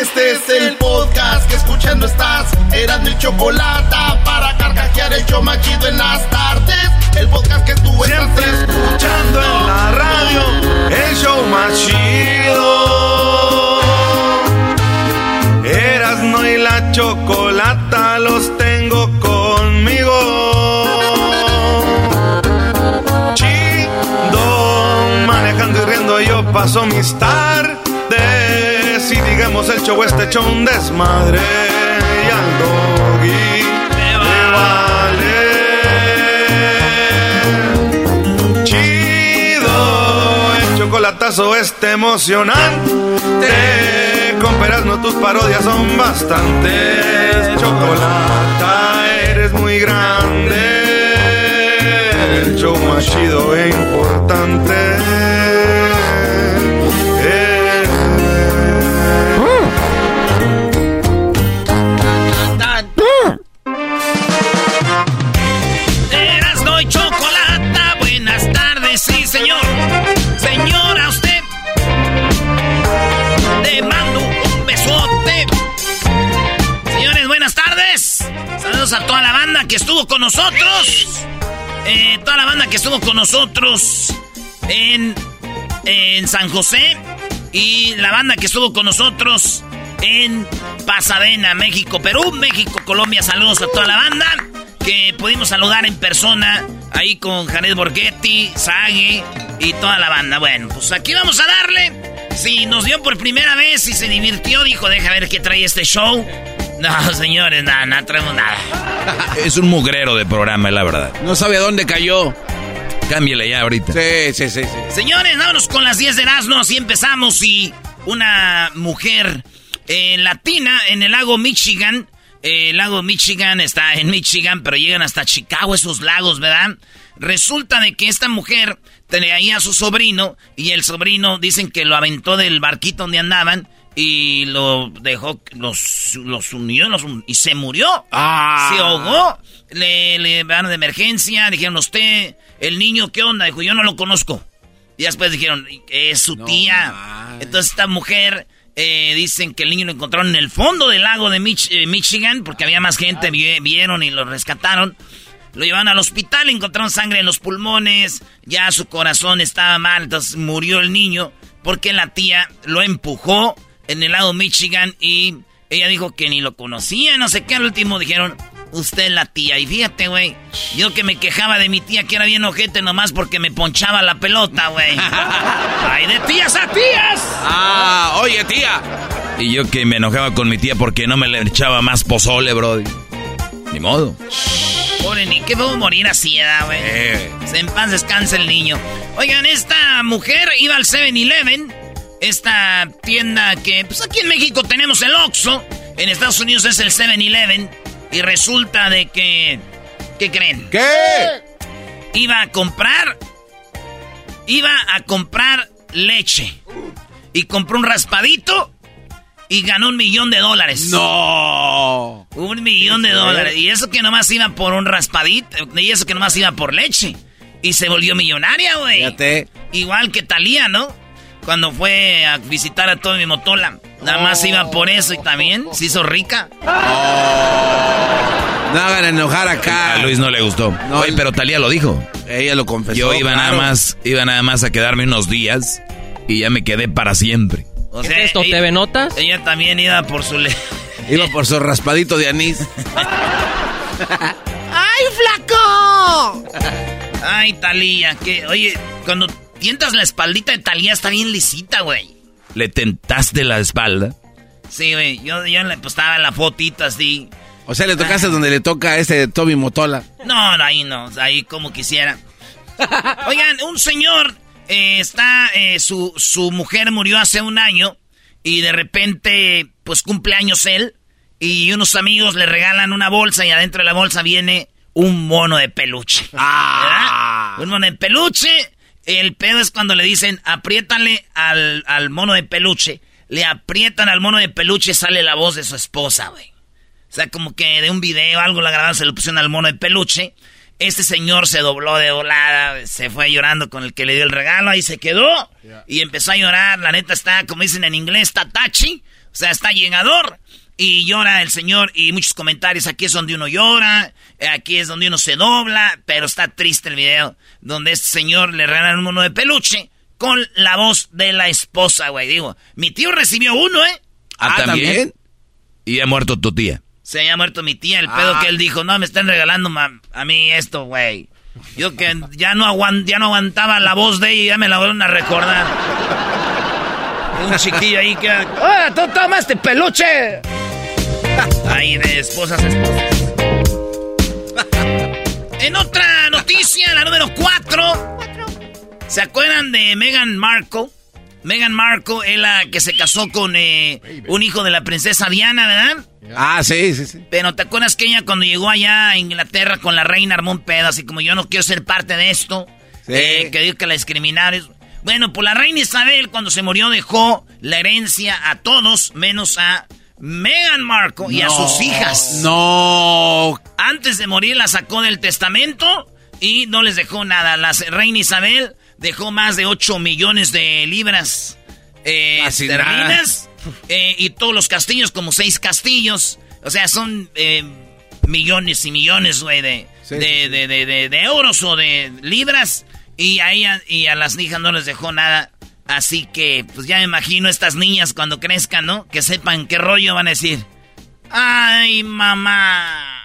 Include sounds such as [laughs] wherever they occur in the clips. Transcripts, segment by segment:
Este es el podcast que escuchando estás. Eran mi chocolate para carcajear el show machido en las tardes. El podcast que tú Siempre estás escuchando en la radio el show más chido. Erasno y la chocolata los tengo conmigo. Chido, manejando y riendo yo paso mis tardes. Y digamos el show este hecho un desmadre. Y al doggy le vale. Chido, el chocolatazo este emocionante. Con no tus parodias son bastantes. Chocolata, eres muy grande. El show más chido e importante. A toda la banda que estuvo con nosotros. Eh, toda la banda que estuvo con nosotros en, en San José. Y la banda que estuvo con nosotros en Pasadena, México, Perú, México, Colombia. Saludos a toda la banda que pudimos saludar en persona ahí con Janet Borghetti, Sage y toda la banda. Bueno, pues aquí vamos a darle. Si nos dio por primera vez y se divirtió, dijo, deja ver qué trae este show. No, señores, nada, no traemos nada. [laughs] Es un mugrero de programa, la verdad. No sabe a dónde cayó. Cámbiale ya ahorita. Sí, sí, sí, sí. Señores, vámonos con las 10 de Erasmo. Así empezamos y una mujer eh, latina en el lago Michigan. eh, el lago Michigan está en Michigan, pero llegan hasta Chicago esos lagos, ¿verdad? Resulta de que esta mujer tenía ahí a su sobrino y el sobrino dicen que lo aventó del barquito donde andaban y lo dejó, los, los unió los y se murió. Ah. Se ahogó. Le, le van de emergencia, dijeron, usted, el niño, ¿qué onda? Dijo, yo no lo conozco. Y después dijeron, es su tía. Entonces esta mujer, eh, dicen que el niño lo encontraron en el fondo del lago de Mich- eh, Michigan, porque había más gente, vi- vieron y lo rescataron. Lo llevaron al hospital, encontraron sangre en los pulmones, ya su corazón estaba mal, entonces murió el niño, porque la tía lo empujó en el lago Michigan y ella dijo que ni lo conocía, no sé qué, al último dijeron, usted es la tía. Y fíjate, güey, yo que me quejaba de mi tía que era bien ojete nomás porque me ponchaba la pelota, güey. [laughs] ¡Ay, de tías a tías! Ah, oye, tía. Y yo que me enojaba con mi tía porque no me le echaba más pozole, bro. Ni modo. Pobre ni que puedo morir así, ¿verdad, güey. Eh. En paz descanse el niño. Oigan, esta mujer iba al 7-Eleven. Esta tienda que, pues aquí en México tenemos el Oxxo. En Estados Unidos es el 7-Eleven. Y resulta de que... ¿Qué creen? ¿Qué? Iba a comprar... Iba a comprar leche. Y compró un raspadito. Y ganó un millón de dólares. No. Un millón de dólares. Y eso que nomás iba por un raspadito. Y eso que nomás iba por leche. Y se volvió millonaria, güey. Fíjate. Igual que Talía, ¿no? Cuando fue a visitar a Tommy Motola. Nada más iba por eso y también se hizo rica. No hagan enojar acá. A Luis no le gustó. Oye, pero Talía lo dijo. Ella lo confesó. Yo iba nada más, iba nada más a quedarme unos días y ya me quedé para siempre. O ¿Qué es esto, ella- TV Notas? Ella también iba por su le... Iba por su raspadito de anís. [laughs] flaco! Ay, Talía, que, oye, cuando tientas la espaldita de Talía está bien lisita, güey. ¿Le tentaste la espalda? Sí, güey, yo, yo le postaba la fotita así. O sea, le tocaste donde le toca a este Toby Motola. No, no, ahí no, ahí como quisiera. [laughs] Oigan, un señor eh, está, eh, su, su mujer murió hace un año y de repente, pues cumpleaños él y unos amigos le regalan una bolsa y adentro de la bolsa viene un mono de peluche. Ah. Un mono de peluche. El pedo es cuando le dicen, apriétale al, al mono de peluche. Le aprietan al mono de peluche y sale la voz de su esposa, güey. O sea, como que de un video, algo la grabaron, se lo pusieron al mono de peluche. Este señor se dobló de volada, se fue llorando con el que le dio el regalo, ahí se quedó y empezó a llorar. La neta está, como dicen en inglés, está tachi, o sea, está llegador. Y llora el señor y muchos comentarios, aquí es donde uno llora, aquí es donde uno se dobla, pero está triste el video, donde este señor le regalan un mono de peluche con la voz de la esposa, güey. Digo, mi tío recibió uno, ¿eh? Ah, ah ¿también? Y ha muerto tu tía. Se había muerto mi tía, el pedo ah. que él dijo, no, me están regalando a mí esto, güey. Yo que ya no, ya no aguantaba la voz de ella, ya me la volvieron a recordar. [laughs] Un chiquillo ahí que... ¡Ah, tú tomas este peluche! [laughs] Ahí de esposas, esposas. [laughs] en otra noticia, la número 4. ¿Se acuerdan de Meghan Markle? Meghan Markle es la que se casó con eh, un hijo de la princesa Diana, ¿verdad? Ah, sí, sí, sí. Pero ¿te acuerdas que ella cuando llegó allá a Inglaterra con la reina armó un pedo? Así como yo no quiero ser parte de esto. Eh, que digo que la discriminaron. Bueno, pues la reina Isabel cuando se murió dejó la herencia a todos menos a Meghan Markle y a sus hijas. No. Antes de morir la sacó del testamento y no les dejó nada. La reina Isabel dejó más de 8 millones de libras eh, esterlinas eh, y todos los castillos, como seis castillos. O sea, son eh, millones y millones, güey, de, de, euros o de libras. Y a, ella, y a las hijas no les dejó nada. Así que, pues ya me imagino estas niñas cuando crezcan, ¿no? Que sepan qué rollo van a decir. Ay, mamá.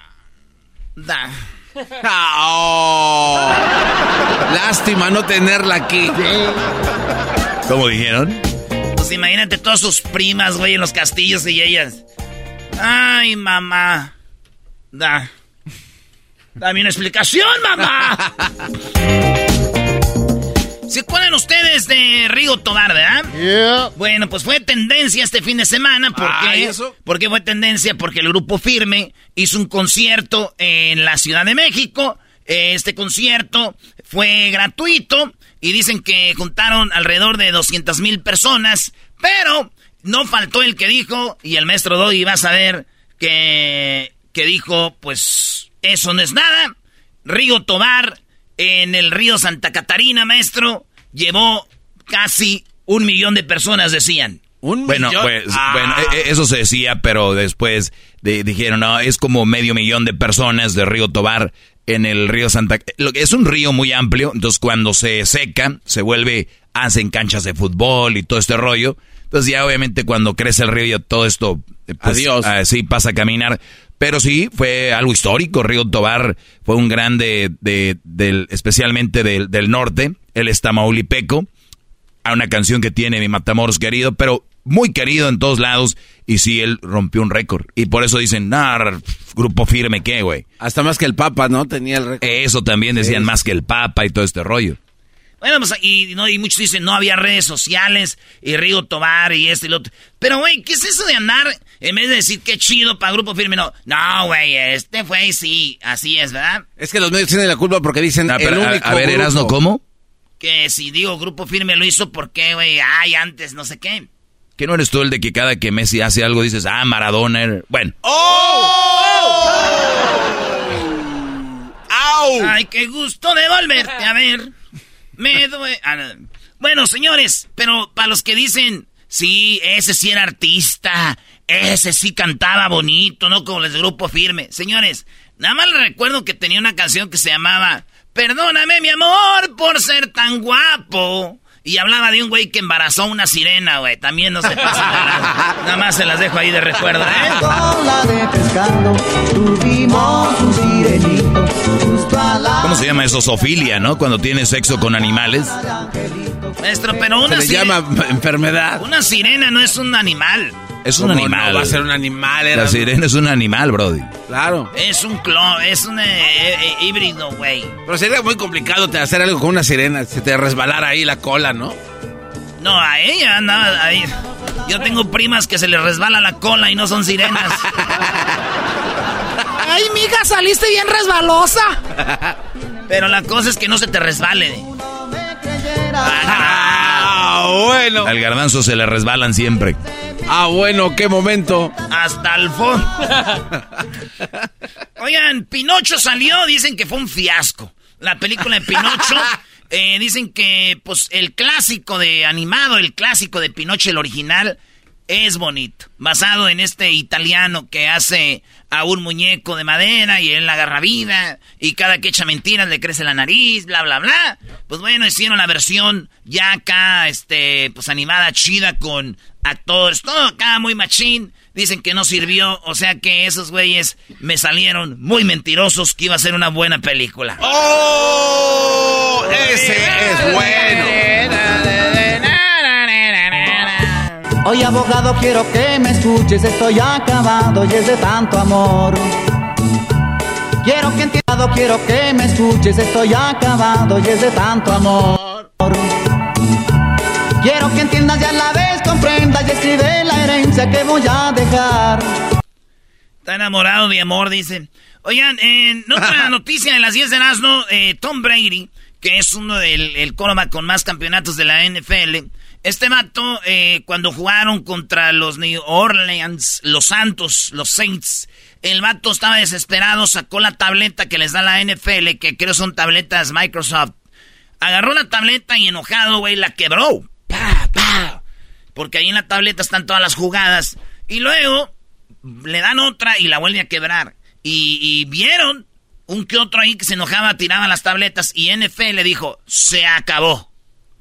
Da. Oh. Lástima no tenerla aquí. ¿Cómo dijeron? Pues imagínate todas sus primas, güey, en los castillos y ellas. Ay, mamá. Da. Dame una explicación, mamá. [laughs] ¿Se acuerdan ustedes de Rigo Tobar, verdad? Bueno, pues fue tendencia este fin de semana. ¿Por qué? ¿Por qué fue tendencia? Porque el grupo Firme hizo un concierto en la Ciudad de México. Este concierto fue gratuito y dicen que juntaron alrededor de 200 mil personas, pero no faltó el que dijo, y el maestro Doggy va a saber que, que dijo, pues eso no es nada. Rigo Tobar en el río Santa Catarina, maestro, llevó casi un millón de personas, decían. ¿Un bueno, pues, ah. bueno, e, e, eso se decía, pero después dijeron, no, es como medio millón de personas de Río Tobar en el río Santa... Es un río muy amplio, entonces cuando se seca, se vuelve, hacen canchas de fútbol y todo este rollo. Entonces ya obviamente cuando crece el río ya todo esto, pues, Adiós. Ah, sí, pasa a caminar. Pero sí, fue algo histórico. Río Tobar fue un grande de, del, especialmente del, del norte. Él es tamaulipeco. A una canción que tiene mi Matamoros querido, pero muy querido en todos lados. Y sí, él rompió un récord. Y por eso dicen, nah, grupo firme, ¿qué, güey? Hasta más que el Papa, ¿no? Tenía el récord. Eso también decían más que el Papa y todo este rollo. Bueno, pues, y, no, y muchos dicen, no había redes sociales, y Río Tobar, y este y lo otro. Pero, güey, ¿qué es eso de andar, en vez de decir qué chido para Grupo Firme? No, no, güey, este fue, sí, así es, ¿verdad? Es que los medios tienen la culpa porque dicen, ah, el único a, ver, Erasno, ¿cómo? Que si digo Grupo Firme lo hizo, ¿por qué, güey? Ay, antes, no sé qué. ¿Que no eres tú el de que cada que Messi hace algo dices, ah, Maradona? Bueno. ¡Oh! ¡Au! Ay, qué gusto de volverte a ver. Me duele. Bueno, señores, pero para los que dicen, sí, ese sí era artista, ese sí cantaba bonito, no como el grupo firme. Señores, nada más les recuerdo que tenía una canción que se llamaba Perdóname, mi amor, por ser tan guapo. Y hablaba de un güey que embarazó una sirena, güey. También no se pasa Nada más se las dejo ahí de recuerdo, ¿eh? de pescado, tuvimos un sirenito ¿Cómo se llama eso? Sofilia, ¿no? Cuando tienes sexo con animales. Maestro, pero una Se le llama enfermedad. Una sirena no es un animal. Es un ¿Cómo animal. no va a ser un animal, era. La sirena es un animal, Brody. Claro. Es un clon, es un eh, eh, híbrido, güey. Pero sería muy complicado te hacer algo con una sirena. Se te resbalara ahí la cola, ¿no? No, a ella nada, ahí. Yo tengo primas que se les resbala la cola y no son sirenas. [laughs] Mija, saliste bien resbalosa. [laughs] Pero la cosa es que no se te resbale. Ah, bueno. Al garbanzo se le resbalan siempre. Ah, bueno, qué momento. Hasta el fondo. [laughs] Oigan, Pinocho salió, dicen que fue un fiasco. La película de Pinocho, [laughs] eh, dicen que pues el clásico de animado, el clásico de Pinocho, el original, es bonito. Basado en este italiano que hace a un muñeco de madera y él agarra vida y cada que echa mentiras le crece la nariz, bla, bla, bla. Pues bueno, hicieron la versión ya acá, este, pues animada chida con actores, todo acá muy machín. Dicen que no sirvió, o sea que esos güeyes me salieron muy mentirosos que iba a ser una buena película. ¡Oh! Ese es bueno. Oye abogado quiero que me escuches, estoy acabado y es de tanto amor. Quiero que entiendas, quiero que me escuches, estoy acabado y es de tanto amor. Quiero que entiendas y a la vez comprendas y escribe la herencia que voy a dejar. Está enamorado de amor, dicen. Oigan, en otra [laughs] noticia de las 10 de Erasmo, eh, Tom Brady, que es uno del el con más campeonatos de la NFL, este vato, eh, cuando jugaron contra los New Orleans, los Santos, los Saints, el vato estaba desesperado, sacó la tableta que les da la NFL, que creo son tabletas Microsoft. Agarró la tableta y enojado, güey, la quebró. Pa, pa. Porque ahí en la tableta están todas las jugadas. Y luego le dan otra y la vuelve a quebrar. Y, y vieron un que otro ahí que se enojaba, tiraba las tabletas y NFL le dijo, se acabó.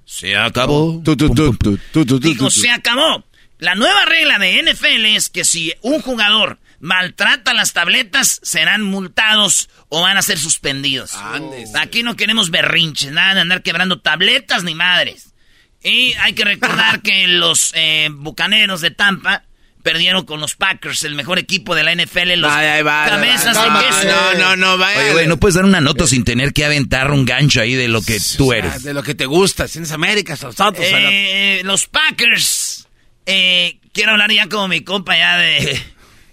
Se acabó. Tu, tu, tu, Dijo, se acabó. La nueva regla de NFL es que si un jugador maltrata las tabletas, serán multados o van a ser suspendidos. Aquí no queremos berrinches, nada de andar quebrando tabletas ni madres. Y hay que recordar [laughs] que los eh, bucaneros de Tampa perdieron con los Packers, el mejor equipo de la NFL, los Ay, ay, va, cabezas de queso. No, no, no, vaya. Oye, güey, no puedes dar una nota sin tener que aventar un gancho ahí de lo que tú O sea, eres. de lo que te gusta, si eres América, nosotros. Eh, los Packers. Eh, quiero hablar ya como mi compa ya de,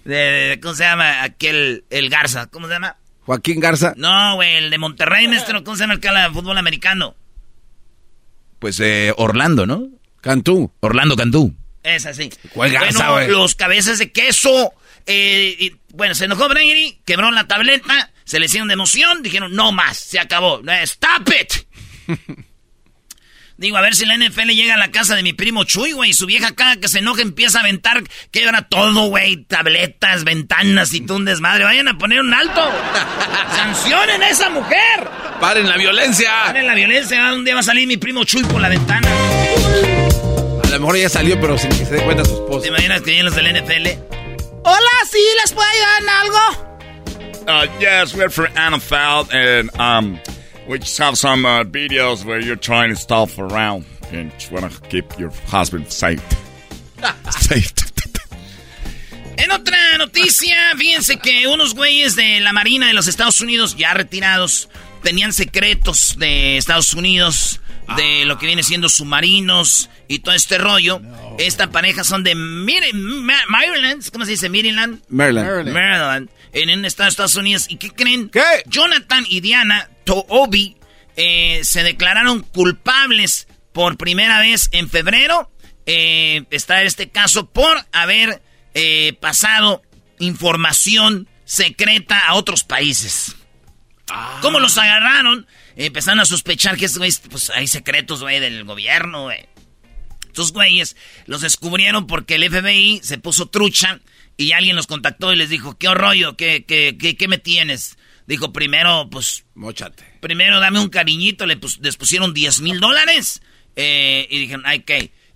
de, de- ¿Cómo se llama? Aquel. El Garza. ¿Cómo se llama? Joaquín Garza. No, güey, el de Monterrey, maestro. ¿Cómo se llama el habla de fútbol americano? Pues eh, Orlando, ¿no? Cantú. Orlando Cantú. Es así. ¿Cuál bueno, güey? los cabezas de queso. eh, y, bueno, se enojó Brady, quebró la tableta, se le hicieron de emoción, dijeron, no más, se acabó. ¡Stop it! Digo, a ver si la NFL llega a la casa de mi primo Chuy, güey. Su vieja cada que se enoja empieza a aventar, quebra todo, güey. Tabletas, ventanas y tú un desmadre. Vayan a poner un alto. ¡Sancionen a esa mujer! ¡Paren la violencia! Paren la violencia. Un día va a salir mi primo Chuy por la ventana. A lo mejor ya salió, pero sin que se dé cuenta su ¿Te esposa. imaginas que vienen los del NFL? Hola, ¿sí les puedo ayudar en algo? Uh, yes, we're from NFL, and um, we just have some uh, videos where you're trying stuff around and just want to keep your husband safe. [laughs] safe. En otra noticia, fíjense que unos güeyes de la Marina de los Estados Unidos, ya retirados, tenían secretos de Estados Unidos, de lo que viene siendo submarinos y todo este rollo. Esta pareja son de Maryland, ¿cómo se dice? Maryland. Maryland. Maryland, en un estado de Estados Unidos. ¿Y qué creen? ¿Qué? Jonathan y Diana Toobi eh, se declararon culpables por primera vez en febrero. Eh, está este caso por haber eh, pasado información secreta a otros países. ¿Cómo los agarraron? Empezaron a sospechar que estos güeyes, pues hay secretos, güey, del gobierno, güey. Estos güeyes los descubrieron porque el FBI se puso trucha y alguien los contactó y les dijo, ¿qué rollo? ¿Qué, qué, qué, qué me tienes? Dijo, primero, pues, Móchate. primero dame un cariñito, le pus- les pusieron 10 mil dólares. Eh, y dijeron, ay,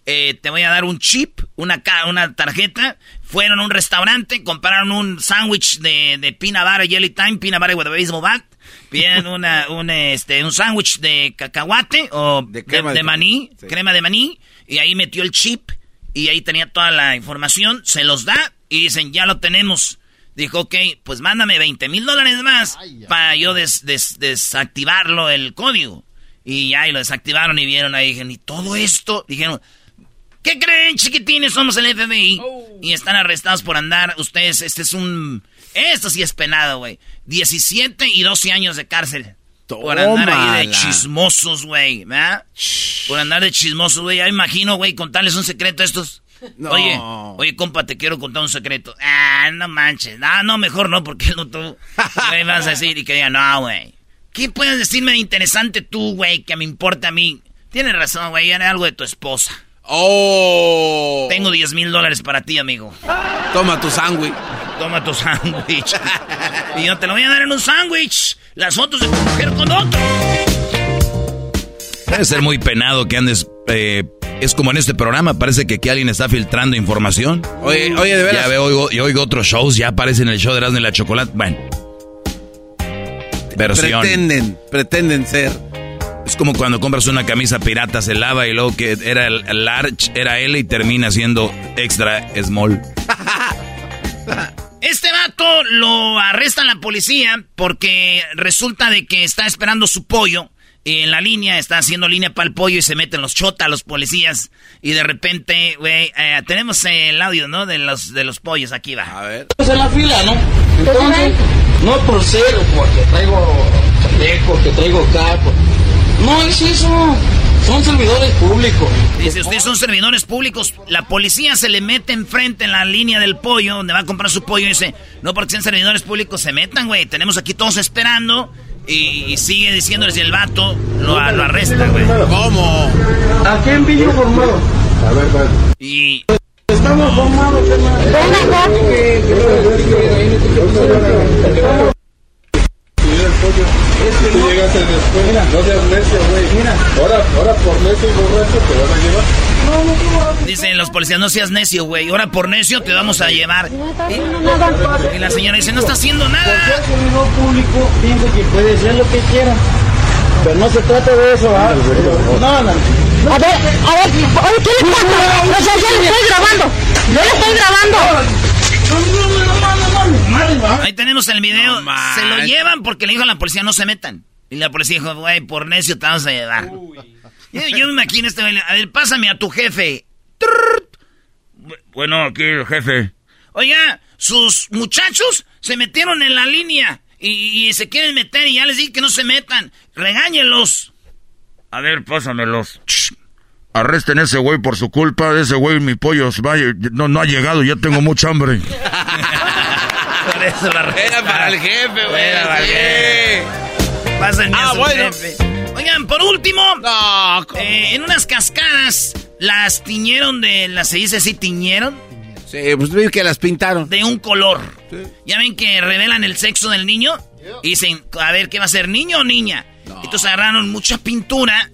eh, te voy a dar un chip, una, una tarjeta. Fueron a un restaurante, compraron un sándwich de, de peanut butter jelly time, peanut butter with a baseball bat. Una, [laughs] un, este, un sándwich de cacahuate o de, maní, crema de maní. Y ahí metió el chip y ahí tenía toda la información. Se los da y dicen, ya lo tenemos. Dijo, ok, pues mándame 20 mil dólares más para yo desactivarlo el código. Y ya, y lo desactivaron y vieron ahí, dijeron, y todo esto, dijeron, ¿qué creen, chiquitines? Somos el FBI. Y están arrestados por andar, ustedes, este es un, esto sí es penado, güey. 17 y 12 años de cárcel. Por andar ahí de chismosos, güey, ¿verdad? Por andar de chismosos, güey. Ya imagino, güey, contarles un secreto a estos. Oye, oye, compa, te quiero contar un secreto. Ah, no manches. Ah, no, mejor no, porque no tú. me vas a decir y que diga, no, güey. ¿Qué puedes decirme de interesante tú, güey, que me importa a mí? Tienes razón, güey, era algo de tu esposa. Oh. Tengo 10 mil dólares para ti, amigo. Toma tu sándwich. Toma tu sándwich. y yo te lo voy a dar en un sándwich. Las fotos de tu mujer con otro. Debe ser muy penado que andes. Eh, es como en este programa, parece que aquí alguien está filtrando información. Oye, oye, de verdad. Ya veo, oigo, y oigo otros shows, ya aparece en el show de Erasmo y la Chocolate. Bueno. Pretenden, pretenden ser. Es como cuando compras una camisa pirata, se lava y luego que era el, large, era L y termina siendo extra small. [laughs] Este vato lo arresta la policía porque resulta de que está esperando su pollo en la línea, está haciendo línea para el pollo y se meten los chotas los policías y de repente, güey, eh, tenemos el audio, ¿no? De los de los pollos, aquí va. A ver. en la fila, ¿no? Entonces, no por ser, porque traigo chaleco, que traigo capo. No es eso. Son servidores públicos. Dice, ustedes son servidores públicos. La policía se le mete enfrente en la línea del pollo, donde va a comprar su pollo, y dice, no porque sean servidores públicos, se metan, güey. Tenemos aquí todos esperando. Y, sigue diciéndoles y el vato lo, lo arresta, güey. ¿Cómo? ¿A quién vino formado? A ver, ver. Y... Estamos formados, hermano. Tú llegaste después, no seas necio, güey. Mira. Ahora, ahora por necio y borracho te van a llevar. Dicen los policías, no seas necio, güey. Ahora por necio te vamos a llevar. Y, la señora dice, no está haciendo nada. Porque el servidor público piensa que puede ser lo que quiera. Pero no se trata de eso, ¿ah? No, no. A ver, a ver, ¿qué le pasa? No sé, yo le estoy grabando. Yo le estoy grabando. Ahí tenemos el video. se lo llevan porque le dijo a la policía no se metan. Y la policía dijo, güey, por necio te vamos a llevar. Yo, me imagino este A ver, pásame a tu jefe. Bueno, aquí el jefe. Oiga, sus muchachos se metieron en la línea y, se quieren meter y ya les dije que no se metan. Regáñelos. A ver, pásamelos. Arresten a ese güey por su culpa. Ese güey, mi pollo, vaya, no, no ha llegado, ya tengo mucha hambre. [laughs] Era para el jefe, güey. Era para el jefe. Pásenme ah, a su bueno. jefe. Oigan, por último, eh, en unas cascadas las tiñeron de. ¿Las se dice así, tiñeron? Sí, pues que las pintaron. De un color. Ya ven que revelan el sexo del niño. Y dicen, a ver, ¿qué va a ser, niño o niña? Entonces agarraron mucha pintura.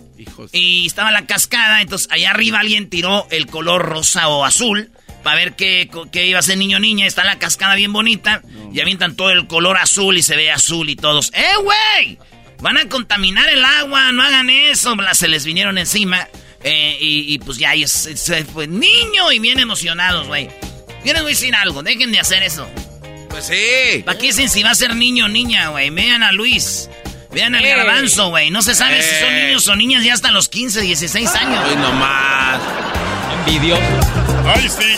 Y estaba la cascada. Entonces allá arriba alguien tiró el color rosa o azul. Para ver qué, qué, iba a ser niño o niña. Está la cascada bien bonita. Y avientan todo el color azul y se ve azul y todos. ¡Eh, güey! Van a contaminar el agua, no hagan eso. Se les vinieron encima. Eh, y, pues ya, se fue niño y bien emocionados, güey. Quieren decir algo, dejen de hacer eso. Pues sí. ¿Para qué dicen si va a ser niño o niña, güey? Vean a Luis. Vean al garbanzo, güey. No se sabe si son niños o niñas ya hasta los 15, 16 años. Ay, nomás. Envidioso. Sí.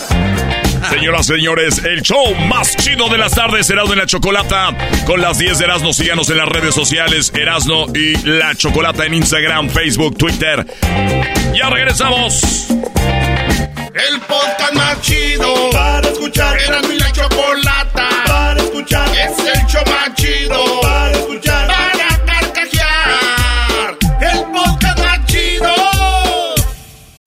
Señoras, señores, el show más chido de las tardes, Erasmo y la Chocolata. Con las 10 de Erasmo, síganos en las redes sociales, Erasmo y la Chocolata en Instagram, Facebook, Twitter. Ya regresamos. El podcast más chido para escuchar. Erasmo y la Chocolata para escuchar. Es el show más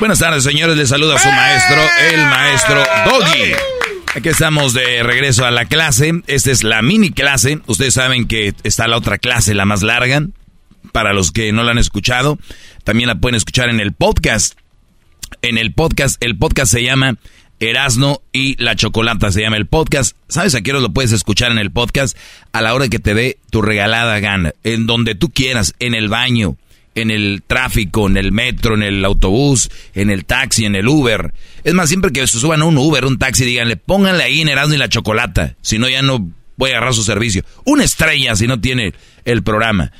Buenas tardes, señores. Les saluda su maestro, el maestro Doggy. Aquí estamos de regreso a la clase. Esta es la mini clase. Ustedes saben que está la otra clase, la más larga. Para los que no la han escuchado, también la pueden escuchar en el podcast. En el podcast, el podcast se llama Erasno y la Chocolata se llama el podcast. ¿Sabes a qué lo puedes escuchar en el podcast? A la hora que te dé tu regalada gana. En donde tú quieras, en el baño, en el tráfico, en el metro, en el autobús, en el taxi, en el Uber. Es más, siempre que se suban a un Uber, un taxi, díganle, pónganle ahí en Erasmo y la Chocolata. Si no, ya no voy a agarrar su servicio. Una estrella si no tiene el programa.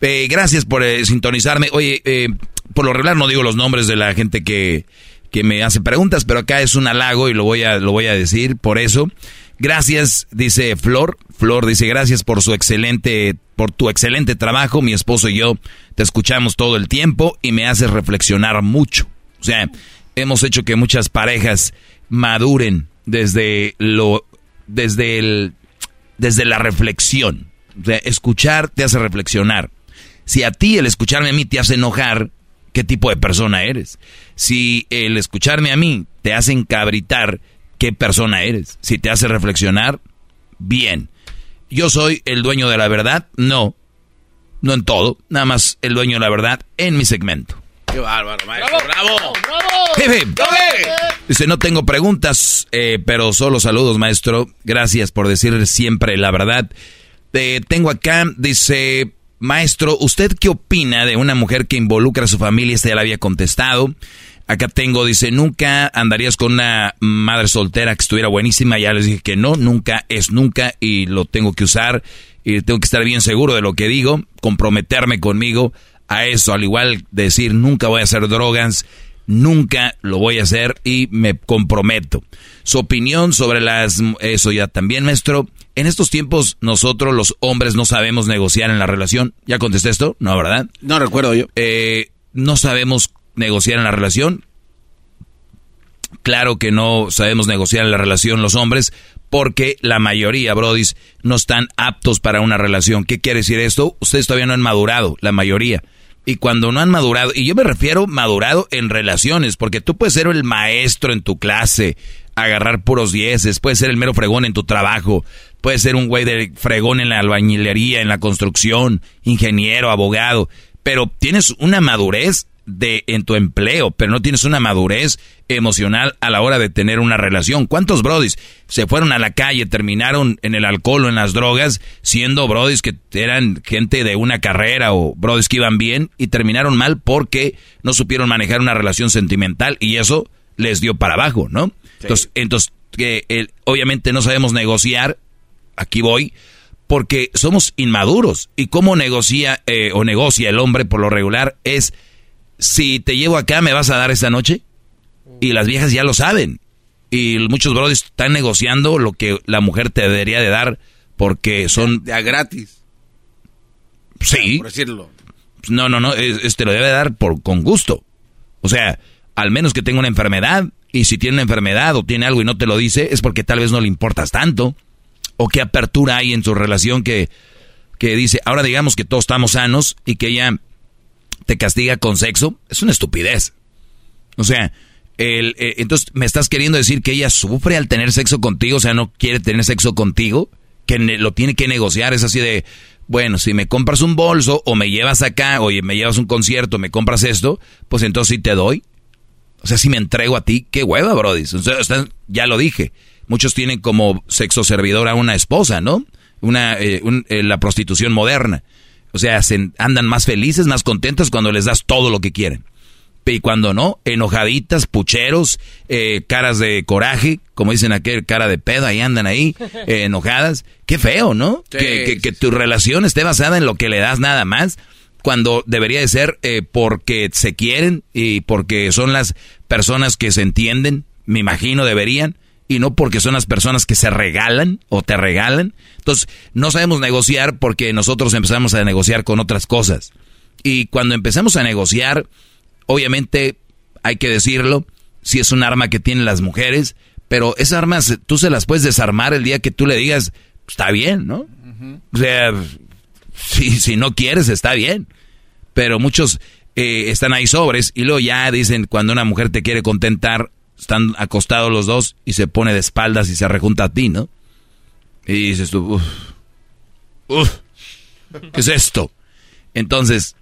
Eh, gracias por eh, sintonizarme. Oye, eh, por lo regular no digo los nombres de la gente que, que me hace preguntas, pero acá es un halago y lo voy a, lo voy a decir por eso. Gracias, dice Flor. Flor dice, gracias por su excelente, por tu excelente trabajo. Mi esposo y yo te escuchamos todo el tiempo y me haces reflexionar mucho. O sea, hemos hecho que muchas parejas maduren desde lo, desde el, desde la reflexión. O sea, escuchar te hace reflexionar. Si a ti el escucharme a mí te hace enojar, ¿qué tipo de persona eres? Si el escucharme a mí te hace encabritar, ¿qué persona eres? Si te hace reflexionar, bien. ¿Yo soy el dueño de la verdad? No. No en todo, nada más el dueño de la verdad en mi segmento. Qué bárbaro, maestro. ¡Bravo! Hip, hip. Dice, no tengo preguntas, eh, pero solo saludos, maestro. Gracias por decir siempre la verdad. Eh, tengo acá, dice, maestro, ¿usted qué opina de una mujer que involucra a su familia? Esta ya la había contestado. Acá tengo, dice, nunca andarías con una madre soltera que estuviera buenísima. Ya les dije que no, nunca es nunca y lo tengo que usar y tengo que estar bien seguro de lo que digo, comprometerme conmigo a eso, al igual decir, nunca voy a hacer drogas, nunca lo voy a hacer y me comprometo. Su opinión sobre las, eso ya también, maestro. En estos tiempos nosotros los hombres no sabemos negociar en la relación. ¿Ya contesté esto? No, ¿verdad? No recuerdo yo. Eh, no sabemos negociar en la relación. Claro que no sabemos negociar en la relación los hombres porque la mayoría, brodis, no están aptos para una relación. ¿Qué quiere decir esto? Ustedes todavía no han madurado, la mayoría. Y cuando no han madurado, y yo me refiero madurado en relaciones, porque tú puedes ser el maestro en tu clase, agarrar puros dieces, puedes ser el mero fregón en tu trabajo, puedes ser un güey de fregón en la albañilería, en la construcción, ingeniero, abogado, pero tienes una madurez de en tu empleo, pero no tienes una madurez emocional a la hora de tener una relación. ¿Cuántos brodis se fueron a la calle, terminaron en el alcohol o en las drogas, siendo brodis que eran gente de una carrera o brodis que iban bien y terminaron mal porque no supieron manejar una relación sentimental y eso les dio para abajo, ¿no? Entonces, entonces que obviamente no sabemos negociar, aquí voy, porque somos inmaduros. ¿Y cómo negocia eh, o negocia el hombre por lo regular? Es, si te llevo acá, ¿me vas a dar esta noche? Y las viejas ya lo saben. Y muchos brothers están negociando lo que la mujer te debería de dar porque son... De a gratis. Sí. Por decirlo. No, no, no, es, te lo debe dar por, con gusto. O sea, al menos que tenga una enfermedad. Y si tiene una enfermedad o tiene algo y no te lo dice, es porque tal vez no le importas tanto. O qué apertura hay en su relación que, que dice, ahora digamos que todos estamos sanos y que ella te castiga con sexo. Es una estupidez. O sea, el, eh, entonces me estás queriendo decir que ella sufre al tener sexo contigo, o sea, no quiere tener sexo contigo, que lo tiene que negociar, es así de, bueno, si me compras un bolso o me llevas acá, o me llevas un concierto, me compras esto, pues entonces sí te doy. O sea, si me entrego a ti, qué hueva, Brody. Ya lo dije. Muchos tienen como sexo servidor a una esposa, ¿no? Una, eh, eh, la prostitución moderna. O sea, andan más felices, más contentos cuando les das todo lo que quieren. Y cuando no, enojaditas, pucheros, eh, caras de coraje, como dicen aquel, cara de pedo, ahí andan ahí, [laughs] enojadas. Qué feo, ¿no? que, que, tu relación esté basada en lo que le das nada más cuando debería de ser eh, porque se quieren y porque son las personas que se entienden, me imagino deberían, y no porque son las personas que se regalan o te regalan. Entonces, no sabemos negociar porque nosotros empezamos a negociar con otras cosas. Y cuando empezamos a negociar, obviamente hay que decirlo, si es un arma que tienen las mujeres, pero esas armas tú se las puedes desarmar el día que tú le digas, está bien, ¿no? O sea, si, si no quieres, está bien. Pero muchos eh, están ahí sobres y luego ya dicen cuando una mujer te quiere contentar, están acostados los dos y se pone de espaldas y se rejunta a ti, ¿no? Y dices tú, uff, uff, ¿qué es esto? Entonces,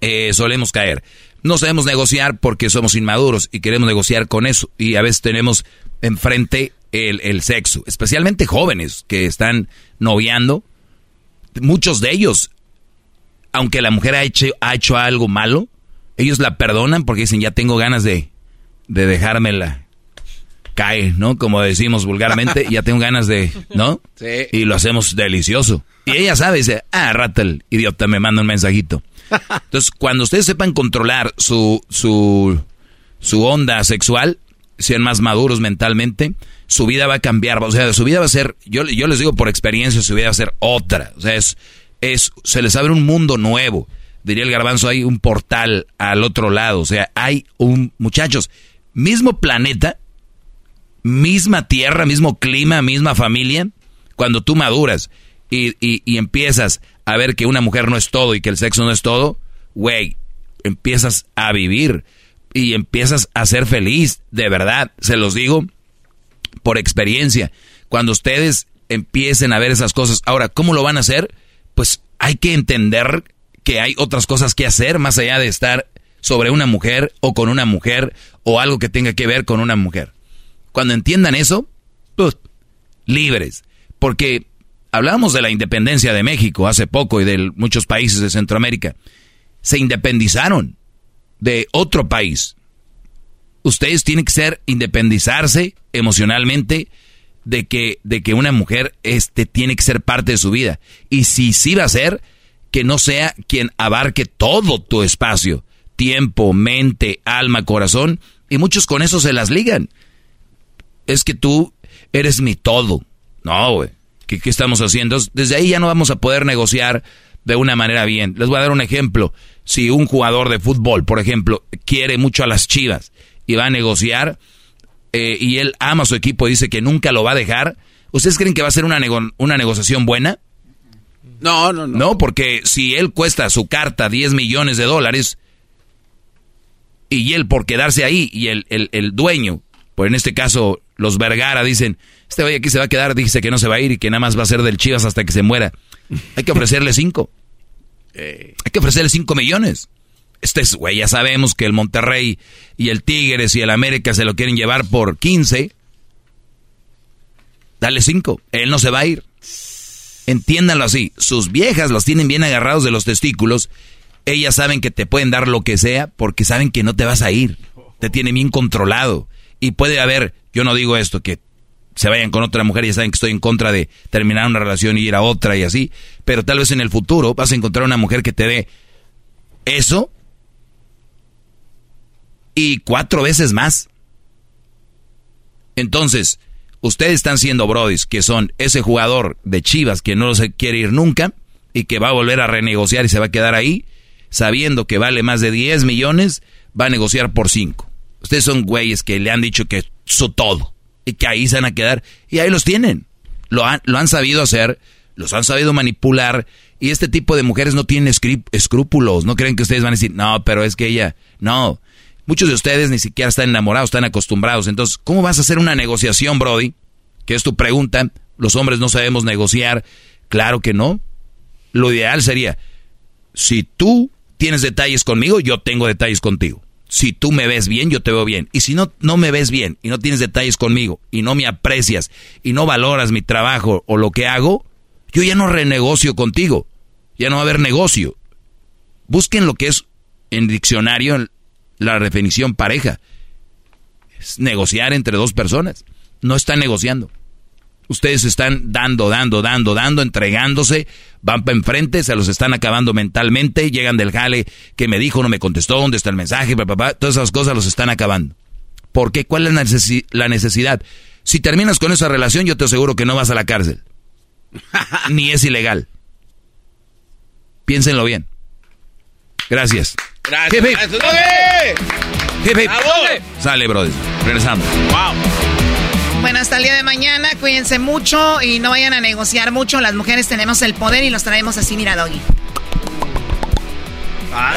eh, solemos caer. No sabemos negociar porque somos inmaduros y queremos negociar con eso. Y a veces tenemos enfrente el, el sexo, especialmente jóvenes que están noviando muchos de ellos, aunque la mujer ha hecho, ha hecho algo malo, ellos la perdonan porque dicen, ya tengo ganas de, de dejármela caer, ¿no? Como decimos vulgarmente, ya tengo ganas de, ¿no? Sí. Y lo hacemos delicioso. Y ella sabe, dice, ah, rata el idiota me manda un mensajito. Entonces, cuando ustedes sepan controlar su, su, su onda sexual, sean más maduros mentalmente, su vida va a cambiar, o sea, su vida va a ser, yo, yo les digo por experiencia, su vida va a ser otra, o sea, es, es, se les abre un mundo nuevo, diría el garbanzo, hay un portal al otro lado, o sea, hay un, muchachos, mismo planeta, misma tierra, mismo clima, misma familia, cuando tú maduras y, y, empiezas a ver que una mujer no es todo y que el sexo no es todo, güey, empiezas a vivir y empiezas a ser feliz, de verdad, se los digo por experiencia. Cuando ustedes empiecen a ver esas cosas, ahora, ¿cómo lo van a hacer? Pues hay que entender que hay otras cosas que hacer más allá de estar sobre una mujer o con una mujer o algo que tenga que ver con una mujer. Cuando entiendan eso, pues, libres. Porque hablábamos de la independencia de México hace poco y de muchos países de Centroamérica. Se independizaron de otro país ustedes tienen que ser independizarse emocionalmente de que, de que una mujer este, tiene que ser parte de su vida. Y si sí va a ser, que no sea quien abarque todo tu espacio, tiempo, mente, alma, corazón, y muchos con eso se las ligan. Es que tú eres mi todo. No, güey. ¿Qué, ¿Qué estamos haciendo? Desde ahí ya no vamos a poder negociar de una manera bien. Les voy a dar un ejemplo. Si un jugador de fútbol, por ejemplo, quiere mucho a las chivas y va a negociar eh, y él ama a su equipo y dice que nunca lo va a dejar, ¿ustedes creen que va a ser una, una negociación buena? No, no, no. No, porque si él cuesta su carta 10 millones de dólares y él por quedarse ahí y el, el, dueño, pues en este caso los Vergara dicen, este güey aquí se va a quedar, dice que no se va a ir y que nada más va a ser del Chivas hasta que se muera. Hay que ofrecerle cinco. Eh. Hay que ofrecerle cinco millones. Este es, güey, ya sabemos que el Monterrey y el Tigres y el América se lo quieren llevar por 15. Dale 5. Él no se va a ir. Entiéndanlo así. Sus viejas los tienen bien agarrados de los testículos. Ellas saben que te pueden dar lo que sea porque saben que no te vas a ir. Te tienen bien controlado. Y puede haber, yo no digo esto, que se vayan con otra mujer, ya saben que estoy en contra de terminar una relación y ir a otra y así. Pero tal vez en el futuro vas a encontrar una mujer que te dé eso y cuatro veces más. Entonces, ustedes están siendo brodis, que son ese jugador de Chivas que no se quiere ir nunca y que va a volver a renegociar y se va a quedar ahí, sabiendo que vale más de 10 millones, va a negociar por 5. Ustedes son güeyes que le han dicho que su todo y que ahí se van a quedar y ahí los tienen. Lo han, lo han sabido hacer, los han sabido manipular y este tipo de mujeres no tienen escrúpulos, no creen que ustedes van a decir, no, pero es que ella, no, Muchos de ustedes ni siquiera están enamorados, están acostumbrados. Entonces, ¿cómo vas a hacer una negociación, Brody? Que es tu pregunta. Los hombres no sabemos negociar. Claro que no. Lo ideal sería, si tú tienes detalles conmigo, yo tengo detalles contigo. Si tú me ves bien, yo te veo bien. Y si no, no me ves bien y no tienes detalles conmigo y no me aprecias y no valoras mi trabajo o lo que hago, yo ya no renegocio contigo. Ya no va a haber negocio. Busquen lo que es en diccionario la definición pareja. Es negociar entre dos personas. No están negociando. Ustedes están dando, dando, dando, dando, entregándose, van para enfrente, se los están acabando mentalmente, llegan del jale que me dijo, no me contestó, dónde está el mensaje, papá, todas esas cosas los están acabando. ¿Por qué? ¿Cuál es la necesidad? Si terminas con esa relación, yo te aseguro que no vas a la cárcel. [laughs] Ni es ilegal. Piénsenlo bien. Gracias. Gracias. Sale, brother. Regresamos. Wow. Bueno, hasta el día de mañana, cuídense mucho y no vayan a negociar mucho. Las mujeres tenemos el poder y los traemos así, mira, Doggy.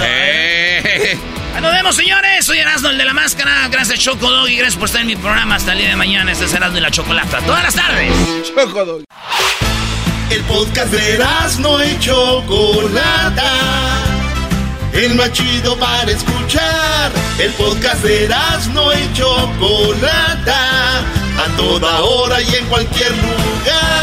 Eh. Nos vemos, señores. Soy Erasmo, el de la máscara. Gracias, Choco Doggy. Gracias por estar en mi programa hasta el día de mañana. Este es Erasmo y la Chocolata. Todas las tardes. Choco Doggy. El podcast de Erasmo y Chocolata el más chido para escuchar. El podcast de no y Chocolata, a toda hora y en cualquier lugar.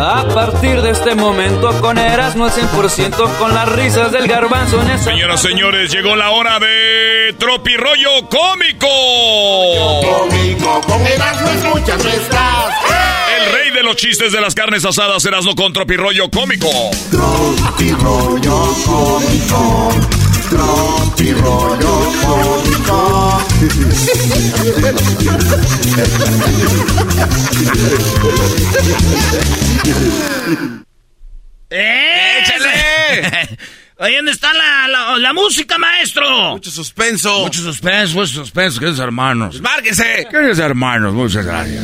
A partir de este momento con Eras no es 100% con las risas del garbanzo en esa... Señoras, señores, llegó la hora de Tropirollo Cómico. Cómico, con Erasmo escuchas nuestras. El rey de los chistes de las carnes asadas, Erasmo con Tropirollo Cómico. Tropirollo Cómico. Tropirollo Cómico. ¡Échale! [laughs] Ahí dónde está la, la, la, música, maestro. Mucho suspenso. Mucho suspenso, mucho suspenso, queridos hermanos. Pues márquese. Queridos hermanos, muchas gracias.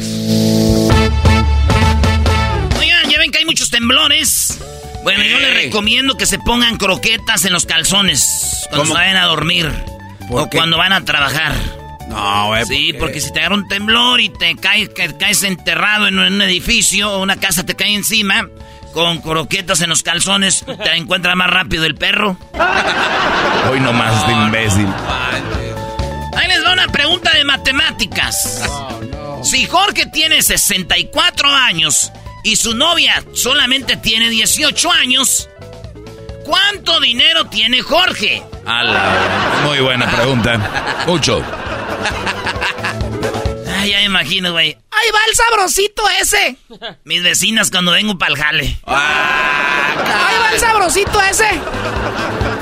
Oigan, ya ven que hay muchos temblores. Bueno, yo les recomiendo que se pongan croquetas en los calzones cuando vayan a dormir o cuando van a trabajar. No, güey. Sí, porque si te agarra un temblor y te caes, ca- caes enterrado en un edificio o una casa te cae encima, con croquetas en los calzones, te [laughs] encuentra más rápido el perro. Hoy nomás de imbécil. Ahí les va una pregunta de matemáticas. Si Jorge tiene 64 años y su novia solamente tiene 18 años, ¿cuánto dinero tiene Jorge? Ala, muy buena pregunta. Mucho. Ay, ya me imagino, güey. Ahí va el sabrosito ese. Mis vecinas cuando vengo para el jale. Ahí va el sabrosito ese.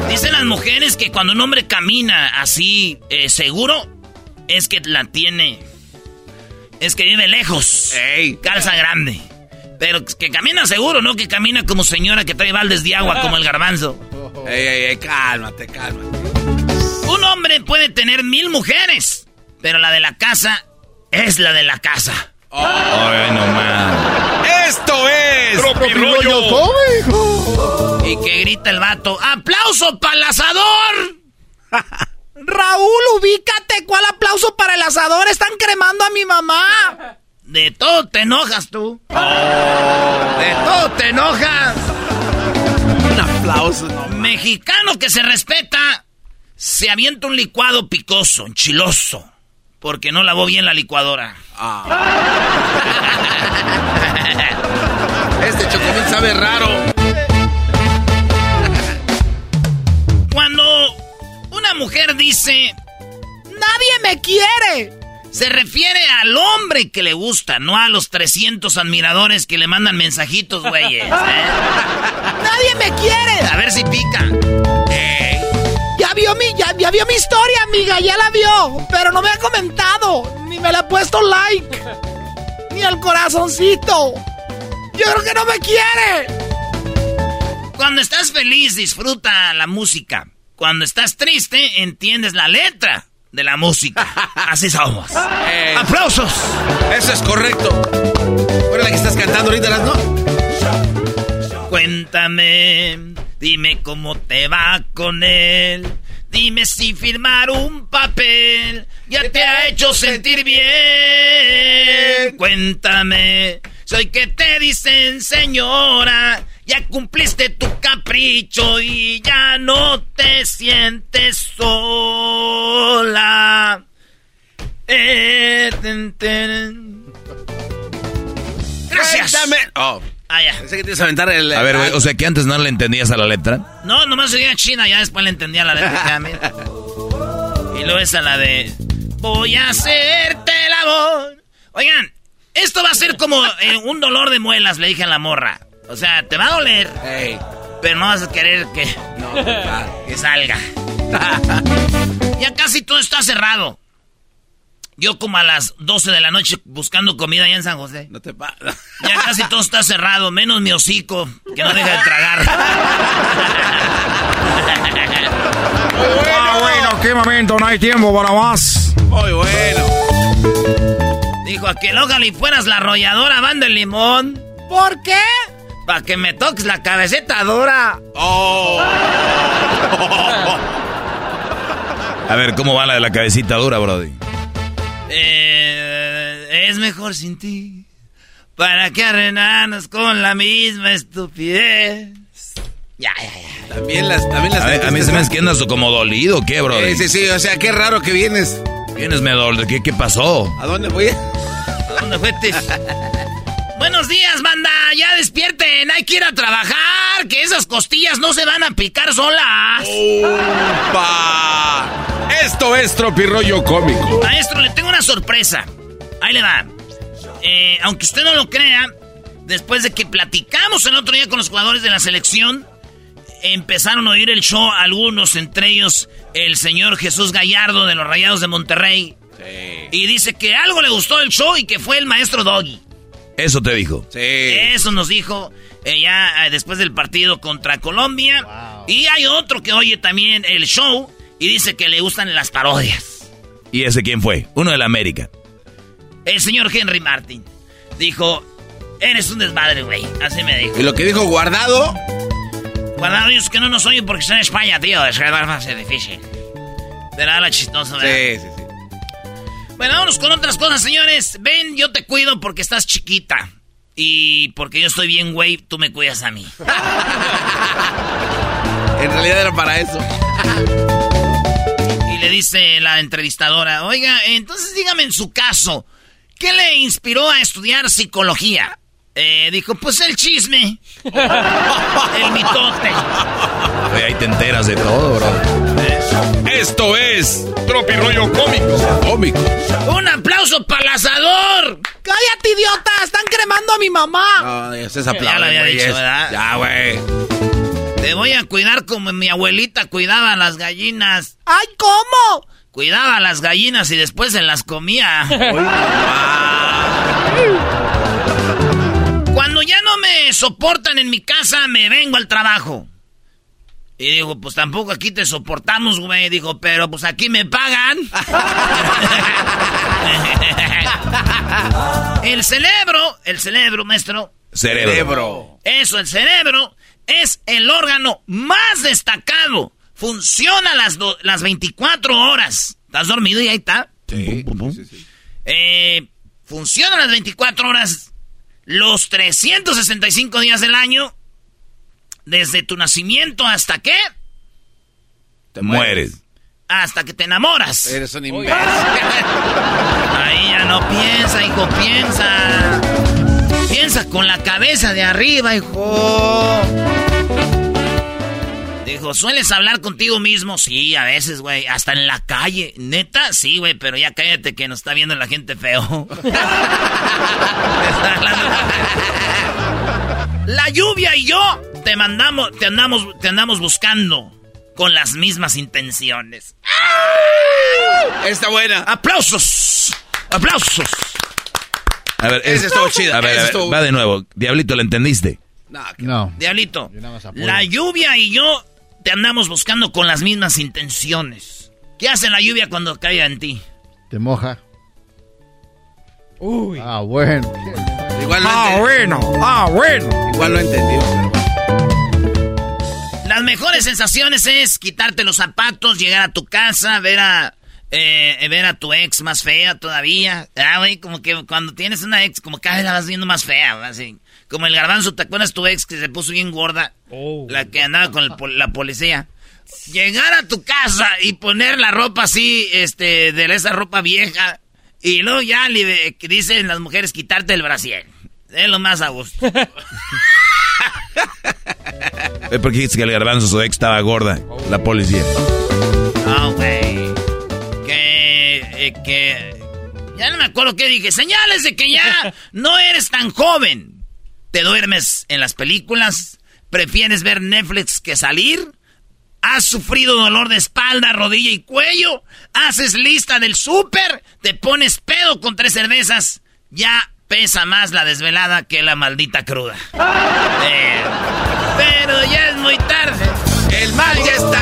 Dicen las mujeres que cuando un hombre camina así eh, seguro, es que la tiene. Es que vive lejos. Calza grande. Pero que camina seguro, no que camina como señora que trae baldes de agua como el garbanzo. Ey, ey, ey, cálmate, cálmate. Un hombre puede tener mil mujeres, pero la de la casa es la de la casa. Ay, no más. ¡Esto es! Tropirollo cómico. Y que grita el vato, ¡aplauso para el asador! [laughs] Raúl, ubícate. ¿Cuál aplauso para el asador? Están cremando a mi mamá. De todo te enojas tú. De todo te enojas. Un aplauso, no. Mexicano que se respeta, se avienta un licuado picoso, enchiloso, porque no lavó bien la licuadora. Este chocomil sabe raro. Cuando una mujer dice, Nadie me quiere. Se refiere al hombre que le gusta, no a los 300 admiradores que le mandan mensajitos, güeyes. ¿eh? [laughs] Nadie me quiere. A ver si pica. Ya vio mi, ya, ya vio mi historia, amiga, ya la vio. Pero no me ha comentado, ni me le ha puesto like, ni el corazoncito. Yo creo que no me quiere. Cuando estás feliz, disfruta la música. Cuando estás triste, entiendes la letra de la música. Así somos. [laughs] Eh, ¡Aplausos! Eso es correcto. ¿Cuál es la que estás cantando ahorita, las no? Cuéntame, dime cómo te va con él. Dime si firmar un papel ya te ha hecho sentir bien. Cuéntame, soy que te dicen señora, ya cumpliste tu capricho y ya no te sientes sola. Eh, ten, ten. Gracias. Cuéntame. Oh, Ah, ya. pensé que te ibas a aventar el. A ver, güey, o sea que antes no le entendías a la letra. No, nomás seguía China, ya después le entendía la letra. y luego esa la de Voy a hacerte el amor. Oigan, esto va a ser como eh, un dolor de muelas, le dije a la morra. O sea, te va a doler, pero no vas a querer que, no, [laughs] ah, que salga. [laughs] ya casi todo está cerrado. Yo como a las 12 de la noche buscando comida allá en San José. no te pasa. [laughs] Ya casi todo está cerrado, menos mi hocico, que no deja de tragar. Ah, bueno, qué momento, no hay tiempo para más. Muy bueno. Dijo aquel, ojalá y fueras la arrolladora banda el limón. ¿Por qué? Para que me toques la cabeceta dura. Oh. A ver, ¿cómo va la de la cabecita dura, Brody? Eh, es mejor sin ti. ¿Para qué arrenarnos con la misma estupidez? Ya, ya, ya. También las. También las A, ver, a mí se me hace que andas como dolido, ¿qué, Brody? Sí, sí, sí. O sea, qué raro que vienes. Vienes me dol- ¿Qué, ¿Qué pasó? ¿A dónde voy? ¿A dónde fuiste? [laughs] Buenos días, banda. Ya despierten. Hay que ir a trabajar. Que esas costillas no se van a picar solas. ¡Upa! Esto es Tropirollo Cómico. Maestro, le tengo una sorpresa. Ahí le va. Eh, aunque usted no lo crea, después de que platicamos el otro día con los jugadores de la selección, empezaron a oír el show algunos, entre ellos el señor Jesús Gallardo de los Rayados de Monterrey. Y dice que algo le gustó del show y que fue el maestro Doggy. Eso te dijo. Sí. Eso nos dijo eh, ya eh, después del partido contra Colombia. Y hay otro que oye también el show y dice que le gustan las parodias. ¿Y ese quién fue? Uno de la América. El señor Henry Martin dijo, eres un desmadre, güey. Así me dijo. Y lo que dijo Guardado. Guardado ellos que no nos oyen porque están en España, tío. Es que va a ser difícil. Pero la chistoso, ¿verdad? Sí, sí, sí. Bueno, vámonos con otras cosas, señores. Ven, yo te cuido porque estás chiquita. Y porque yo estoy bien, güey, tú me cuidas a mí. [laughs] en realidad era para eso. y le dice la entrevistadora, oiga, entonces dígame en su caso, ¿qué le inspiró a estudiar psicología? Eh, dijo, pues el chisme. [laughs] el mitote. ahí te enteras de todo, bro. Esto es Tropi Rollo Cómico. Cómico. Un aplauso para el asador. Cállate, idiota. Están cremando a mi mamá. No, ya se aplaude, Ya lo había dicho, ¿verdad? Ya, güey. Te voy a cuidar como mi abuelita cuidaba las gallinas. ¡Ay, cómo! Cuidaba las gallinas y después se las comía. Cuando ya no me soportan en mi casa, me vengo al trabajo. Y digo, pues tampoco aquí te soportamos, güey. Digo, pero pues aquí me pagan. [laughs] el cerebro, el cerebro, maestro. Cerebro. Eso, el cerebro es el órgano más destacado. Funciona las, las 24 horas. ¿Estás dormido y ahí está? Sí. Eh, funciona las 24 horas los 365 días del año, desde tu nacimiento hasta qué? Te mueres. Hasta que te enamoras. Eres un imbécil. [laughs] Ahí ya no piensa, hijo, piensa. Piensa con la cabeza de arriba, hijo. Dijo, ¿sueles hablar contigo mismo? Sí, a veces, güey. Hasta en la calle. ¿Neta? Sí, güey, pero ya cállate que nos está viendo la gente feo. [laughs] la lluvia y yo te mandamos, te andamos, te andamos buscando con las mismas intenciones. Está buena. ¡Aplausos! ¡Aplausos! A ver, Ese estuvo chido. A ver, ese a ver, estuvo- va de nuevo. Diablito, ¿lo entendiste? No. Diablito, la lluvia y yo te andamos buscando con las mismas intenciones. ¿Qué hace la lluvia cuando cae en ti? Te moja. Uy. Ah, bueno. Igual no Ah, bueno. Ah, bueno. Igual no entendió. Las mejores sensaciones es quitarte los zapatos, llegar a tu casa, ver a eh, ver a tu ex más fea todavía. Ah, güey, como que cuando tienes una ex, como cada vez la vas viendo más fea, así. Como el garbanzo, ¿te acuerdas tu ex que se puso bien gorda? La que andaba con el la policía. Llegar a tu casa y poner la ropa así, este, de esa ropa vieja. Y luego ya le- dicen las mujeres quitarte el brasier. Es lo más a gusto. [laughs] Es porque dijiste que el garbanzo su ex estaba gorda. La policía. Güey. Que, eh, que... Ya no me acuerdo qué dije. Señales de que ya [laughs] no eres tan joven. Te duermes en las películas. Prefieres ver Netflix que salir. Has sufrido dolor de espalda, rodilla y cuello. Haces lista del súper. Te pones pedo con tres cervezas. Ya pesa más la desvelada que la maldita cruda. [laughs] Eh, pero ya es muy tarde. El mal ya está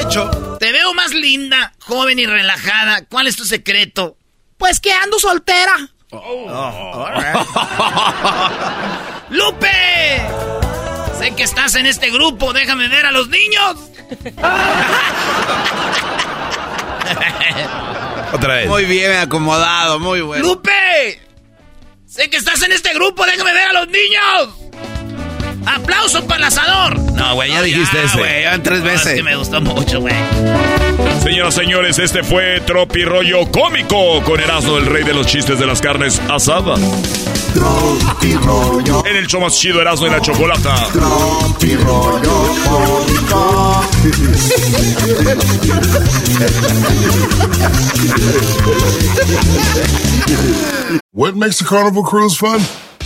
hecho. Te veo más linda, joven y relajada. ¿Cuál es tu secreto? Pues que ando soltera. [laughs] ¡Lupe! Sé que estás en este grupo, déjame ver a los niños. [laughs] Otra vez. Muy bien acomodado, muy bueno. ¡Lupe! Sé que estás en este grupo, déjame ver a los niños. ¡Aplauso para el asador! No, güey, ya dijiste ese. güey, tres No, es veces. que me gustó mucho, güey. Señoras, señores, este fue Tropi Rollo Cómico con Erasmo, el rey de los chistes de las carnes asadas. En el show más chido Erasmo y la chocolata. What makes a carnival cruise fun?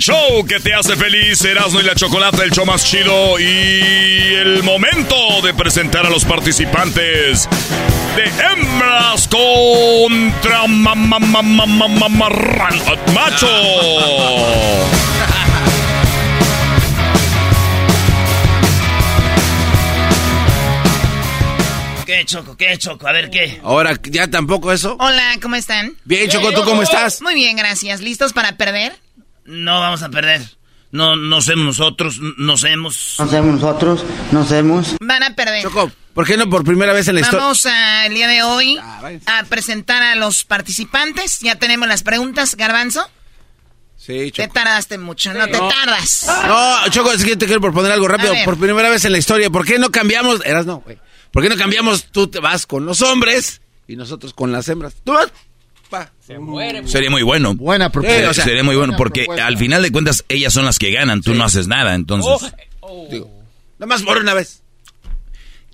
Show que te hace feliz, Erasmo y la Chocolata, el show más chido y el momento de presentar a los participantes de Hembras contra Macho. ¿Qué, Choco? ¿Qué, Choco? A ver, ¿qué? Ahora, ¿ya tampoco eso? Hola, ¿cómo están? Bien, Choco, ¿tú cómo estás? Muy bien, gracias. ¿Listos para perder? No vamos a perder. No, no somos nosotros, nos hemos... No hacemos nosotros, no hacemos. Van a perder. Choco, ¿por qué no por primera vez en la historia? Vamos a, el día de hoy a presentar a los participantes. Ya tenemos las preguntas, Garbanzo. Sí, Te tardaste mucho, no te No. tardas. No, Choco, es que te quiero proponer algo rápido. Por primera vez en la historia, ¿por qué no cambiamos? Eras no, güey. ¿Por qué no cambiamos? Tú te vas con los hombres y nosotros con las hembras. Tú vas. Pa. Sería muy bueno. Buena propuesta. Eh, o sea, sería muy bueno porque propuesta. al final de cuentas ellas son las que ganan, tú no haces nada, entonces. Nada más por una vez.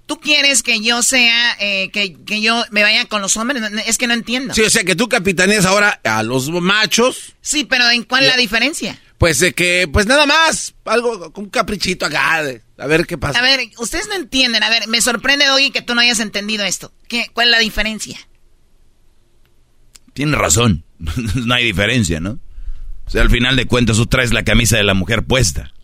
¿Tú quieres que yo sea, eh, que, que yo me vaya con los hombres? Es que no entiendo. Sí, o sea que tú capitaneas ahora a los machos. Sí, pero ¿en cuál es la diferencia? Pues de que, pues nada más, algo, un caprichito acá, de, a ver qué pasa. A ver, ustedes no entienden. A ver, me sorprende, Doggy, que tú no hayas entendido esto. ¿Qué, ¿Cuál es la diferencia? Tienes razón, [laughs] no hay diferencia, ¿no? O sea, al final de cuentas tú traes la camisa de la mujer puesta.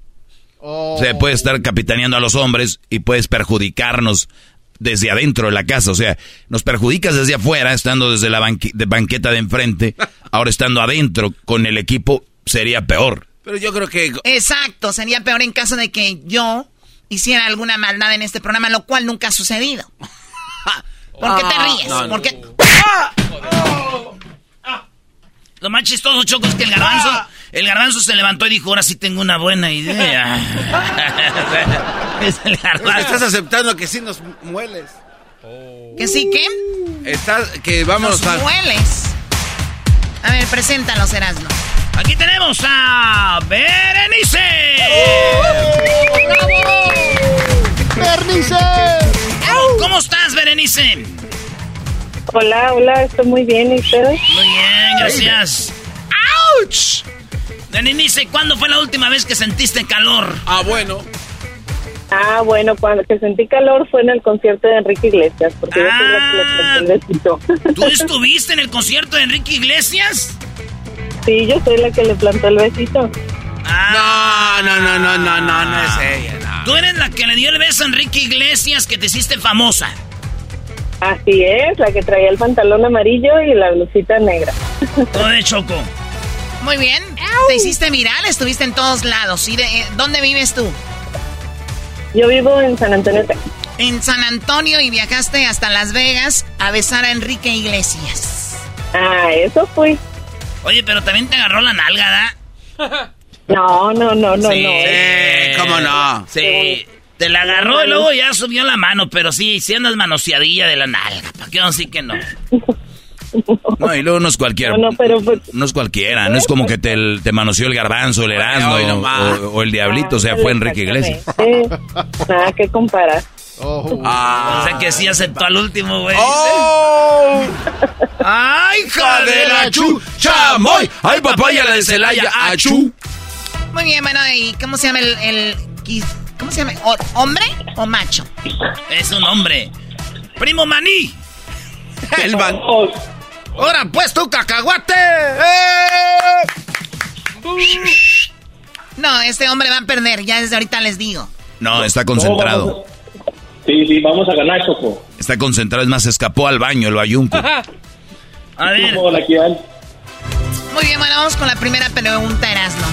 O sea, puedes estar capitaneando a los hombres y puedes perjudicarnos desde adentro de la casa. O sea, nos perjudicas desde afuera, estando desde la de banqueta de enfrente. Ahora estando adentro con el equipo sería peor. Pero yo creo que... Exacto, sería peor en caso de que yo hiciera alguna maldad en este programa, lo cual nunca ha sucedido. [laughs] ¿Por qué te Ah, ríes? no, no. ¿Por qué? Lo más chistoso, Choco, es que el garbanzo, el garbanzo se levantó y dijo, ahora sí tengo una buena idea. [laughs] [laughs] es el garbanzo. Estás aceptando que sí nos mueles. ¿Que sí qué? Estás, que vamos Los a... mueles. A ver, preséntalos, Erasmo. Aquí tenemos a Berenice. ¡Bernice! ¿Cómo estás, Berenice? Hola, hola, estoy muy bien, ¿y ustedes? Muy bien, gracias. ¡Auch! Berenice, ¿cuándo fue la última vez que sentiste calor? Ah, bueno. Ah, bueno, cuando que sentí calor fue en el concierto de Enrique Iglesias, porque yo soy la que le planté el besito. ¿Tú estuviste en el concierto de Enrique Iglesias? Sí, yo soy la que le plantó el besito. No, no, no, no, no, no, no es ella, no. Tú eres la que le dio el beso a Enrique Iglesias que te hiciste famosa. Así es, la que traía el pantalón amarillo y la blusita negra. [laughs] Todo de Choco. Muy bien. Te hiciste viral, estuviste en todos lados. ¿Y de, eh, dónde vives tú? Yo vivo en San Antonio, Texas. En San Antonio y viajaste hasta Las Vegas a besar a Enrique Iglesias. Ah, eso fui. Oye, pero también te agarró la nalga, ¿da? [laughs] No, no, no, no, sí, no. Eh, ¿cómo no? Sí. Te la agarró y luego ya subió la mano, pero sí, sí andas manoseadilla de la nalga. ¿Para qué vamos a decir que no? [laughs] No, y luego no es cualquiera. No, no, pero pues, No es cualquiera, no es como que te, te manoseó el garbanzo, el erasmo o, o- o el diablito, o sea, fue Enrique Iglesias. exactamente. Nada que comparar. O sea que sí aceptó al último, güey. ¡Oh! ¡Ay, hija de la chu! ¡Chamoy! ¡Ay, papaya la de Celaya! ¡Achú! Muy bien, bueno, ¿y cómo se llama el... el- ¿Cómo se llama? ¿O- ¿Hombre o macho? Es un hombre. ¡Primo maní! [laughs] El van. ¡Ahora pues tu cacahuate! No, este hombre va a perder, ya desde ahorita les digo. No, está concentrado. Sí, sí, vamos a ganar, Choco. Está concentrado, es más, escapó al baño el bayunco. [laughs] A ver. Muy bien, bueno, vamos con la primera pregunta, Erasmo.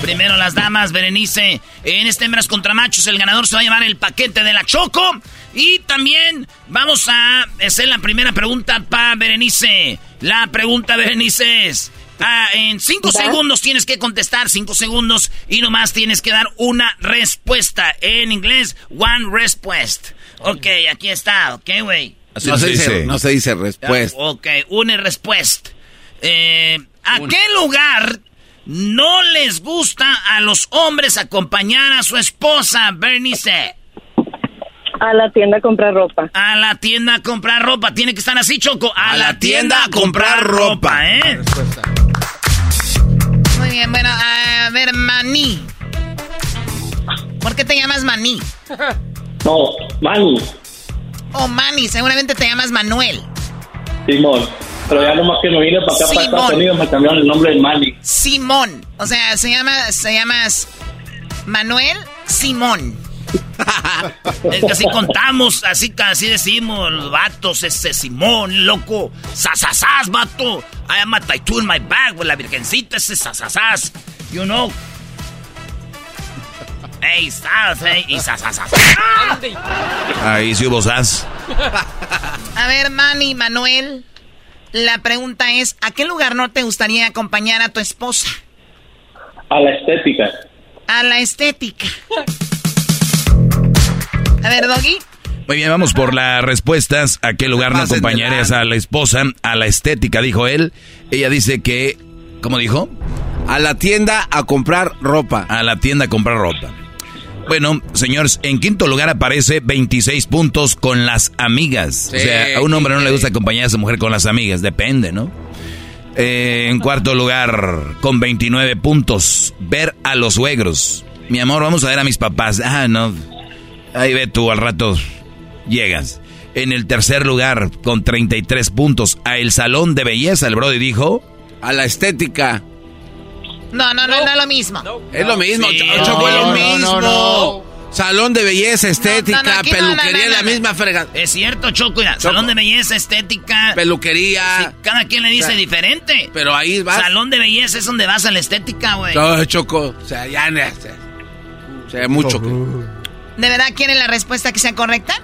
Primero las damas, Berenice. En este hembras contra machos, el ganador se va a llevar el paquete de la Choco. Y también vamos a hacer la primera pregunta para Berenice. La pregunta, Berenice, es... ah, en cinco ¿Va? segundos tienes que contestar, cinco segundos, y nomás tienes que dar una respuesta. En inglés, one respuest. Ok, aquí está, ok, güey. No se, dice, no se dice respuesta. Ok, una respuesta. Eh, ¿A qué lugar no les gusta a los hombres acompañar a su esposa, Bernice? A la tienda a comprar ropa. A la tienda a comprar ropa. Tiene que estar así, Choco. A, la, tienda, a comprar ropa, ¿eh? Muy bien, bueno, a ver, Maní. ¿Por qué te llamas Maní? No, Manny, Oh, Manny, seguramente te llamas Manuel. Simón. Pero ya nomás que me vine para acá, para Simón. Estados Unidos, me cambiaron el nombre de Manny. Simón. O sea, se llama, se llamas Manuel Simón. [laughs] Es que así contamos, así, así decimos los vatos, ese Simón, loco. Sasasas, vato. I am a tattoo in my bag, la virgencita, ese sasasas. You know. Ey, sas, ey, y sasasas. [laughs] Ahí sí hubo sas. A ver, Manny, Manuel. La pregunta es, ¿a qué lugar no te gustaría acompañar a tu esposa? A la estética. A la estética. A ver, Doggy. Muy bien, vamos por las respuestas. ¿A qué lugar no acompañarías a la esposa? A la estética, dijo él. Ella dice que, ¿cómo dijo? A la tienda a comprar ropa. A la tienda a comprar ropa. Bueno, señores, en quinto lugar aparece 26 puntos con las amigas. Sí, o sea, a un hombre no le gusta acompañar a su mujer con las amigas, depende, ¿no? Eh, en cuarto lugar, con 29 puntos, ver a los suegros. Mi amor, vamos a ver a mis papás. Ah, no. Ahí ve tú, al rato llegas. En el tercer lugar, con 33 puntos, a el salón de belleza, el Brody dijo. A la estética. No, no, no, no, es lo mismo. Es lo mismo, Sí, Choco, no, fue lo no, mismo. no, Salón de belleza, estética, No, no, no, aquí no, no, peluquería, no, la no. misma frega. Es cierto, Choco, mira, salón de belleza, estética. Peluquería. Sí, cada quien le dice O sea, diferente. Pero ahí vas. Salón de belleza es donde vas a la estética, güey. No, Choco, o sea, ya. O sea, mucho. que- ¿De verdad quieren la respuesta que sea correcta?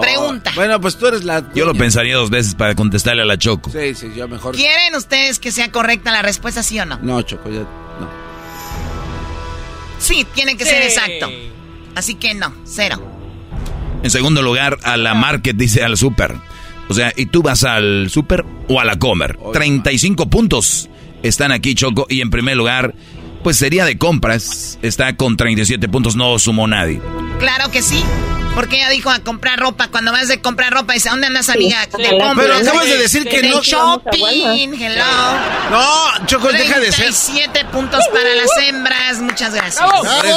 Pregunta. Oh, bueno, pues tú eres la. Yo lo pensaría dos veces para contestarle a la Choco. Sí, sí, yo mejor. ¿Quieren ustedes que sea correcta la respuesta, sí o no? No, Choco, ya. No. Sí, tiene que ser exacto. Así que no, cero. En segundo lugar, a la market, dice al super. O sea, ¿y tú vas al super o a la comer? 35 puntos están aquí, Choco. Y en primer lugar, pues sería de compras. Está con 37 puntos, no sumó nadie. Claro que sí. Porque ella dijo a comprar ropa. Cuando vas de comprar ropa, dice, ¿a dónde andas, amiga? De Pero compras. acabas de decir que De no- shopping, hello. No, Choco, deja de ser. 37 puntos para las hembras. Muchas gracias. De-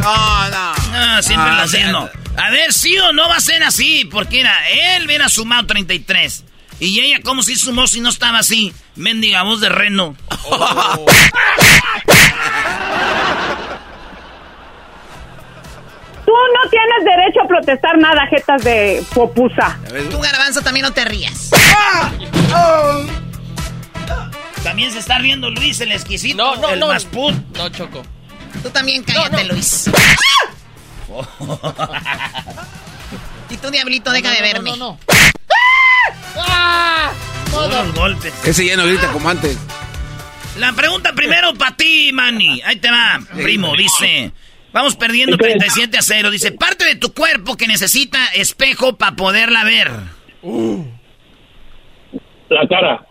No, no. Ah, siempre Ah, lo hacemos. A ver, sí o no va a ser así, porque era, él hubiera sumado 33. Y ella, ¿cómo si sumó si no estaba así? Mendiga voz de reno. Tú no tienes derecho a protestar nada, jetas de popusa. Tú, garbanzo, también no te rías. También se está riendo Luis, el exquisito, No, no, el no. Masput. No, Choco. Tú también cállate, Luis. [laughs] Y tú, diablito, deja de verme. No, no, Unos golpes. Ese ya no grita como antes. La pregunta primero para ti, Manny. Ahí te va, primo. Dice, vamos perdiendo 37 a 0. Dice, parte de tu cuerpo que necesita espejo para poderla ver. La cara.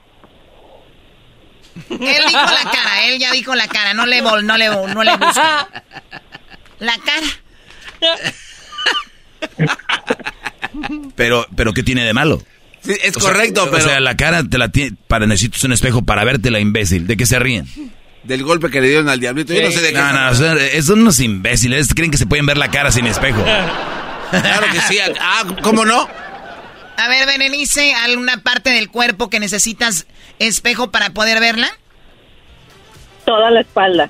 Él dijo la cara, él ya dijo la cara. No le vol, no le, no le busca. La cara. Pero, pero ¿qué tiene de malo? Sí, es O sea, correcto, o pero. sea, la cara te la tiene, para necesitas un espejo para verte la imbécil. ¿De qué se ríen? Del golpe que le dieron al diablito. Yo no sé de qué. No, no, o sea, eh, son unos imbéciles. Creen que se pueden ver la cara sin espejo. Claro que sí. Ah, ¿cómo no? A ver, Berenice, ¿alguna parte del cuerpo que necesitas espejo para poder verla? Toda la espalda.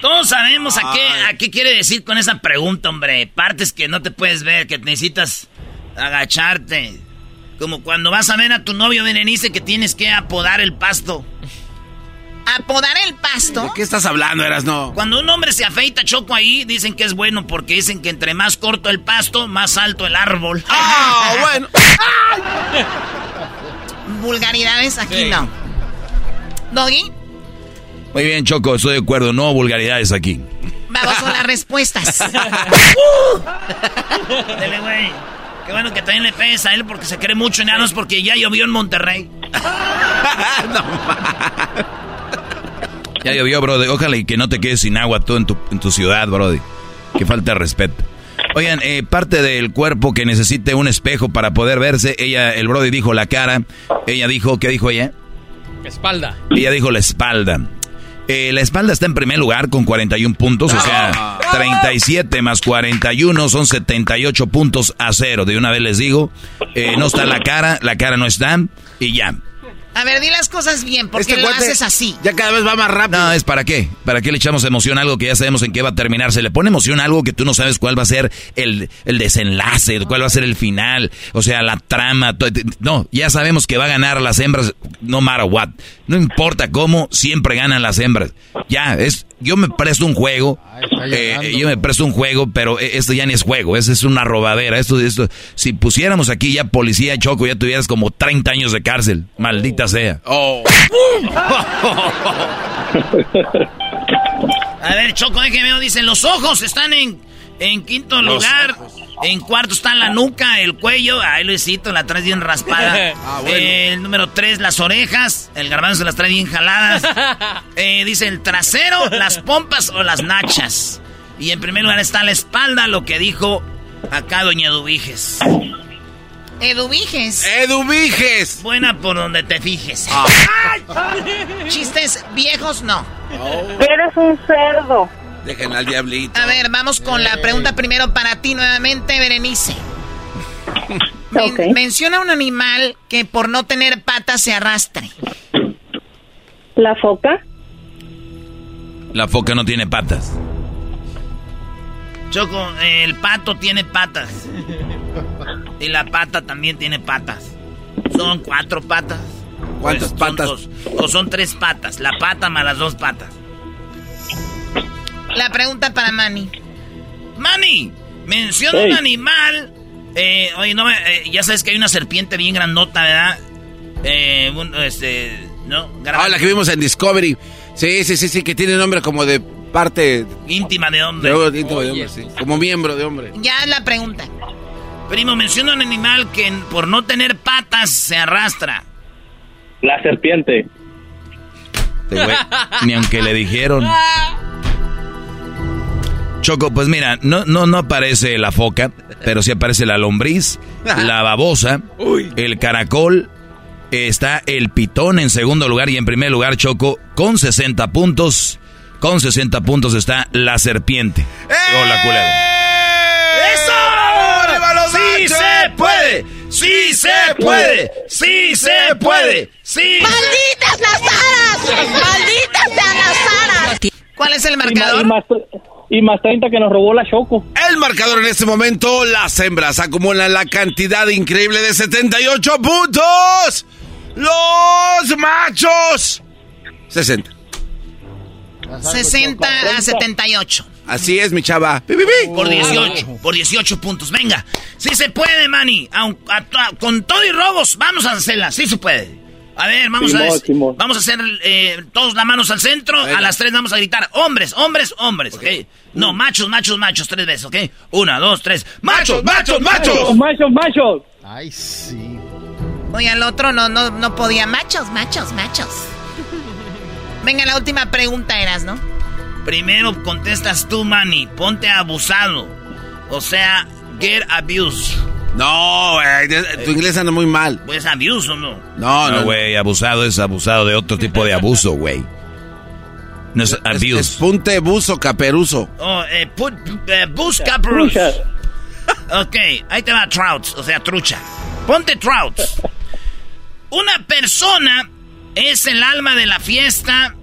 Todos sabemos a qué, a qué quiere decir con esa pregunta, hombre. Partes que no te puedes ver, que necesitas agacharte. Como cuando vas a ver a tu novio Berenice que tienes que apodar el pasto. ¿Apodar el pasto? ¿De qué estás hablando, Eras no? Cuando un hombre se afeita choco ahí, dicen que es bueno porque dicen que entre más corto el pasto, más alto el árbol. ¡Ah, [laughs] bueno! Vulgaridades aquí no. ¿Doggy? Muy bien, Choco, estoy de acuerdo. No vulgaridades aquí. Vamos con las respuestas. [laughs] Dele, güey. Qué bueno que también le pegues a él porque se cree mucho en enanos porque ya llovió en Monterrey. [laughs] Ya llovió, Brody. Ojalá y que no te quedes sin agua tú en tu, en tu ciudad, Brody. Que falta de respeto. Oigan, eh, parte del cuerpo que necesite un espejo para poder verse, ella, el Brody dijo la cara, ella dijo, ¿qué dijo ella? Espalda. Ella dijo la espalda. Eh, la espalda está en primer lugar con 41 puntos, o sea, 37 más 41 son 78 puntos a cero. De una vez les digo, eh, no está la cara, la cara no está y ya. A ver, di las cosas bien, ¿por qué Este lo cuate haces así? Ya cada vez va más rápido. No, es para qué. ¿Para qué le echamos emoción a algo que ya sabemos en qué va a terminar? Se le pone emoción a algo que tú no sabes cuál va a ser el, el desenlace, cuál va a ser el final, o sea, la trama. No, ya sabemos que va a ganar las hembras, no matter what. No importa cómo, siempre ganan las hembras. Ya, es, yo me presto un juego, eh, yo me presto un juego, pero eh, esto ya ni es juego, eso es una robadera. Esto, esto, si pusiéramos aquí ya policía choco, ya tuvieras como 30 años de cárcel, maldita sea. Oh. [laughs] A ver, Choco, déjeme dicen, los ojos están en, en quinto Los lugar. En cuarto está la nuca, el cuello. Ay, Luisito, la traes bien raspada. [laughs] Ah, bueno. Eh, el número tres, las orejas. El garbanzo se las trae bien jaladas. [laughs] Eh, dice el trasero, las pompas o las nachas. Y en primer lugar está la espalda, lo que dijo acá Doña Dubiges. Eduviges. ¡Eduviges! Buena por donde te fijes. [laughs] Chistes viejos, no. Eres un cerdo. Dejen al diablito. A ver, vamos con la pregunta primero para ti nuevamente, Berenice. [laughs] Men-. Menciona un animal que por no tener patas se arrastre. La foca. La foca no tiene patas. Choco, eh, el pato tiene patas. Y la pata también tiene patas. Son cuatro patas. ¿Cuántas Pues, son patas? dos. o son tres patas. La pata más las dos patas. La pregunta para Manny. Manny, menciona Hey. un animal. Eh, oye, no, me- eh, ya sabes que hay una serpiente bien grandota, ¿verdad? Eh, un- este, ¿no? Ah, la que vimos en Discovery. Sí, sí, sí, sí, que tiene nombre como de parte Íntima de de, hombre. íntimo de hombre, sí. Como miembro de hombre. Ya es la pregunta. Primo, menciona un animal que por no tener patas se arrastra. La serpiente. Este [laughs] güey, ni aunque le dijeron. [laughs] Choco, pues mira, no, no, no aparece la foca, pero sí aparece la lombriz, la babosa, el caracol, está el pitón en segundo lugar y en primer lugar, Choco, con 60 puntos. Con 60 puntos está la serpiente. O la culebra. ¡Eso! ¡Sí se puede! ¡Sí se puede! ¡Sí se puede! ¡Sí! ¡Malditas las aras! ¡Malditas sean las aras! ¿Cuál es el Y, ma- marcador? Y más, y más 30 que nos robó la Choco. El marcador en este momento, las hembras acumulan la cantidad increíble de 78 puntos. Los machos. 60. 60 a 78. Así es, mi chava. Por 18, por 18 puntos. Venga, sí se puede, Manny. Aun- a to- con todo y robos, vamos a hacerla. Sí se puede. A ver, vamos a Simón. vamos a hacer eh, todos las manos al centro. A las tres vamos a gritar hombres, hombres, hombres. ¿ok? No, machos, machos, machos. Tres veces, ¿ok? Una, dos, tres. ¡Machos, machos, machos! ¡Machos, machos! Ay, sí. Oye, al otro no, no, no podía. Machos, machos, machos. Venga, la última pregunta eras, ¿no? Primero contestas tú, Manny. Ponte abusado. O sea, get abused. No, güey. Tu inglés anda muy mal. Pues abuse o no. No, No, no, güey, abusado es abusado de otro tipo de abuso, güey. No es Es, abuse. es punte buzo caperuso. Oh, eh, put, eh, busca Bruce. Trucha. Ok, ahí te va Trouts, o sea, trucha. Ponte Trouts. Una persona es el alma de la fiesta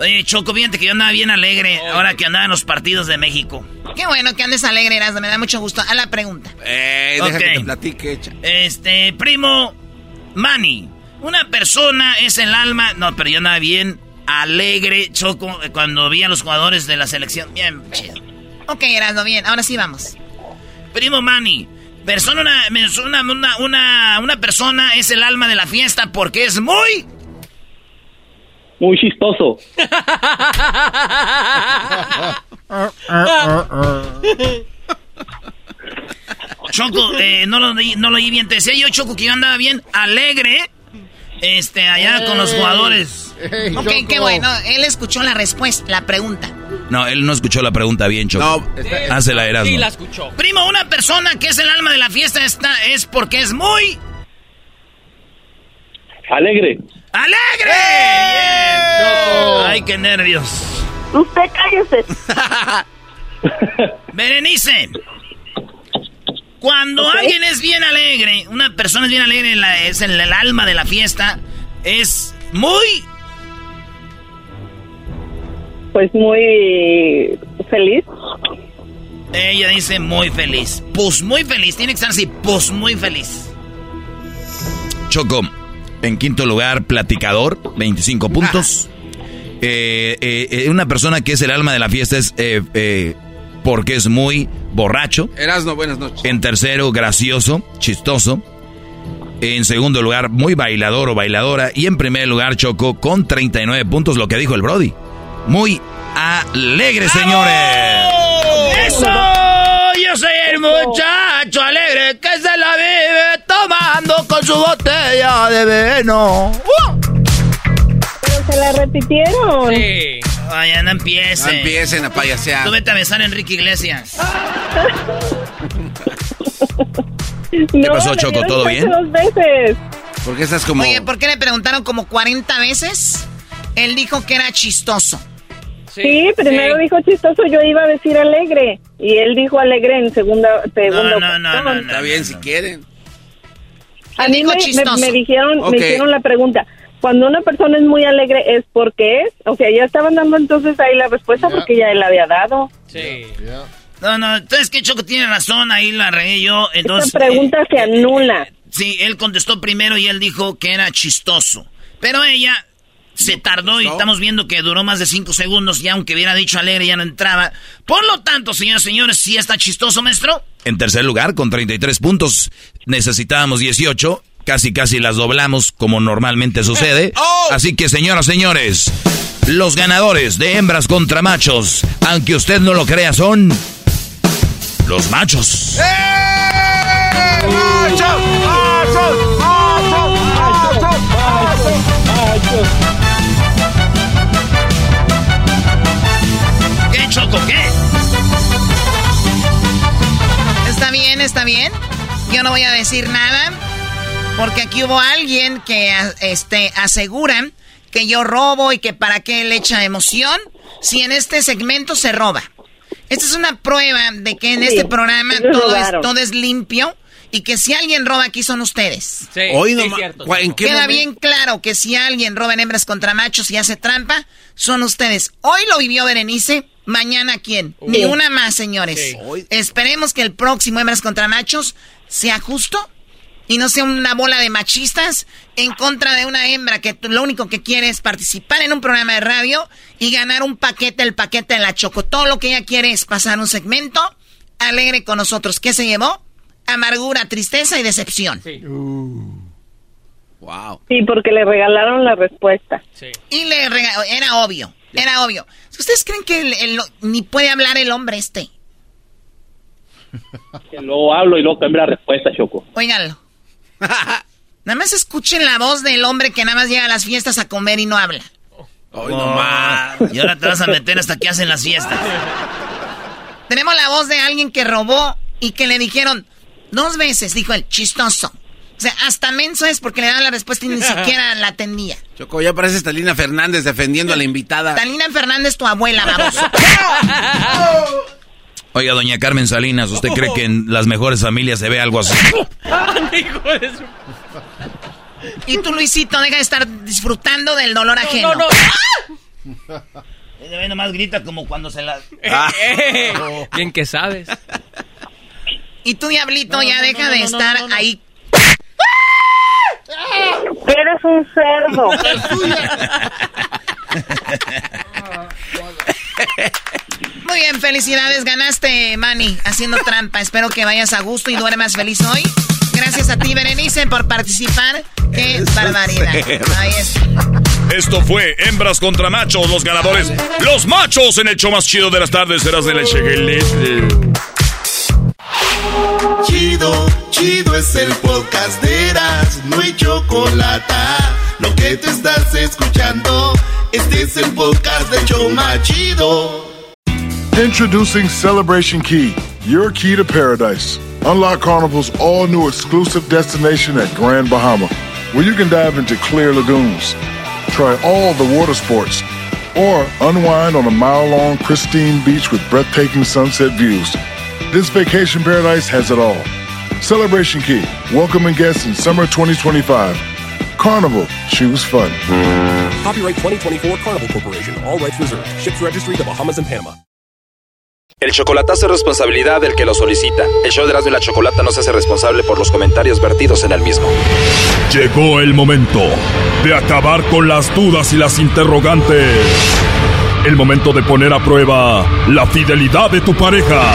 Oye, Choco, fíjate que yo andaba bien alegre ahora que andaba en los partidos de México. Qué bueno que andes alegre, Erasmo. Me da mucho gusto. A la pregunta. Eh, deja Ok. que te platique, echa. Este, primo Manny. Una persona es el alma. No, pero yo andaba bien alegre, Choco, cuando vi a los jugadores de la selección. Bien chido. Ok, Erasmo, bien. Ahora sí vamos. Primo Manny. Persona, una, una, una, una, una persona es el alma de la fiesta porque es muy. Muy chistoso. Choco, eh, no, lo, di- no lo oí bien. Te decía yo, Choco, que yo andaba bien alegre. Este, allá con los jugadores. ok, qué bueno. Él escuchó la respuesta, la pregunta. No, él no escuchó la pregunta bien, Choco. No, Hácela, Erasmo. escuchó. Primo, una persona que es el alma de la fiesta está, es porque es muy Alegre. Alegre. Ay, qué nervios. Usted cállese. [laughs] Berenice. Cuando alguien es bien alegre, una persona es bien alegre, la- es el, el alma de la fiesta, es muy... Pues muy feliz. Ella dice muy feliz. Pues muy feliz, tiene que estar así, pues muy feliz. Choco, en quinto lugar, platicador, 25 puntos. Eh, eh, eh, una persona que es el alma de la fiesta es eh, eh, porque es muy borracho. Erasno, buenas noches. En tercero, gracioso, chistoso. En segundo lugar, muy bailador o bailadora. Y en primer lugar, Choco, con 39 puntos, lo que dijo el Brody. Muy alegre, señores. ¡Eso! Yo soy el muchacho alegre que se la vive tomando con su botella de veno. Pero se la repitieron. Sí. Vaya, no empiecen. No empiecen a payasear. Tú vete a besar a Enrique Iglesias. [laughs] ¿Qué pasó, Choco? ¿Todo bien? Dos veces. ¿Por qué estás como.? Oye, ¿por qué le preguntaron como 40 veces? Él dijo que era chistoso. Sí, primero dijo chistoso, yo iba a decir alegre. Y él dijo alegre en segunda, segunda No, no, no, Está bien, si quieren. A mí dijo me, chistoso. me- me dijeron, me hicieron la pregunta. Cuando una persona es muy alegre, ¿es porque es? O sea, ya estaban dando entonces ahí la respuesta porque ya él la había dado. Sí. No, no, entonces que Choco tiene razón, ahí la regué yo. Entonces, Esta pregunta se anula. Sí, él contestó primero y él dijo que era chistoso. Pero ella se tardó y estamos viendo que duró más de cinco segundos y aunque hubiera dicho alegre ya no entraba. Por lo tanto, señores y señores, sí está chistoso, maestro. En tercer lugar, con 33 puntos, necesitábamos 18. Casi, casi las doblamos como normalmente sucede. [laughs] Así que, señoras, señores, los ganadores de hembras contra machos, aunque usted no lo crea, son los machos. ¿Qué, Choco, qué? Está bien, está bien. Yo no voy a decir nada. Porque aquí hubo alguien que este, asegura que yo robo y que para qué le echa emoción si en este segmento se roba. Esta es una prueba de que en Sí, este programa todo es, robaron. todo es limpio y que si alguien roba aquí son ustedes. Sí, Hoy sí, cierto. ¿En qué Queda momento? bien claro que si alguien roba en hembras contra machos y hace trampa, son ustedes. Hoy lo vivió Berenice, mañana quién. Ni una más, señores. Sí. Esperemos que el próximo hembras contra machos sea justo y no sea una bola de machistas en contra de una hembra que lo único que quiere es participar en un programa de radio y ganar un paquete, el paquete de la Choco. Todo lo que ella quiere es pasar un segmento alegre con nosotros. ¿Qué se llevó? Amargura, tristeza y decepción. Sí. Wow. Sí, porque le regalaron la respuesta. Sí. Y le rega- era obvio, era obvio. ¿Ustedes creen que el- el- ni puede hablar el hombre este? [laughs] Que luego hablo y luego cambia la respuesta, Choco. Óiganlo. [laughs] Nada más escuchen la voz del hombre que nada más llega a las fiestas a comer y no habla. Hoy no más. Y ahora te vas a meter hasta que hacen las fiestas. Tenemos la voz de alguien que robó y que le dijeron dos veces, dijo el chistoso. O sea, hasta menso es porque le daban la respuesta y ni [laughs] siquiera la atendía. Choco, ya parece Talina Fernández defendiendo a la invitada. Talina Fernández, tu abuela, baboso. [laughs] Oiga, doña Carmen Salinas, ¿usted cree que en las mejores familias se ve algo así? [laughs] Y tú, Luisito, deja de estar disfrutando del dolor ajeno. No, no. Güey nomás grita como cuando se la... Ah. Bien que sabes. Y tú, Diablito, ya deja de estar ahí. Eres un cerdo. [laughs] Muy bien, felicidades, ganaste, Manny, haciendo trampa. Espero que vayas a gusto y duermas feliz hoy. Gracias a ti, Berenice, por participar. ¡Qué barbaridad! Ahí es. Esto fue Hembras contra Machos, los ganadores. Los machos en el show más chido de las tardes. Serás de la Cheguelete. Chido, chido es el podcast de Eras, no hay chocolate. Lo que te estás escuchando, este es el podcast de Choma Chido. Introducing Celebration Key, your key to paradise. Unlock Carnival's all new exclusive destination at Grand Bahama, where you can dive into clear lagoons, try all the water sports, or unwind on a mile long pristine beach with breathtaking sunset views. This vacation paradise has it all. Celebration Key, welcoming guests in summer 2025. Carnival, choose fun. Copyright 2024 Carnival Corporation. All rights reserved. Ships registry the Bahamas and Panama. El chocolatazo es responsabilidad del que lo solicita. El show de Erasmo y la Chocolata no se hace responsable por los comentarios vertidos en el mismo. Llegó el momento de acabar con las dudas y las interrogantes. El momento de poner a prueba la fidelidad de tu pareja.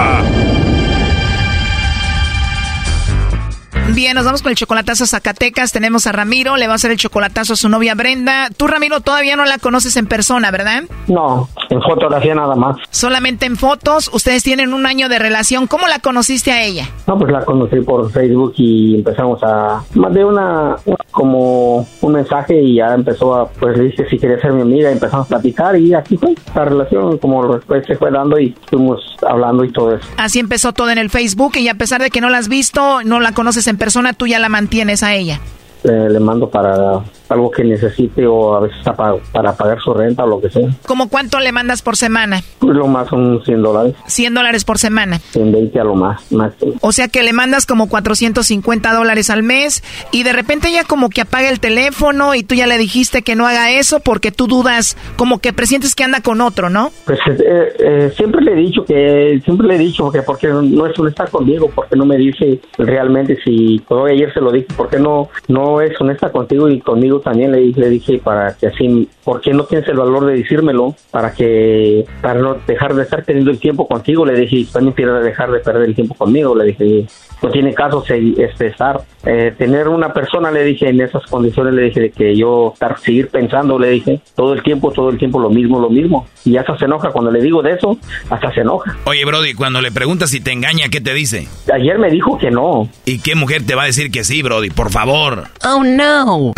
Bien, nos vamos con el chocolatazo a Zacatecas. Tenemos a Ramiro, le va a hacer el chocolatazo a su novia Brenda. Tú, Ramiro, todavía no la conoces en persona, ¿verdad? No, en fotografía nada más. Solamente en fotos. Ustedes tienen un año de relación. ¿Cómo la conociste a ella? No, pues la conocí por Facebook y empezamos a... Mandé una, una- como un mensaje y ya empezó a... Pues le dije si quería ser mi amiga, empezamos a platicar y así fue. La relación como después se fue dando y fuimos hablando y todo eso. Así empezó todo en el Facebook y a pesar de que no la has visto, no la conoces en persona, tú ya la mantienes a ella. Le mando para algo que necesite o a veces para, para pagar su renta o lo que sea. ¿Cómo cuánto le mandas por semana? Pues lo más son 100 dólares, 100 dólares por semana. 120 a lo más. más. O sea que le mandas como 450 dólares al mes y de repente ella como que apaga el teléfono y tú ya le dijiste que no haga eso porque tú dudas, como que presientes que anda con otro, ¿no? Pues eh, eh, siempre le he dicho que, siempre le he dicho que porque no es honesta conmigo, porque no me dice realmente si, todo ayer se lo dije, porque no, no es honesta contigo y conmigo también le dije, le dije para que así, ¿por qué no tienes el valor de decírmelo? Para que, para no dejar de estar teniendo el tiempo contigo, le dije, también quiero dejar de perder el tiempo conmigo, le dije, no tiene caso se- este, estar, eh, tener una persona, le dije, en esas condiciones, le dije, de que yo estar, seguir pensando, le dije, todo el tiempo, todo el tiempo lo mismo, lo mismo, y hasta se enoja, cuando le digo de eso, hasta se enoja. Oye, Brody, cuando le preguntas si te engaña, ¿qué te dice? Ayer me dijo que no. ¿Y qué mujer te va a decir que sí, Brody? Por favor. Oh no.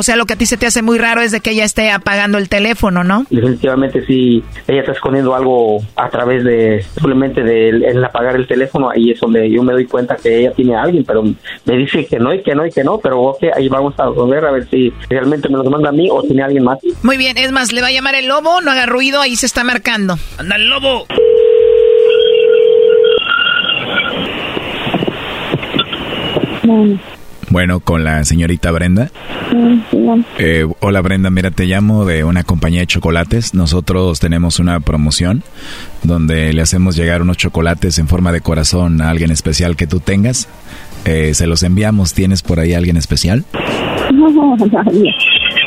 O sea, lo que a ti se te hace muy raro es de que ella esté apagando el teléfono, ¿no? Definitivamente si ella está escondiendo algo a través de simplemente de el, el apagar el teléfono, ahí es donde yo me doy cuenta que ella tiene a alguien, pero me dice que no y que no y que no, pero ok, ahí vamos a ver a ver si realmente me los manda a mí o tiene alguien más. Muy bien, es más, le va a llamar el lobo, no haga ruido, ahí se está marcando. ¡Anda el lobo! Bueno, con la señorita Brenda. Eh, hola Brenda, mira, te llamo de una compañía de chocolates. Nosotros tenemos una promoción donde le hacemos llegar unos chocolates en forma de corazón a alguien especial que tú tengas. Eh, se los enviamos. ¿Tienes por ahí alguien especial? [laughs] No, nadie.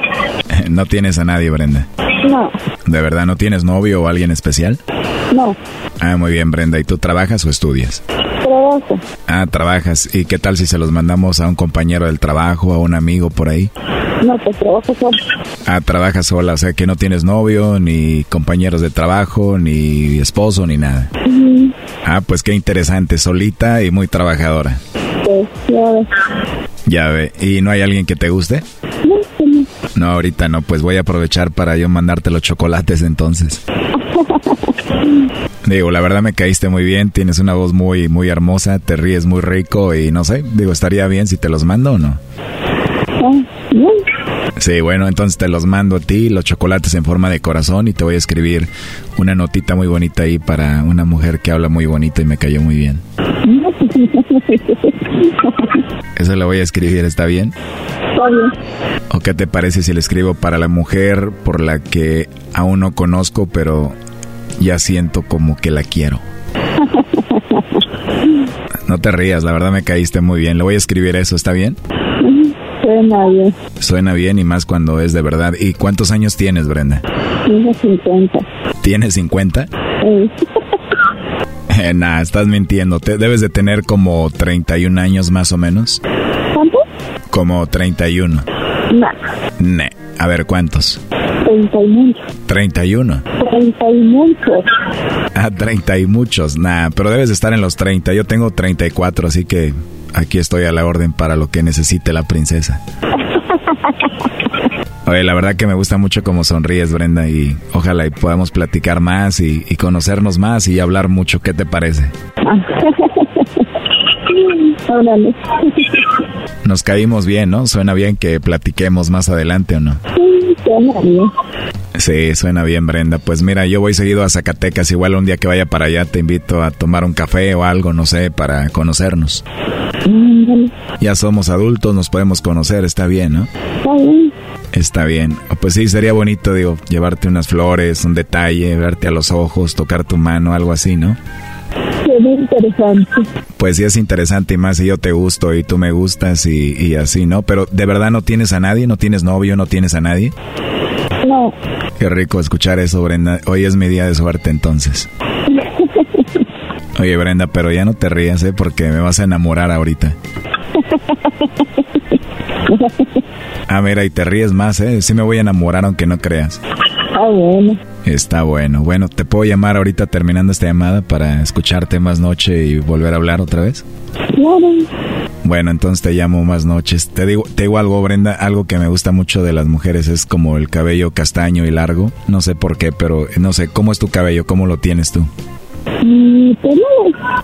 [laughs] No tienes a nadie, Brenda. No, ¿De verdad no tienes novio o alguien especial? no. Ah, muy bien, Brenda. ¿Y tú trabajas o estudias? Trabajo. Ah, trabajas. ¿Y qué tal si se los mandamos a un compañero del trabajo, a un amigo por ahí? No, pues trabajo solo. Ah, trabajas sola, o sea que no tienes novio, ni compañeros de trabajo, ni esposo, ni nada. Ah, pues qué interesante, solita y muy trabajadora. Pues, ya ves. Ya ve, ¿y no hay alguien que te guste? No, pues [laughs] no. Ahorita no, pues voy a aprovechar para yo mandarte los chocolates entonces. [laughs] Digo, la verdad me caíste muy bien, tienes una voz muy, muy hermosa, te ríes muy rico y no sé, digo, estaría bien si te los mando o no. Ah. Sí, bueno, entonces te los mando a ti, los chocolates en forma de corazón y te voy a escribir una notita muy bonita ahí para una mujer que habla muy bonito y me cayó muy bien. [laughs] Eso le voy a escribir, ¿está bien? Está bien. ¿O qué te parece si le escribo para la mujer por la que aún no conozco, pero ya siento como que la quiero? [laughs] No te rías, la verdad me caíste muy bien. Le voy a escribir eso, ¿está bien? Suena bien. Suena bien y más cuando es de verdad. ¿Y cuántos años tienes, Brenda? Tengo 50. ¿Tienes 50? Sí. [laughs] [laughs] Nah, estás mintiendo. Te debes de tener como 31 años más o menos. ¿Cuánto? Como 31. No. Ne. A ver, ¿cuántos? 30 y muchos. 31. 30 y muchos. Ah, 30 y muchos. Nah, pero debes de estar en los 30. Yo tengo 34, así que aquí estoy a la orden para lo que necesite la princesa. [laughs] Oye, la verdad que me gusta mucho cómo sonríes, Brenda, y ojalá y podamos platicar más y, y conocernos más y hablar mucho. ¿Qué te parece? [laughs] Nos caímos bien, ¿no? Suena bien que platiquemos más adelante o no. Sí, suena bien. Brenda. Pues mira, yo voy seguido a Zacatecas. Igual un día que vaya para allá te invito a tomar un café o algo, no sé, para conocernos. Ya somos adultos, nos podemos conocer, está bien, ¿no? Está bien. Está bien. Pues sí, sería bonito, digo, llevarte unas flores, un detalle, verte a los ojos, tocar tu mano, algo así, ¿no? Sería interesante. Pues sí es interesante y más si yo te gusto y tú me gustas y, y así, ¿no? Pero de verdad no tienes a nadie, no tienes novio, no tienes a nadie. No. Qué rico escuchar eso, Brenda. Hoy es mi día de suerte entonces. Oye, Brenda, pero ya no te rías, ¿eh? Porque me vas a enamorar ahorita. [laughs] Ah, mira, y te ríes más, ¿eh? Sí me voy a enamorar aunque no creas. Ah, bueno. Está bueno. Bueno, ¿te puedo llamar ahorita terminando esta llamada para escucharte más noche y volver a hablar otra vez? Claro. Bueno, entonces te llamo más noches. Te digo, te digo algo, Brenda, algo que me gusta mucho de las mujeres es como el cabello castaño y largo. No sé por qué, pero no sé, ¿cómo es tu cabello? ¿Cómo lo tienes tú? Mi pelo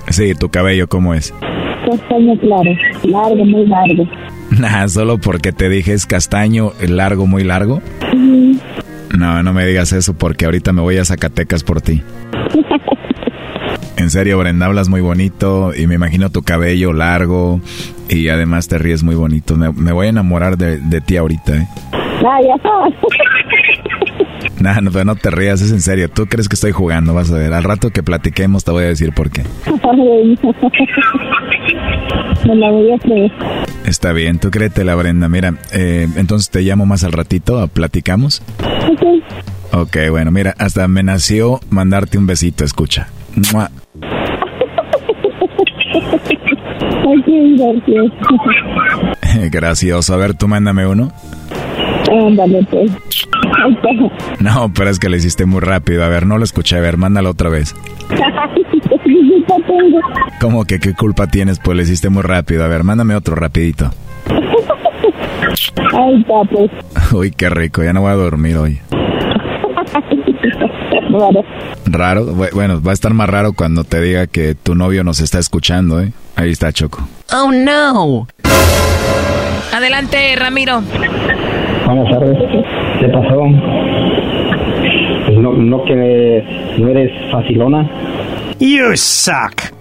Sí, tu cabello, ¿cómo es? Castaño claro. Largo, muy largo. Nah, solo porque te dije es castaño, largo, muy largo. Ujú. No, no me digas eso porque ahorita me voy a Zacatecas por ti. [laughs] En serio, Brenda, hablas muy bonito y me imagino tu cabello largo y además te ríes muy bonito. Me, me voy a enamorar de, de ti ahorita, ¿eh? Ah, ya [laughs] no, pero no te rías, es en serio. Tú crees que estoy jugando, vas a ver. Al rato que platiquemos te voy a decir por qué. [laughs] Me la voy a creer. Está bien, tú créetela, Brenda. Mira, eh, entonces te llamo más al ratito, platicamos. Ok. Ok, bueno, mira, hasta me nació mandarte un besito, escucha. ¡Mua! [laughs] Ay, qué divertido. Gracioso. A ver, tú mándame uno. Ándale, pues. No, pero es que lo hiciste muy rápido. A ver, no lo escuché. A ver, mándalo otra vez. [laughs] ¿Cómo que qué culpa tienes? Pues lo hiciste muy rápido. A ver, mándame otro rapidito. Ahí está, pues. [laughs] Uy, qué rico. Ya no voy a dormir hoy. Raro. ¿Raro? Bu- Bueno, va a estar más raro cuando te diga que tu novio nos está escuchando, ¿eh? Ahí está, Choco. Oh, no. Adelante, Ramiro. Buenas tardes. ¿Qué pasó? Pues no, no que no eres facilona. You suck.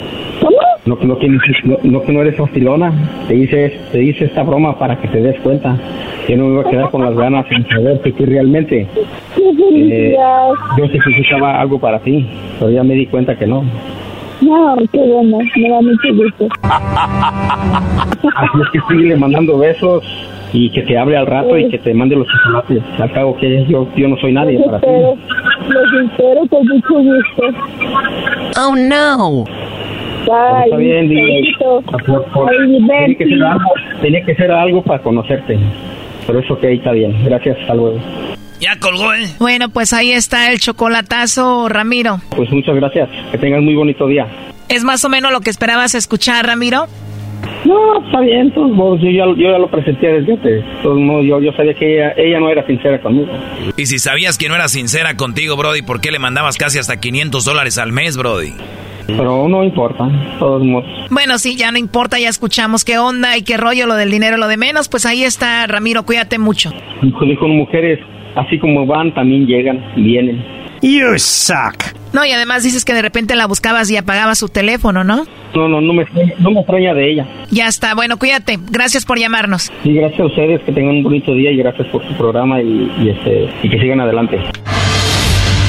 No, no, que, no, no que no eres facilona. Te hice, te hice esta broma para que te des cuenta. Yo no me iba a quedar con las ganas sin saber que tú realmente. eh, yo sí significaba algo para ti, pero ya me di cuenta que no. No, qué bueno. Me da mucho gusto. Así es que sigue mandando besos y que te hable al rato y que te mande los chocolates. Al cabo que yo, yo no soy nadie Los para ti. espero. Los espero con mucho gusto. Oh, no. Bye. está bien, Besito. por- por- Ay, tenía, que ser algo, tenía que ser algo para conocerte. Pero eso ok, está bien. Gracias, hasta luego. Ya colgó, ¿eh? Bueno, pues ahí está el chocolatazo, Ramiro. Pues muchas gracias. Que tengas muy bonito día. ¿Es más o menos lo que esperabas escuchar, Ramiro? No, está bien. de todos modos, yo, ya, yo ya lo presenté desde antes. De todos modos, yo, yo sabía que ella, ella no era sincera conmigo. Y si sabías que no era sincera contigo, Brody, ¿por qué le mandabas casi hasta 500 dólares al mes, Brody? Pero no importa, de todos modos. Bueno, sí, ya no importa, ya escuchamos qué onda y qué rollo, lo del dinero, lo de menos. Pues ahí está, Ramiro, cuídate mucho. Con mujeres, así como van, también llegan, vienen. You suck. No, y además dices que de repente la buscabas y apagabas su teléfono, ¿no? No, no, no me, extraña- no me extraña de ella. Ya está, bueno, cuídate. Gracias por llamarnos. Sí, gracias a ustedes, que tengan un bonito día y gracias por su programa y, y este, y que sigan adelante.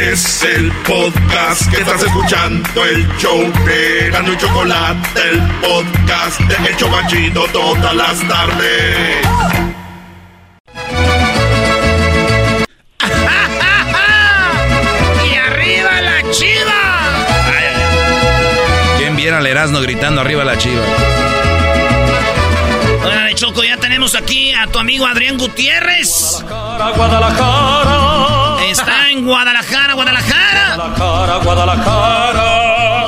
Es el podcast que estás escuchando, el show de Gano y Chocolate, el podcast de El Chobachito todas las tardes. [laughs] ¡Y arriba la chiva! ¿Quién viera al Erasmo gritando arriba la chiva? Órale, Choco, ya tenemos aquí a tu amigo Adrián Gutiérrez. Guadalajara. Está en Guadalajara, Guadalajara. Guadalajara, Guadalajara.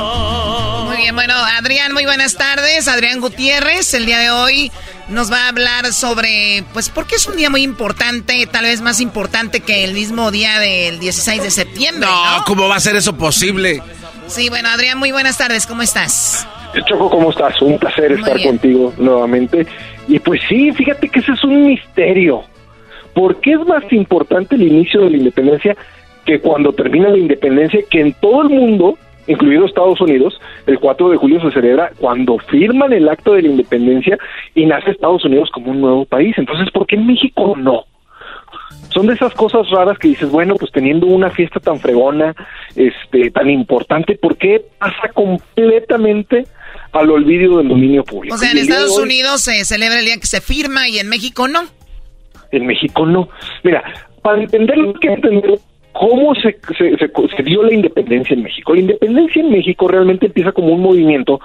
Muy bien, bueno, Adrián, muy buenas tardes. Adrián Gutiérrez, el día de hoy nos va a hablar sobre, pues, porque es un día muy importante, tal vez más importante que el mismo día del 16 de septiembre, ¿no? No, ¿cómo va a ser eso posible? Sí, bueno, Adrián, muy buenas tardes, ¿cómo estás? Choco, ¿cómo estás? Un placer Muy estar bien. contigo nuevamente. Y pues sí, fíjate que ese es un misterio. ¿Por qué es más importante el inicio de la independencia que cuando termina la independencia? Que en todo el mundo, incluido Estados Unidos, el 4 de julio se celebra cuando firman el acto de la independencia y nace Estados Unidos como un nuevo país. Entonces, ¿por qué en México no? son de esas cosas raras que dices, bueno, pues teniendo una fiesta tan fregona, este, tan importante, ¿por qué pasa completamente al olvido del dominio público? O sea, en Estados hoy, Unidos se celebra el día que se firma y en México no. En México no. Mira, para entenderlo hay que entender cómo se, se, se- se dio la independencia en México. La independencia en México realmente empieza como un movimiento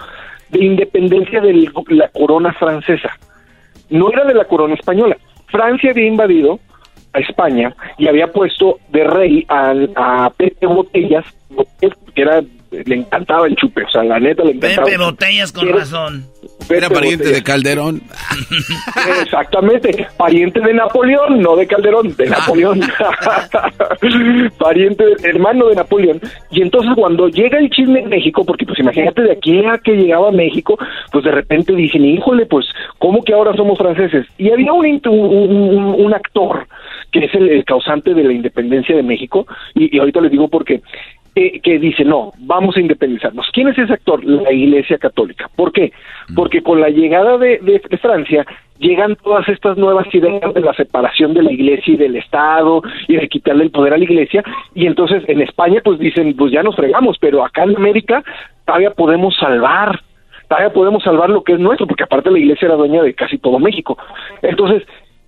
de independencia de la corona francesa. No era de la corona española. Francia había invadido a España y había puesto de rey a, a Pepe Botellas, que era, le encantaba el chupe, o sea, la neta le encantaba. Pepe Botellas con Era- razón. Pepe Era pariente Botellas. de Calderón. [laughs] Exactamente, pariente de Napoleón, no de Calderón, de Napoleón. [laughs] pariente, hermano de Napoleón. Y entonces cuando llega el chisme en México, porque pues imagínate de aquí a que llegaba a México, pues de repente dicen, híjole, pues, ¿cómo que ahora somos franceses? Y había un, un, un- un actor que es el, el causante de la independencia de México, y, y ahorita les digo por qué, eh, que dice, no, vamos a independizarnos. ¿Quién es ese actor? La Iglesia Católica. ¿Por qué? Porque con la llegada de, de- de Francia llegan todas estas nuevas ideas de la separación de la Iglesia y del Estado y de quitarle el poder a la Iglesia, y entonces en España pues dicen, pues ya nos fregamos, pero acá en América todavía podemos salvar todavía podemos salvar lo que es nuestro, porque aparte la iglesia era dueña de casi todo México. Entonces,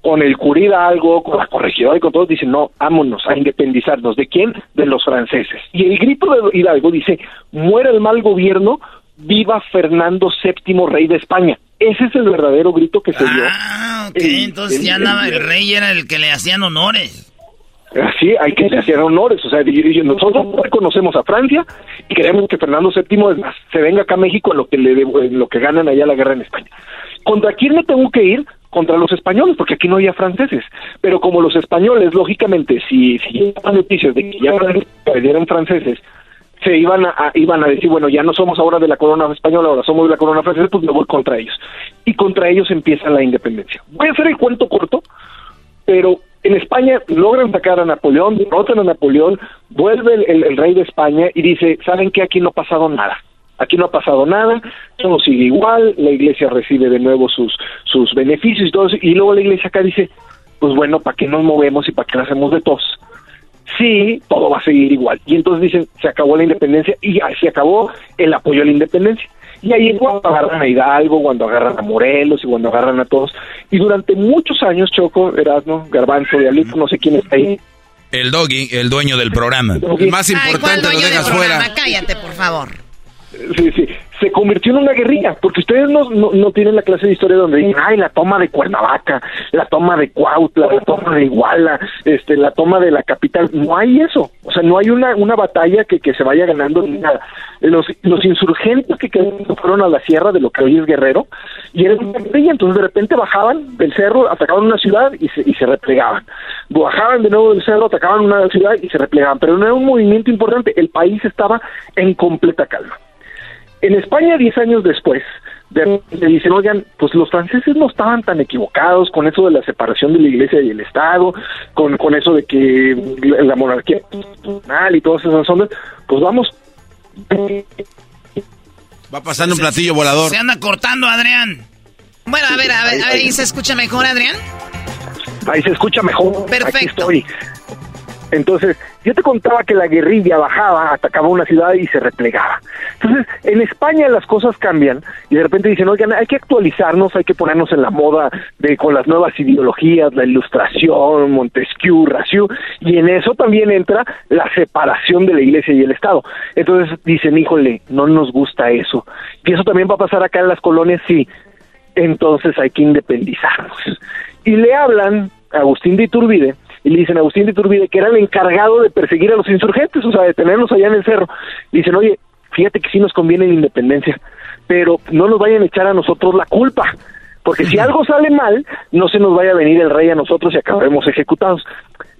con el curida algo, con la corregidora y con todos, dicen, no, vámonos a independizarnos. ¿De quién? De los franceses. Y el grito de Hidalgo dice, muera el mal gobierno, viva Fernando VII, rey de España. Ese es el verdadero grito que se dio. Ah, ok, El- entonces el- ya andaba, el rey era el que le hacían honores. Sí, hay que hacer honores. O sea, nosotros reconocemos a Francia y queremos que Fernando VII es más, se venga acá a México en lo que le debo- en lo que ganan allá la guerra en España. ¿Contra quién me tengo que ir? Contra los españoles, porque aquí no había franceses. Pero como los españoles, lógicamente, si, si noticias de que ya eran franceses, se iban a, iban a decir, bueno, ya no somos ahora de la corona española, ahora somos de la corona francesa, pues me voy contra ellos. Y contra ellos empieza la independencia. Voy a hacer el cuento corto, pero en España logran sacar a Napoleón, derrotan a Napoleón, vuelve el, el- el rey de España y dice, ¿saben qué? Aquí no ha pasado nada. Aquí no ha pasado nada, todo sigue igual, la iglesia recibe de nuevo sus, sus beneficios y todo eso, y luego la iglesia acá dice, pues bueno, ¿para qué nos movemos y para qué lo hacemos de tos? Sí, todo va a seguir igual. Y entonces dicen, se acabó la independencia y se acabó el apoyo a la independencia. Y ahí es cuando agarran a Hidalgo, cuando agarran a Morelos y cuando agarran a todos. Y durante muchos años, Choco, Erasmo, Garbanzo, Diablito, no sé quién está ahí, El doggy, el dueño del programa. El más Ay, ¿cuál importante lo del dejas programa? fuera. Cállate, por favor. Sí, sí. se convirtió en una guerrilla, porque ustedes no, no, no tienen la clase de historia donde dicen, ay, la toma de Cuernavaca, la toma de Cuautla, la toma de Iguala, este, la toma de la capital, no hay eso, o sea, no hay una, una batalla que, que se vaya ganando ni nada. Los, los insurgentes que fueron a la sierra de lo que hoy es Guerrero, y eran una guerrilla, entonces de repente bajaban del cerro, atacaban una ciudad y se, y se replegaban, bajaban de nuevo del cerro, atacaban una ciudad y se replegaban, pero no era un movimiento importante, el país estaba en completa calma. En España, diez años después, de- le dicen, oigan, pues los franceses no estaban tan equivocados con eso de la separación de la iglesia y el Estado, con, con eso de que la, la monarquía constitucional y todas esas ondas, pues vamos. Va pasando un platillo volador. Se anda cortando, Adrián. Bueno, a ver, a ver, a ver, ¿y se escucha mejor, Adrián? Ahí se escucha mejor. Perfecto. Aquí estoy. Entonces, yo te contaba que la guerrilla bajaba, atacaba una ciudad y se replegaba. Entonces, en España las cosas cambian y de repente dicen, oigan, hay que actualizarnos, hay que ponernos en la moda de con las nuevas ideologías, la ilustración, Montesquieu, Raciu, y en eso también entra la separación de la iglesia y el Estado. Entonces dicen, híjole, no nos gusta eso. Y eso también va a pasar acá en las colonias, sí. Entonces hay que independizarnos. Y le hablan a Agustín de Iturbide dicen Agustín de Iturbide que era el encargado de perseguir a los insurgentes, o sea, de tenerlos allá en el cerro. Dicen, oye, fíjate que sí nos conviene la independencia, pero no nos vayan a echar a nosotros la culpa, porque si algo sale mal, no se nos vaya a venir el rey a nosotros y acabaremos ejecutados.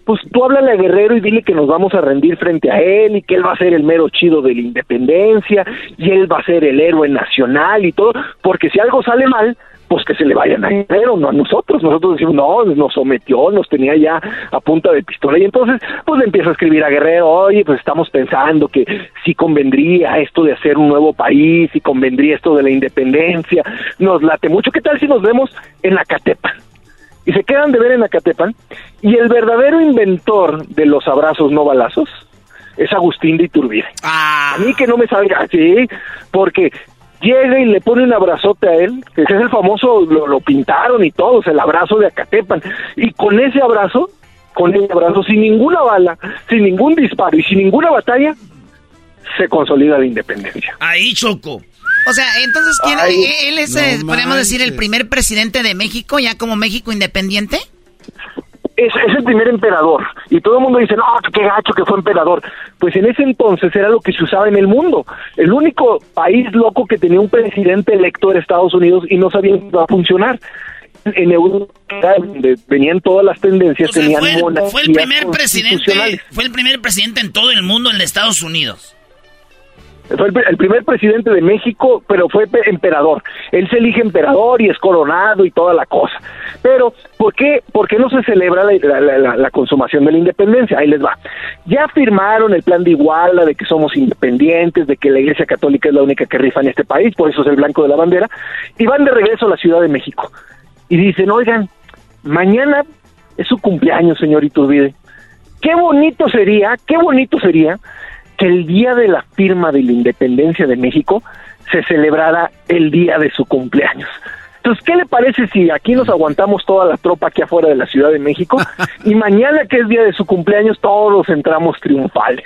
Pues tú háblale a Guerrero y dile que nos vamos a rendir frente a él y que él va a ser el mero chido de la independencia y él va a ser el héroe nacional y todo, porque si algo sale mal, pues que se le vayan a Guerrero, no a nosotros. Nosotros decimos, no, nos sometió, nos tenía ya a punta de pistola. Y entonces, pues le empieza a escribir a Guerrero, oye, pues estamos pensando que sí convendría esto de hacer un nuevo país, y convendría esto de la independencia. Nos late mucho. ¿Qué tal si nos vemos en Acatepan? Y se quedan de ver en Acatepan. Y el verdadero inventor de los abrazos no balazos es Agustín de Iturbide. A mí que no me salga así, porque llega y le pone un abrazote a él, que ese es el famoso, lo, lo pintaron y todos, el abrazo de Acatepan, y con ese abrazo, con ese abrazo, sin ninguna bala, sin ningún disparo y sin ninguna batalla, se consolida la independencia. Ahí, Choco. O sea, entonces, ¿quién, Ay, eh, él es, no eh, podríamos decir, el primer presidente de México, ya como México independiente? Es, es el primer emperador. Y todo el mundo dice, no, qué gacho que fue emperador. Pues en ese entonces era lo que se usaba en el mundo. El único país loco que tenía un presidente electo era Estados Unidos y no sabían cómo iba a funcionar. En Europa, donde venían todas las tendencias, tenían Fue el, fue el primer presidente, fue el primer presidente en todo el mundo, el de Estados Unidos. Fue el, el primer presidente de México, pero fue pe- emperador. Él se elige emperador y es coronado y toda la cosa. Pero, ¿por qué, por qué no se celebra la, consumación de la independencia? Ahí les va. Ya firmaron el plan de Iguala, de que somos independientes, de que la Iglesia Católica es la única que rifa en este país, por eso es el blanco de la bandera, y van de regreso a la Ciudad de México. Y dicen, oigan, mañana es su cumpleaños, señor Iturbide. Qué bonito sería, qué bonito sería que el día de la firma de la independencia de México se celebrara el día de su cumpleaños. Entonces, ¿qué le parece si aquí nos aguantamos toda la tropa aquí afuera de la Ciudad de México [laughs] y mañana que es día de su cumpleaños todos entramos triunfales?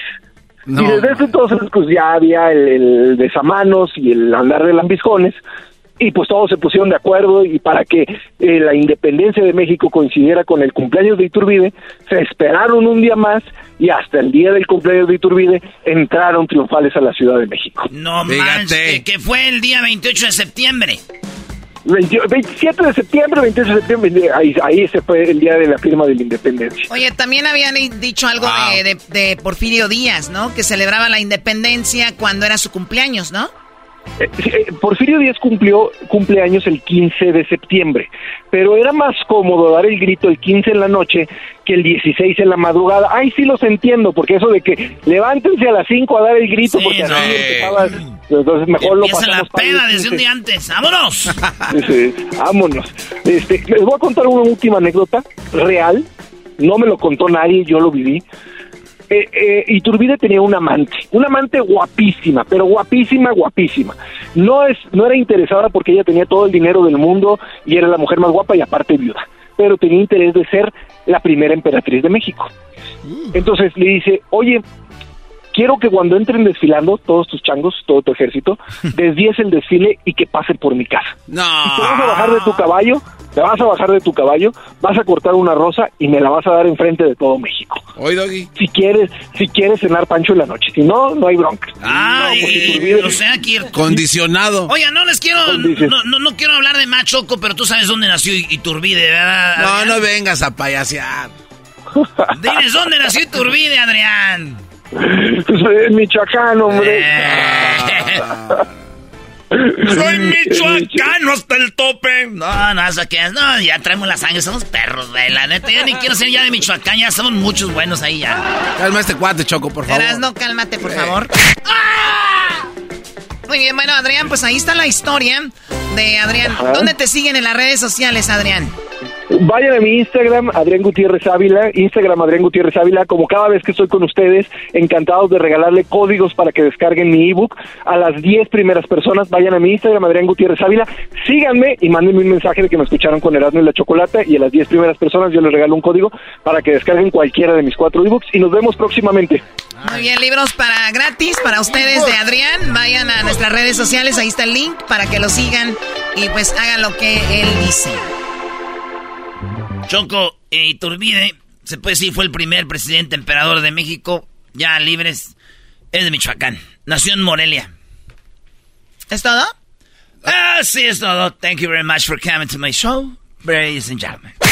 No, y desde ese entonces pues ya había el, el besamanos y el andar de lambiscones y pues todos se pusieron de acuerdo y para que eh, la independencia de México coincidiera con el cumpleaños de Iturbide, se esperaron un día más y hasta el día del cumpleaños de Iturbide entraron triunfales a la Ciudad de México. No manches, que, que fue el día 28 de septiembre. 20 27 de septiembre, 28 de septiembre, ahí, ahí ese fue el día de la firma de la independencia. Oye, también habían i- dicho algo de, de- de Porfirio Díaz, ¿no? Que celebraba la independencia cuando era su cumpleaños, ¿no? Eh, sí, eh, Porfirio Díaz cumplió cumpleaños el 15 de septiembre, pero era más cómodo dar el grito el 15 en la noche que el 16 en la madrugada. Ay, sí los entiendo, porque eso de que levántense a las 5 a dar el grito, porque así empezaba, entonces mejor lo la pasamos para el peda desde 15. un día antes. ¡Vámonos! [laughs] Sí, sí, vámonos. Este, les voy a contar una última anécdota real. No me lo contó nadie, yo lo viví. Eh, eh, Iturbide tenía un amante, una amante guapísima, pero guapísima, guapísima. No es, no era interesada porque ella tenía todo el dinero del mundo y era la mujer más guapa y aparte viuda, pero tenía interés de ser la primera emperatriz de México. Entonces le dice, oye, quiero que cuando entren desfilando, todos tus changos, todo tu ejército, [laughs] desvíes el desfile y que pasen por mi casa. No. Y te vas a bajar de tu caballo, te vas a bajar de tu caballo, vas a cortar una rosa y me la vas a dar enfrente de todo México. Oye, Doggy. Si quieres, si quieres cenar pancho en la noche, si no, no hay bronca. Ay, No, o sea, que... Condicionado. Oye, no les quiero, no, no, no quiero hablar de Machoco, pero tú sabes dónde nació Iturbide, ¿verdad? No, Adrián? no vengas a payasear. [laughs] Diles dónde nació Iturbide, Adrián. Soy michoacán, hombre. [laughs] Soy michoacano hasta el tope. No, no, eso que es. No, ya traemos la sangre, somos perros, güey. La neta, yo ni quiero ser ya de Michoacán, ya somos muchos buenos ahí ya. Calma este cuate, Choco, por favor. No, cálmate, por favor. Muy bien, bueno, Adrián, pues ahí está la historia de Adrián. Ajá. ¿Dónde te siguen en las redes sociales, Adrián? Vayan a mi Instagram, Adrián Gutiérrez Ávila, Instagram Adrián Gutiérrez Ávila, como cada vez que estoy con ustedes, encantados de regalarle códigos para que descarguen mi ebook. A las 10 primeras personas, vayan a mi Instagram, Adrián Gutiérrez Ávila, síganme y mándenme un mensaje de que me escucharon con Erasmo y la Chocolata y a las 10 primeras personas yo les regalo un código para que descarguen cualquiera de mis cuatro ebooks y nos vemos próximamente. Muy bien, libros para gratis para ustedes de Adrián. Vayan a nuestras redes sociales, ahí está el link para que lo sigan y pues hagan lo que él dice. Choco eh, Iturbide, se puede decir, fue el primer presidente emperador de México, ya libres. Es de Michoacán. Nació en Morelia. ¿Es todo? Ah, sí, es todo. Thank you very much for coming to my show, ladies and gentlemen. [laughs]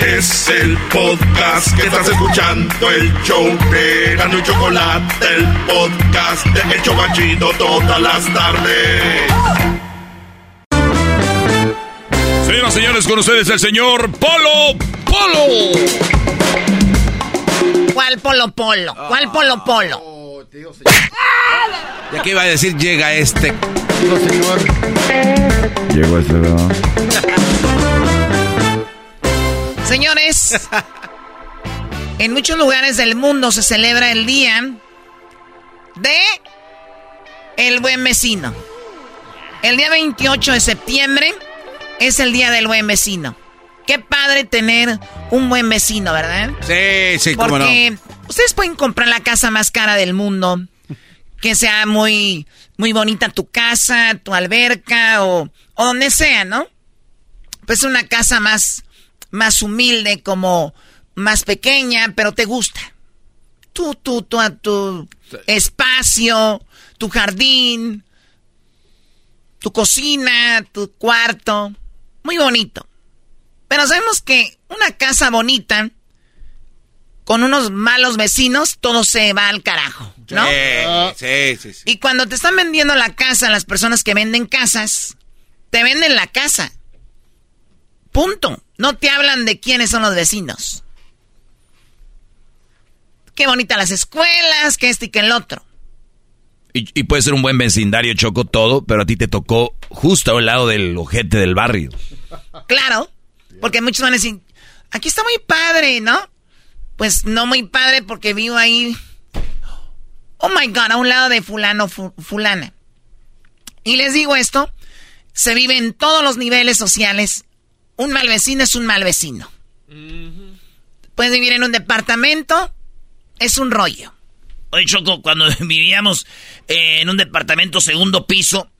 Es el podcast que estás escuchando, el show de Gano y Chocolate, el podcast de El Chobachito todas las tardes. Señoras y señores, con ustedes el señor Polo Polo. ¿Cuál polo polo? ¿Cuál polo polo? Ya que iba a decir, llega este. Llegó este, ¿verdad? Señores, en muchos lugares del mundo se celebra el día de el buen vecino. El día 28 de septiembre es el día del buen vecino. Qué padre tener un buen vecino, ¿verdad? Sí, sí, cómo no. Porque ustedes pueden comprar la casa más cara del mundo, que sea muy, muy bonita tu casa, tu alberca o, o donde sea, ¿no? Pues una casa más, más humilde, como más pequeña, pero te gusta. Tú, tú, tú, a tu espacio, tu jardín, tu cocina, tu cuarto, muy bonito. Pero sabemos que una casa bonita, con unos malos vecinos, todo se va al carajo, ¿no? Sí, sí, sí. Y cuando te están vendiendo la casa, las personas que venden casas, te venden la casa. Punto. No te hablan de quiénes son los vecinos. Qué bonita las escuelas, que este y que el otro. Y, y puede ser un buen vecindario, Choco, todo, pero a ti te tocó justo al lado del ojete del barrio. Claro, porque muchos van a decir, aquí está muy padre, ¿no? Pues no muy padre porque vivo ahí, oh my God, a un lado de fulano, fu- fulana. Y les digo esto, se vive en todos los niveles sociales. Un mal vecino es un mal vecino. Puedes vivir en un departamento, es un rollo. Oye, Choco, cuando [laughs] vivíamos eh, en un departamento segundo piso,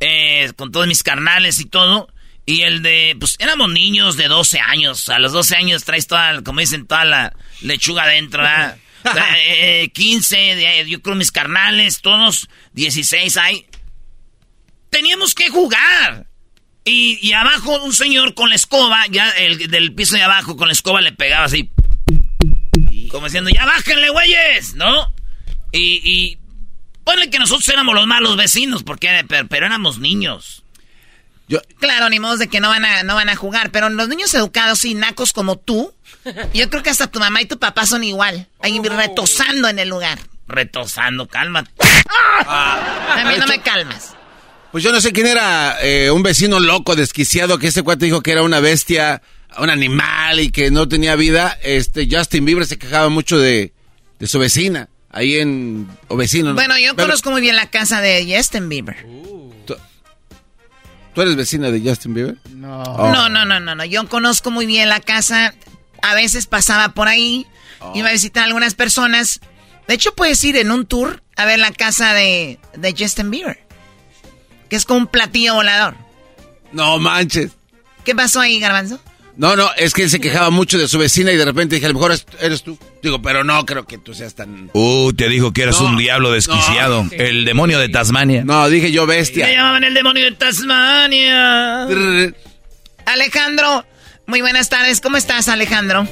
eh, con todos mis carnales y todo, y el de, pues éramos niños de 12 años. A los 12 años traes toda, como dicen, toda la lechuga adentro, ¿verdad? [laughs] Eh, eh, 15, de- yo creo mis carnales, todos 16 hay. Teníamos que jugar. Y, y abajo un señor con la escoba, ya el del piso de abajo con la escoba le pegaba así. Como diciendo, ya bájenle, güeyes, ¿no? Y, y ponle que nosotros éramos los malos vecinos, porque pero, pero éramos niños. Claro, ni modo de que no van a, no van a jugar, pero los niños educados y nacos como tú, yo creo que hasta tu mamá y tu papá son igual, ahí retosando en el lugar. Retosando, cálmate. A mí no me calmas. Pues yo no sé quién era eh, un vecino loco, desquiciado, que ese cuate dijo que era una bestia, un animal y que no tenía vida. Este Justin Bieber se quejaba mucho de, de su vecina, ahí en... o vecino. ¿no? Bueno, yo Pero- conozco muy bien la casa de Justin Bieber. ¿Tú eres vecina de Justin Bieber? No. Oh. No, no, no, no, no. Yo conozco muy bien la casa. A veces pasaba por ahí. Iba a visitar a algunas personas. De hecho, puedes ir en un tour a ver la casa de, de Justin Bieber. Que es como un platillo volador. No manches. ¿Qué pasó ahí, Garbanzo? No, no, es que él se quejaba mucho de su vecina y de repente dije, a lo mejor es- eres tú. Digo, pero no creo que tú seas tan... Uh, te dijo que eras No, un diablo desquiciado. no. El demonio de Tasmania. No, dije yo bestia. Me llamaban el demonio de Tasmania. Alejandro, muy buenas tardes. ¿Cómo estás, Alejandro?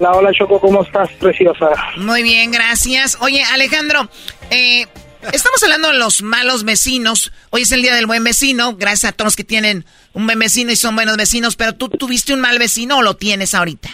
La hola Choco, ¿cómo estás, preciosa? Muy bien, gracias. Oye, Alejandro, eh, estamos hablando de los malos vecinos. Hoy es el día del buen vecino. Gracias a todos los que tienen un buen vecino y son buenos vecinos. Pero tú tuviste un mal vecino o lo tienes ahorita?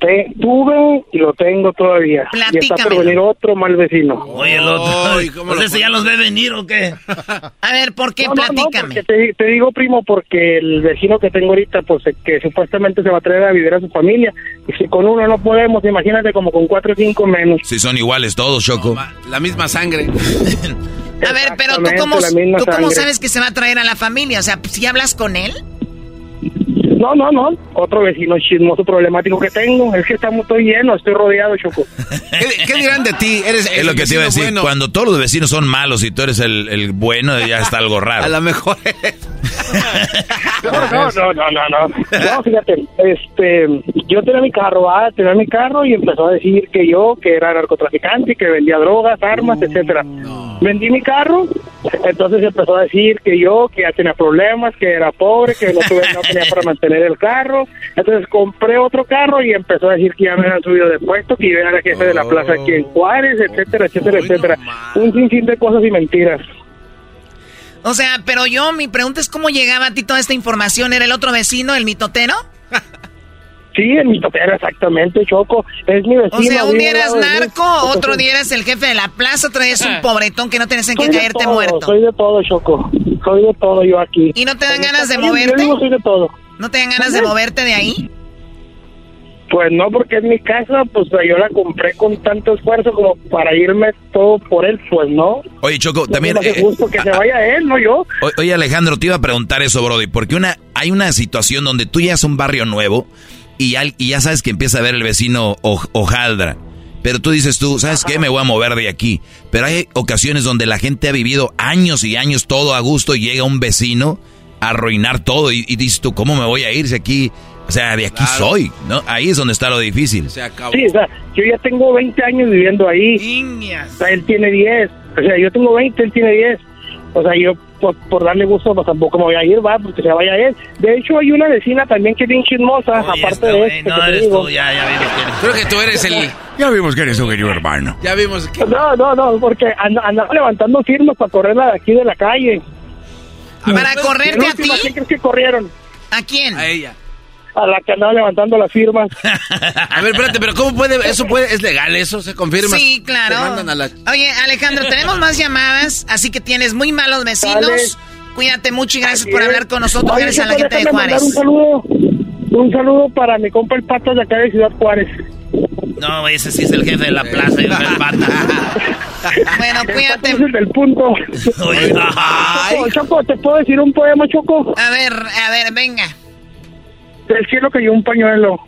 Te, tuve y lo tengo todavía. Y está por venir otro mal vecino. Oye, el otro. [laughs] ¿Pues ese ya los ve venir o qué? [laughs] A ver, ¿por qué? No, no, no, Platícame. porque te, te digo, primo, porque el vecino que tengo ahorita, pues eh, que supuestamente se va a traer a vivir a su familia, y si con uno no podemos, imagínate como con cuatro o cinco menos. Si son iguales todos, Choco. La misma sangre. [laughs] A ver, pero tú cómo, tú cómo sabes que se va a traer a la familia? O sea, si hablas con él. No, no, no, otro vecino chismoso problemático que tengo, es que estamos todo lleno, estoy rodeado, Choco. [laughs] ¿Qué, qué dirán de ti? Eres Es lo que te iba a decir. Bueno. Cuando todos los vecinos son malos y tú eres el, el bueno, ya está algo [laughs] raro. A lo mejor. No, no, no, no, no, no. No, fíjate, este, yo tenía mi carro, ah, tenía mi carro y empezó a decir que yo, que era narcotraficante, que vendía drogas, armas, etcétera. Vendí mi carro, entonces empezó a decir que yo, que ya tenía problemas, que era pobre, que no, tuve, no tenía para mantener el carro. Entonces compré otro carro y empezó a decir que ya me habían subido de puesto, que yo era jefe de la plaza aquí en Juárez, etcétera, etcétera, etcétera. Un sinfín de cosas y mentiras. O sea, pero yo, mi pregunta es cómo llegaba a ti toda esta información. ¿Era el otro vecino, el mitotero? [laughs] Sí, el mitotero, exactamente, Choco. Es mi vecino. O sea, un día eras narco, otro día eras el jefe de la plaza, otro día eres un [laughs] pobretón que no tienes en soy qué de caerte todo, muerto. Soy de todo, Choco. Soy de todo yo aquí. ¿Y no te dan ganas de moverte? Yo digo, soy de todo. ¿No te dan ganas de moverte de ahí? Pues no, porque es mi casa, pues yo la compré con tanto esfuerzo como para irme todo por él, pues no. Oye, Choco, No también... hace eh, que se vaya él, no yo. O- Oye, Alejandro, te iba a preguntar eso, Brody, porque una, hay una situación donde tú ya es un barrio nuevo y, al- y ya sabes que empieza a ver el vecino Oj- hojaldra. Pero tú dices tú, ¿sabes qué? Me voy a mover de aquí. Pero hay ocasiones donde la gente ha vivido años y años todo a gusto y llega un vecino a arruinar todo y, y dices tú, ¿cómo me voy a ir si aquí, o sea, de aquí soy? ¿no? Ahí es donde está lo difícil. Se acabó. Sí, o sea, yo ya tengo 20 años viviendo ahí. O sea, él tiene 10. O sea, yo tengo 20, él tiene 10. O sea, yo por, por darle gusto, pues tampoco me voy a ir, va, porque se vaya él. De hecho, hay una vecina también que es bien chismosa, aparte de este No, eres digo. tú, ya, ya vimos que eres Creo que tú eres el... Ya vimos que eres un querido hermano. Ya vimos que... No, no, no, porque and- andaba levantando firmas para correrla de aquí de la calle. ¿Para correrte a ti? ¿Quién crees que corrieron? ¿A quién? A ella. A la que andaba levantando las firmas. [laughs] A ver, espérate, pero ¿cómo puede? ¿Eso puede? ¿Es legal eso? ¿Se confirma? Sí, claro. Te mandan a la... Oye, Alejandro, tenemos más llamadas, así que tienes muy malos vecinos. Dale. Cuídate mucho y gracias Así por es. hablar con nosotros. Oye, Gracias a la gente de Juárez. Un saludo, un saludo para mi compa el Patas de acá de Ciudad Juárez. No, ese sí es el jefe de la plaza y el pata. [laughs] Bueno, cuídate. Ese es el punto. Oye, ay. Choco, Choco, ¿te puedo decir un poema, Choco? A ver, a ver, venga. Del cielo cayó un pañuelo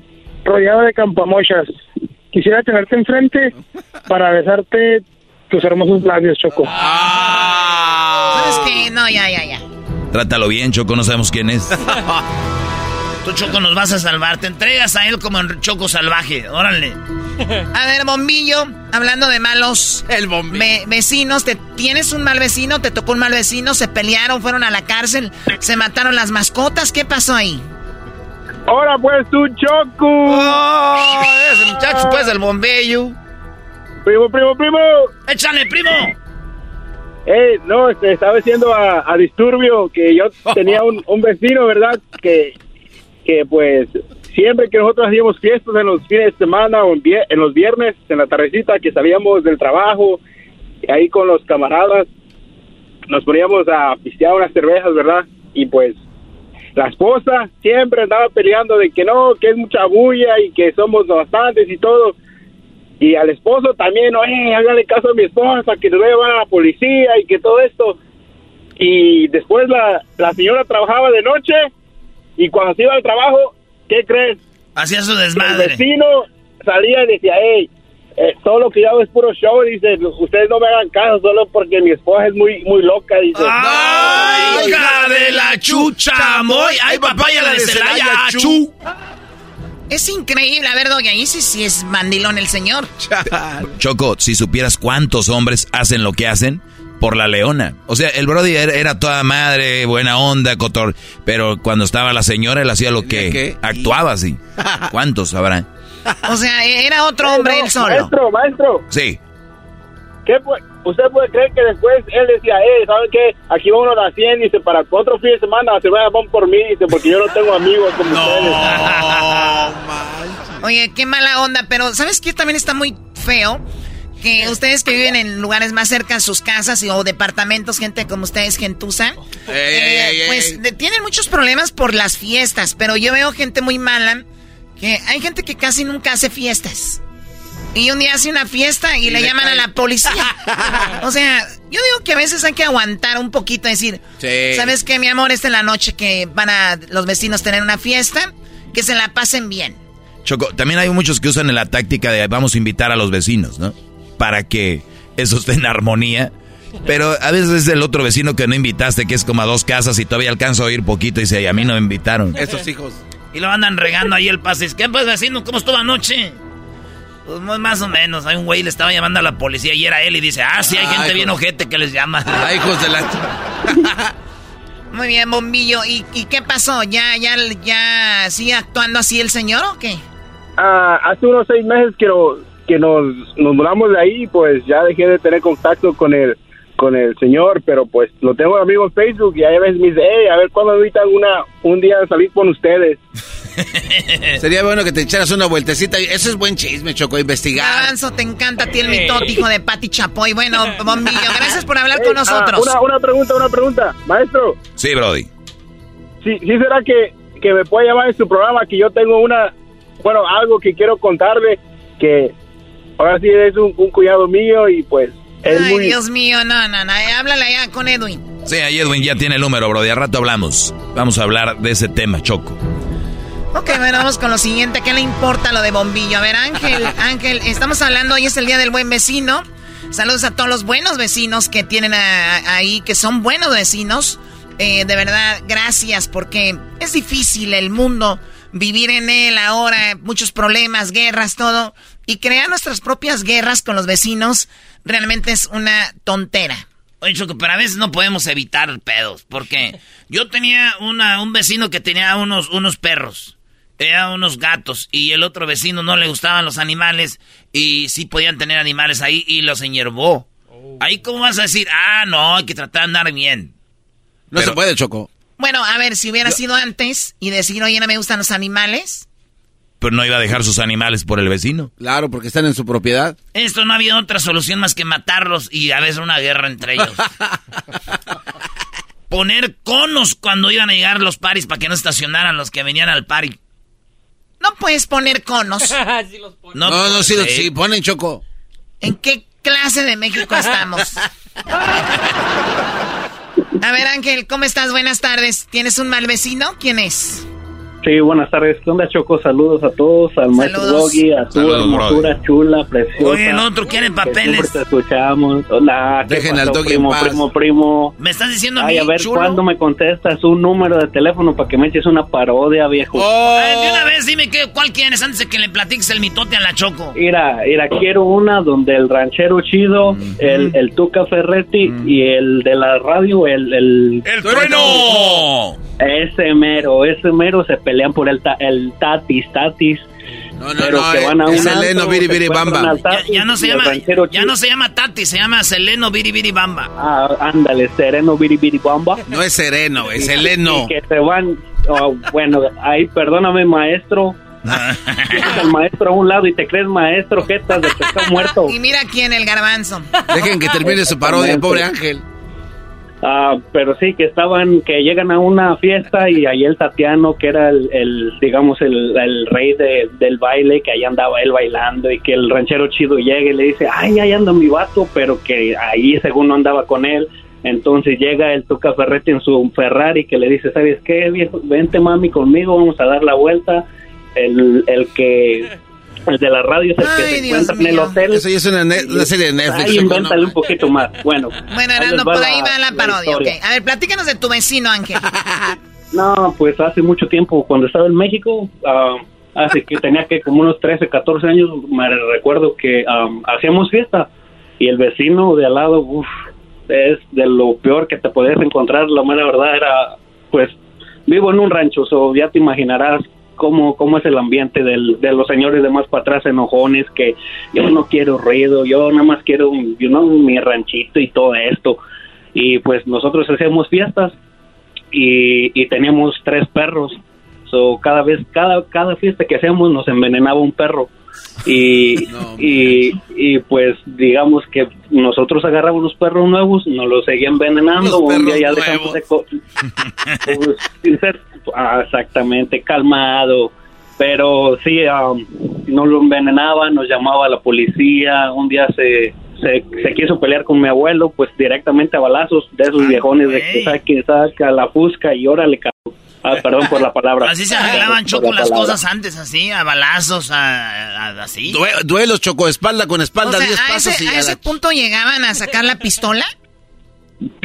rodeado de campamochas. Quisiera tenerte enfrente para besarte tus hermosos labios, Choco. ¿Sabes qué? No, ya, ya, ya. Trátalo bien, Choco, no sabemos quién es. [laughs] Tú, Choco, nos vas a salvar. Te entregas a él como en Choco Salvaje. Órale. [laughs] A ver, bombillo, hablando de malos El bombillo. ve- vecinos, te, ¿tienes un mal vecino? ¿Te tocó un mal vecino? ¿Se pelearon? ¿Fueron a la cárcel? ¿Se mataron las mascotas? ¿Qué pasó ahí? Ahora pues tu Choco. Oh, ese muchacho, pues, el bombillo. Primo, primo, primo. Échale, primo. Hey, no, este, estaba diciendo a, a Disturbio que yo tenía un, un vecino, ¿verdad? Que, que pues siempre que nosotros hacíamos fiestas en los fines de semana o en los viernes, en la tardecita que salíamos del trabajo, y ahí con los camaradas, nos poníamos a pistear unas cervezas, ¿verdad? Y pues la esposa siempre andaba peleando de que no, que es mucha bulla y que somos bastantes y todo. Y al esposo también, oye, hágale caso a mi esposa, que nos va a llevar a la policía y que todo esto. Y después la, la señora trabajaba de noche y cuando se iba al trabajo, ¿qué crees? Hacía su El desmadre. vecino, salía y decía, hey, eh, todo lo que yo hago es puro show, dice, ustedes no me hagan caso solo porque mi esposa es muy muy loca, dice. ¡Ay, hija de la chucha, moy! ¡Ay, papaya la de Celaya, chu! Es increíble, a ver, Doggy, ahí sí, sí es mandilón el señor. [laughs] Choco, si supieras cuántos hombres hacen lo que hacen por la leona. O sea, el Brody era, era toda madre, buena onda, cotor. Pero cuando estaba la señora, él hacía lo que ¿Qué? actuaba así. [laughs] ¿Cuántos habrá? O sea, era otro hombre él solo. Maestro, maestro, Sí. ¿qué pu- ¿usted puede creer que después él decía, eh, ¿saben qué? Aquí va uno a las 100, dice, para otro fin de semana se vayan van por mí, dice, porque yo no tengo amigos como [laughs] ustedes. Oye, qué mala onda, pero ¿sabes qué? También está muy feo que ustedes que viven en lugares más cerca de sus casas y, o departamentos, gente como ustedes, gentuza, eh, pues ey. de- tienen muchos problemas por las fiestas, pero yo veo gente muy mala, que hay gente que casi nunca hace fiestas. Y un día hace una fiesta y, Y le, llaman cae. a la policía. [laughs] o sea, yo digo que a veces hay que aguantar un poquito, decir, Sí. ¿sabes qué, mi amor? Esta es la noche que van a los vecinos tener una fiesta, que se la pasen bien. Choco, también hay muchos que usan la táctica de vamos a invitar a los vecinos, ¿no? Para que eso esté en armonía. Pero a veces es el otro vecino que no invitaste, que es como a dos casas y todavía alcanzo a oír poquito y dice, "Y a mí no me invitaron. Estos hijos. Y lo andan regando ahí el pase. ¿Qué pues vecino? ¿Cómo estuvo anoche? Pues más o menos. Hay un güey le estaba llamando a la policía y era él y dice, ah, sí, hay Ay, gente bien ojete que les llama. Ay, hijos de la... [laughs] Muy bien, bombillo. ¿Y, y qué pasó? ¿Ya, ya, ya sigue actuando así el señor o qué? Ah, hace unos seis meses que, no- que nos, nos mudamos de ahí, pues ya dejé de tener contacto con el con el señor, pero pues lo tengo de amigo en Facebook y a veces me dice, hey, a ver cuándo invitan una, un día a salir con ustedes. [laughs] Sería bueno que te echaras una vueltecita. Eso es buen chisme, Choco, investigar. Garbanzo, te encanta a ti el mitote, hijo de Pati Chapoy. Bueno, [laughs] bombillo, gracias por hablar Hey, con ah, nosotros. una, una pregunta, una pregunta. Maestro, Sí, Brody. ¿sí, sí será que, que me puede llamar en su programa que yo tengo una, bueno, algo que quiero contarle, que ahora sí es un, un cuñado mío y pues es Ay, muy... Dios mío, no, no, no. eh, Háblale allá con Edwin. Sí, ahí Edwin ya tiene el número, Brody. Al rato hablamos. Vamos a hablar de ese tema, Choco. Ok, bueno, vamos con lo siguiente. ¿Qué le importa lo de bombillo? A ver, Ángel, [laughs] Ángel, estamos hablando, hoy es el Día del Buen Vecino. Saludos a todos los buenos vecinos que tienen a- ahí, que son buenos vecinos. Eh, de verdad, gracias, porque es difícil el mundo, vivir en él ahora, muchos problemas, guerras, todo. Y crear nuestras propias guerras con los vecinos realmente es una tontera. Oye, Choco, pero a veces no podemos evitar pedos. Porque yo tenía una, un vecino que tenía unos, unos perros. Tenía unos gatos. Y el otro vecino no le gustaban los animales. Y sí podían tener animales ahí. Y los enyerbó. Ahí, ¿cómo vas a decir? Ah, no, hay que tratar de andar bien. No se puede, Choco. Bueno, a ver, si hubiera sido antes y decir, oye, no me gustan los animales. Pero no iba a dejar sus animales por el vecino. Claro, porque están en su propiedad. Esto no había otra solución más que matarlos y a veces una guerra entre ellos. [laughs] Poner conos cuando iban a llegar los paris para que no estacionaran los que venían al pari. No puedes poner conos. [laughs] No, no, sí, sí, ponen Choco. ¿En qué clase de México estamos? [laughs] A ver, Ángel, ¿cómo estás? Buenas tardes. ¿Tienes un mal vecino? ¿Quién es? Sí, buenas tardes. ¿Qué onda, Choco? Saludos a todos, al maestro Saludos. Doggy, a tu Saludos, hermosura chula, preciosa. Oye, el otro quiere Que papeles. Te escuchamos. Hola, ¿qué Dejen al pasó, Doggy en primo, paz. primo, primo. ¿Me estás diciendo a mí, Ay, a ver chulo? cuándo me contestas un número de teléfono para que me eches una parodia, viejo. Oh. Ay, de una vez dime qué, cuál quieres antes de que le platiques el mitote a la Choco. Mira, mira, quiero una donde el ranchero chido, el, el Tuca Ferretti y el de la radio, el, el... ¡El trueno! Ese mero, ese mero se pelean por el, ta- el tatis, tatis. No, no, pero no, que eh, van a es un Seleno, Ya, ya no se llama, ya no se llama Tati, se llama Seleno Biri Bamba. Ah, ándale, sereno, biri, biri, bamba. No es sereno, es Seleno. Que se van, oh, bueno, ahí, perdóname, maestro. [laughs] Tienes al maestro a un lado y te crees maestro, que estás de pescado muerto. Y mira quién, el garbanzo. Dejen que termine su parodia, pobre Ángel. Ah, pero sí, que estaban, que llegan a una fiesta y ahí el Tatiano, que era el, digamos, el, rey de- del baile, que ahí andaba él bailando y que el ranchero chido llega y le dice, ay, ahí anda mi vato, pero que ahí según no andaba con él. Entonces llega el Tuca Ferretti en su Ferrari que le dice, ¿sabes qué, viejo? Vente mami conmigo, vamos a dar la vuelta. El, el que El de la radio es el que se encuentra en el hotel. Eso ya es una, serie de Netflix. Ahí invéntale ¿no? un poquito más. Bueno. Bueno, va por ahí va la parodia, ok. historia. A ver, platícanos de tu vecino, Ángel. [laughs] No, pues hace mucho tiempo, cuando estaba en México, ah, hace que tenía que como unos 13, 14 años, me recuerdo que am, hacíamos fiesta y el vecino de al lado, uff, es de lo peor que te podías encontrar, la mera verdad era, pues, vivo en un rancho, so ya te imaginarás cómo, cómo es el ambiente del, de los señores de más para atrás enojones, que yo no quiero ruido, yo nada más quiero mi ranchito y todo esto. Y pues nosotros hacíamos fiestas y, y teníamos tres perros. So, cada vez, cada, cada fiesta que hacíamos nos envenenaba un perro. Y, y, y pues digamos que nosotros agarramos los perros nuevos, nos los seguían envenenando. un día ya dejamos de pues, ser ah, exactamente calmado. Pero sí, um, nos lo envenenaba, nos llamaba la policía. Un día se, se, se quiso pelear con mi abuelo, pues directamente a balazos de esos viejones de que saque, saca la fusca y órale, cabrón. Ah, perdón por la palabra. Así se arreglaban, Choco, la las cosas antes, así, a balazos, a, a- así. Due- duelos, Choco, espalda con O espalda, sea, 10 a pasos ese, y a a ese la- punto llegaban a sacar la pistola.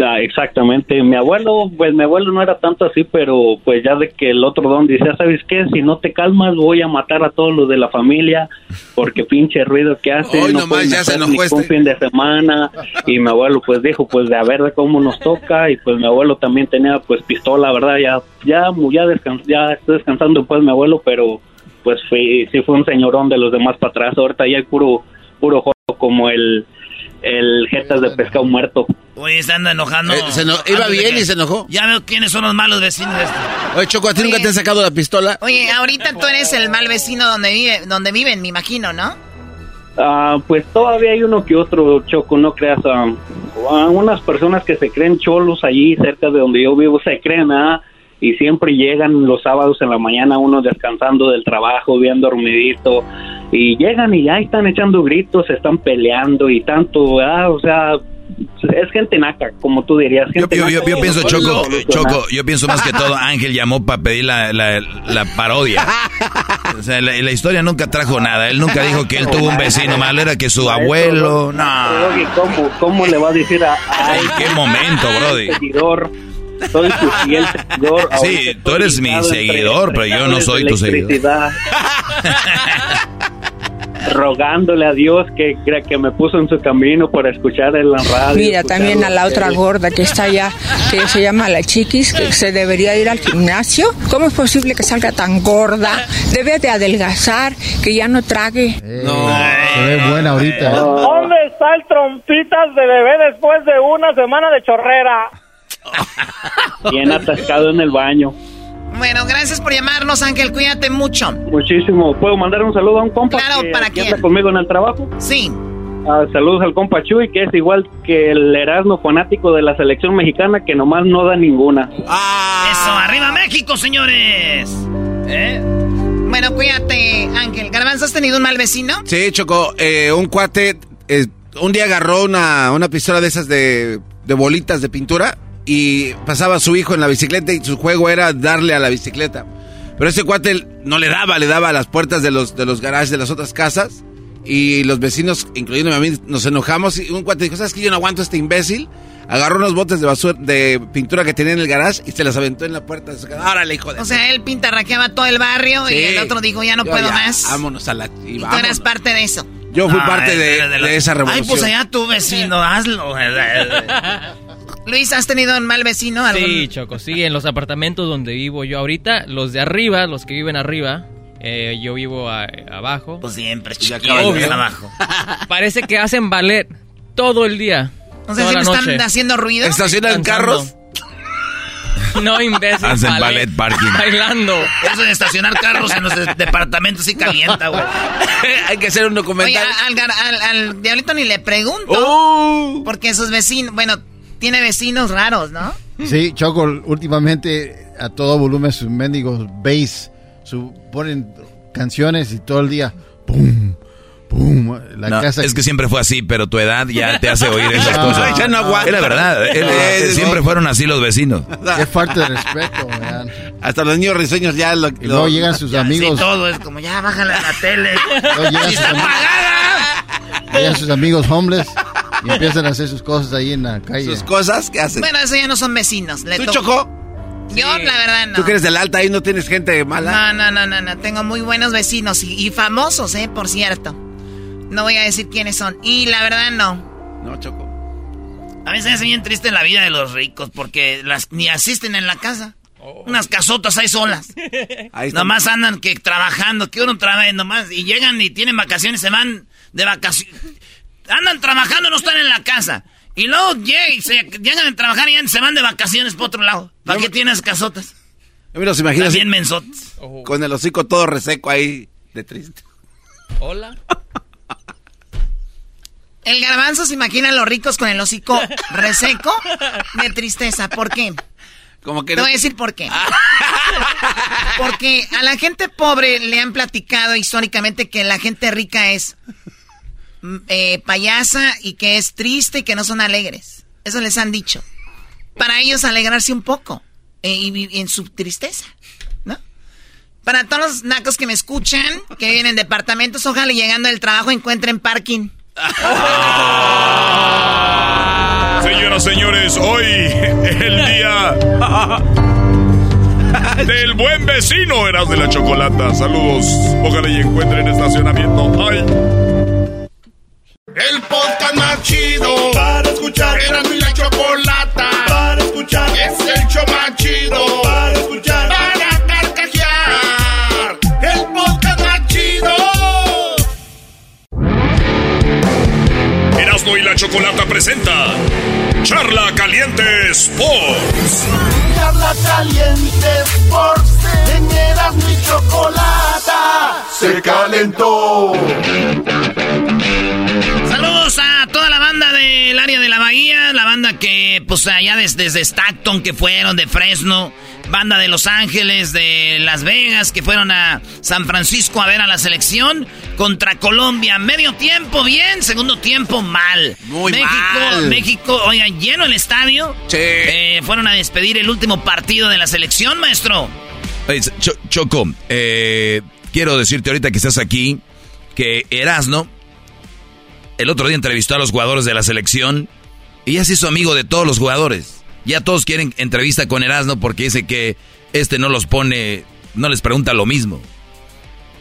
Ah, exactamente. Mi abuelo, pues mi abuelo no era tanto así, pero pues ya de que el otro don decía, ¿sabes qué? Si no te calmas voy a matar a todos los de la familia porque pinche ruido que hace. Hoy no nomás ya se ni este. un fin de semana. Y mi abuelo pues dijo, pues de a ver de cómo nos toca. Y pues mi abuelo también tenía pues pistola, ¿verdad? Ya, ya, ya, descan- ya está descansando pues mi abuelo, pero pues fue, sí fue un señorón de los demás para atrás. Ahorita ya hay puro, puro jodo como el, el jetas de pescado muerto. Oye, se anda enojando. Eh, se iba bien que- y se enojó. Ya veo quiénes son los malos vecinos. de este. Oye, Choco, ¿a ti nunca te han sacado la pistola? Oye, ahorita tú eres el mal vecino donde vive, donde viven, me imagino, ¿no? Ah, pues todavía hay uno que otro choco, no creas. ah, ah, unas personas que se creen cholos allí cerca de donde yo vivo se creen, ah, y siempre llegan los sábados en la mañana uno descansando del trabajo, bien dormidito, y llegan y ya están echando gritos, están peleando y tanto, o sea, es gente naca, como tú dirías. Yo, Gente yo- yo- naca yo que pienso, Choco. Choco, yo pienso más que todo, Ángel llamó para pedir la, la- la parodia. O sea, la, la historia nunca trajo nada. Él nunca dijo que él tuvo un vecino malo, era que su abuelo. No. Oye, ¿cómo, ¿cómo le va a decir a, a ¿En qué momento, Brody? Soy tu fiel seguidor. Sí, tú eres mi seguidor, pero yo no soy tu seguidor. [laughs] Rogándole a Dios que, crea que me puso en su camino por escuchar en la radio. Mira, también a la otra gorda que está allá, que se llama la chiquis, que se debería ir al gimnasio. ¿Cómo es posible que salga tan gorda? Debe de adelgazar, que ya no trague. Se ve buena ahorita. ¿Dónde está el trompitas de bebé después de una semana de chorrera? [laughs] Bien atascado en el baño. Bueno, gracias por llamarnos, Ángel. Cuídate mucho. Muchísimo. ¿Puedo mandar un saludo a un compa Claro, que ¿para aquí quién? anda conmigo en el trabajo? Sí. Ah, saludos al compa Chuy, que es igual que el Erasmo fanático de la selección mexicana, que nomás no da ninguna. Eso, arriba México, señores. ¿Eh? Bueno, cuídate, Ángel. Garbanzo, ¿has tenido un mal vecino? Sí, Choco, eh, un cuate eh, un día agarró una, una pistola de esas de, de bolitas de pintura y pasaba a su hijo en la bicicleta y su juego era darle a la bicicleta. Pero ese cuate no le daba, le daba a las puertas de los, de los garajes de las otras casas y los vecinos, incluyéndome a mí, nos enojamos y un cuate dijo, ¿sabes qué? Yo no aguanto a este imbécil. Agarró unos botes de basura, de pintura que tenía en el garage y se las aventó en la puerta de su casa. Órale, hijo de... O sea, él pintarraqueaba todo el barrio y el otro dijo, ya no Yo puedo ya, más. Vámonos a la... Y, Y tú eras parte de eso. Yo fui No, parte eh, de, de esa revolución. Ay, pues allá tu vecino, hazlo. [laughs] Luis, ¿has tenido un mal vecino? ¿Algún- Sí, Choco, sí, en los apartamentos donde vivo yo ahorita, los de arriba, los que viven arriba, eh, yo vivo a- abajo. Pues siempre, Obvio. chiquillos, abajo. [laughs] Parece que hacen ballet todo el día. O sea, siempre están haciendo ruido. ¿Estacionan carros? [laughs] No, imbécil. Hacen ballet parking. [laughs] Bailando. Eso de estacionar carros en los de- departamentos sí calienta, güey. Hay que hacer un Oye, documental. al, gar- al- al diablito ni le pregunto. Oh. Porque sus vecinos, bueno, tiene vecinos raros, ¿no? Sí, Choco, últimamente a todo volumen sus mendigos bass, su, ponen canciones y todo el día, ¡pum! ¡pum! La No, casa... es que siempre fue así, pero tu edad ya te hace oír esas No, [laughs] cosas. ya no aguanta. Es la verdad. él- sí, siempre no. fueron así los vecinos. Qué falta de respeto. Hasta los niños risueños ya lo... Y luego llegan sus Ya, amigos. Sí, todo es como, ya, bájale a la tele. Luego llegan ¡Sí sus está amigos- apagada! Llegan sus amigos homeless y empiezan a hacer sus cosas ahí en la calle. Sus cosas, ¿qué hacen? Bueno, eso ya no son vecinos. Le ¿Tú, Choco? Yo, la verdad, no. ¿Tú que eres del alta ahí no tienes gente mala? No, no, no, no, no. Tengo muy buenos vecinos y, y famosos, ¿eh? Por cierto. No voy a decir quiénes son. Y la verdad, no. No, Choco. A veces es bien triste la vida de los ricos porque las ni asisten en la casa. Unas casotas ahí solas. Ahí. Nomás andan que trabajando, que uno trabaja nomás y llegan y tienen vacaciones, se van de vacaciones. Andan trabajando, no están en la casa. Y luego llegan, y se, llegan a trabajar y ya se van de vacaciones por otro lado. ¿Para qué tienes casotas? Yo me los imagino También mensotes. con el hocico todo reseco ahí de triste. Hola. [laughs] El garbanzo se imagina a los ricos con el hocico reseco de tristeza. ¿Por qué? Como que Te voy a decir por qué. Porque a la gente pobre le han platicado históricamente que la gente rica es eh, payasa y que es triste y que no son alegres. Eso les han dicho. Para ellos alegrarse un poco eh, y vi- en su tristeza. Para todos los nacos que me escuchan, que viven en departamentos, ojalá llegando del trabajo encuentren parking. [laughs] Señoras, señores, hoy el día [laughs] del buen vecino eras de la chocolata. Saludos. Ojalá y encuentren estacionamiento. Ay. El podcast más chido para escuchar. Era mi la chocolata para escuchar. Es el show más chido para escuchar. Para carcajear. El podcast más chido. Erasmo y la chocolata presenta Charla Caliente Sports. Charla caliente Sports. En Erasmo y chocolata. Se calentó. Banda del área de la Bahía, la banda que, pues allá desde, desde Stockton que fueron, de Fresno, banda de Los Ángeles, de Las Vegas, que fueron a San Francisco a ver a la selección contra Colombia. Medio tiempo bien, segundo tiempo mal. Muy México, mal. México, oigan, lleno el estadio. Sí. Eh, fueron a despedir el último partido de la selección, maestro. Choco, eh, quiero decirte ahorita que estás aquí que Erasno el otro día entrevistó a los jugadores de la selección y ya se hizo amigo de todos los jugadores. Ya todos quieren entrevista con Erasno porque dice que este no los pone, no les pregunta lo mismo.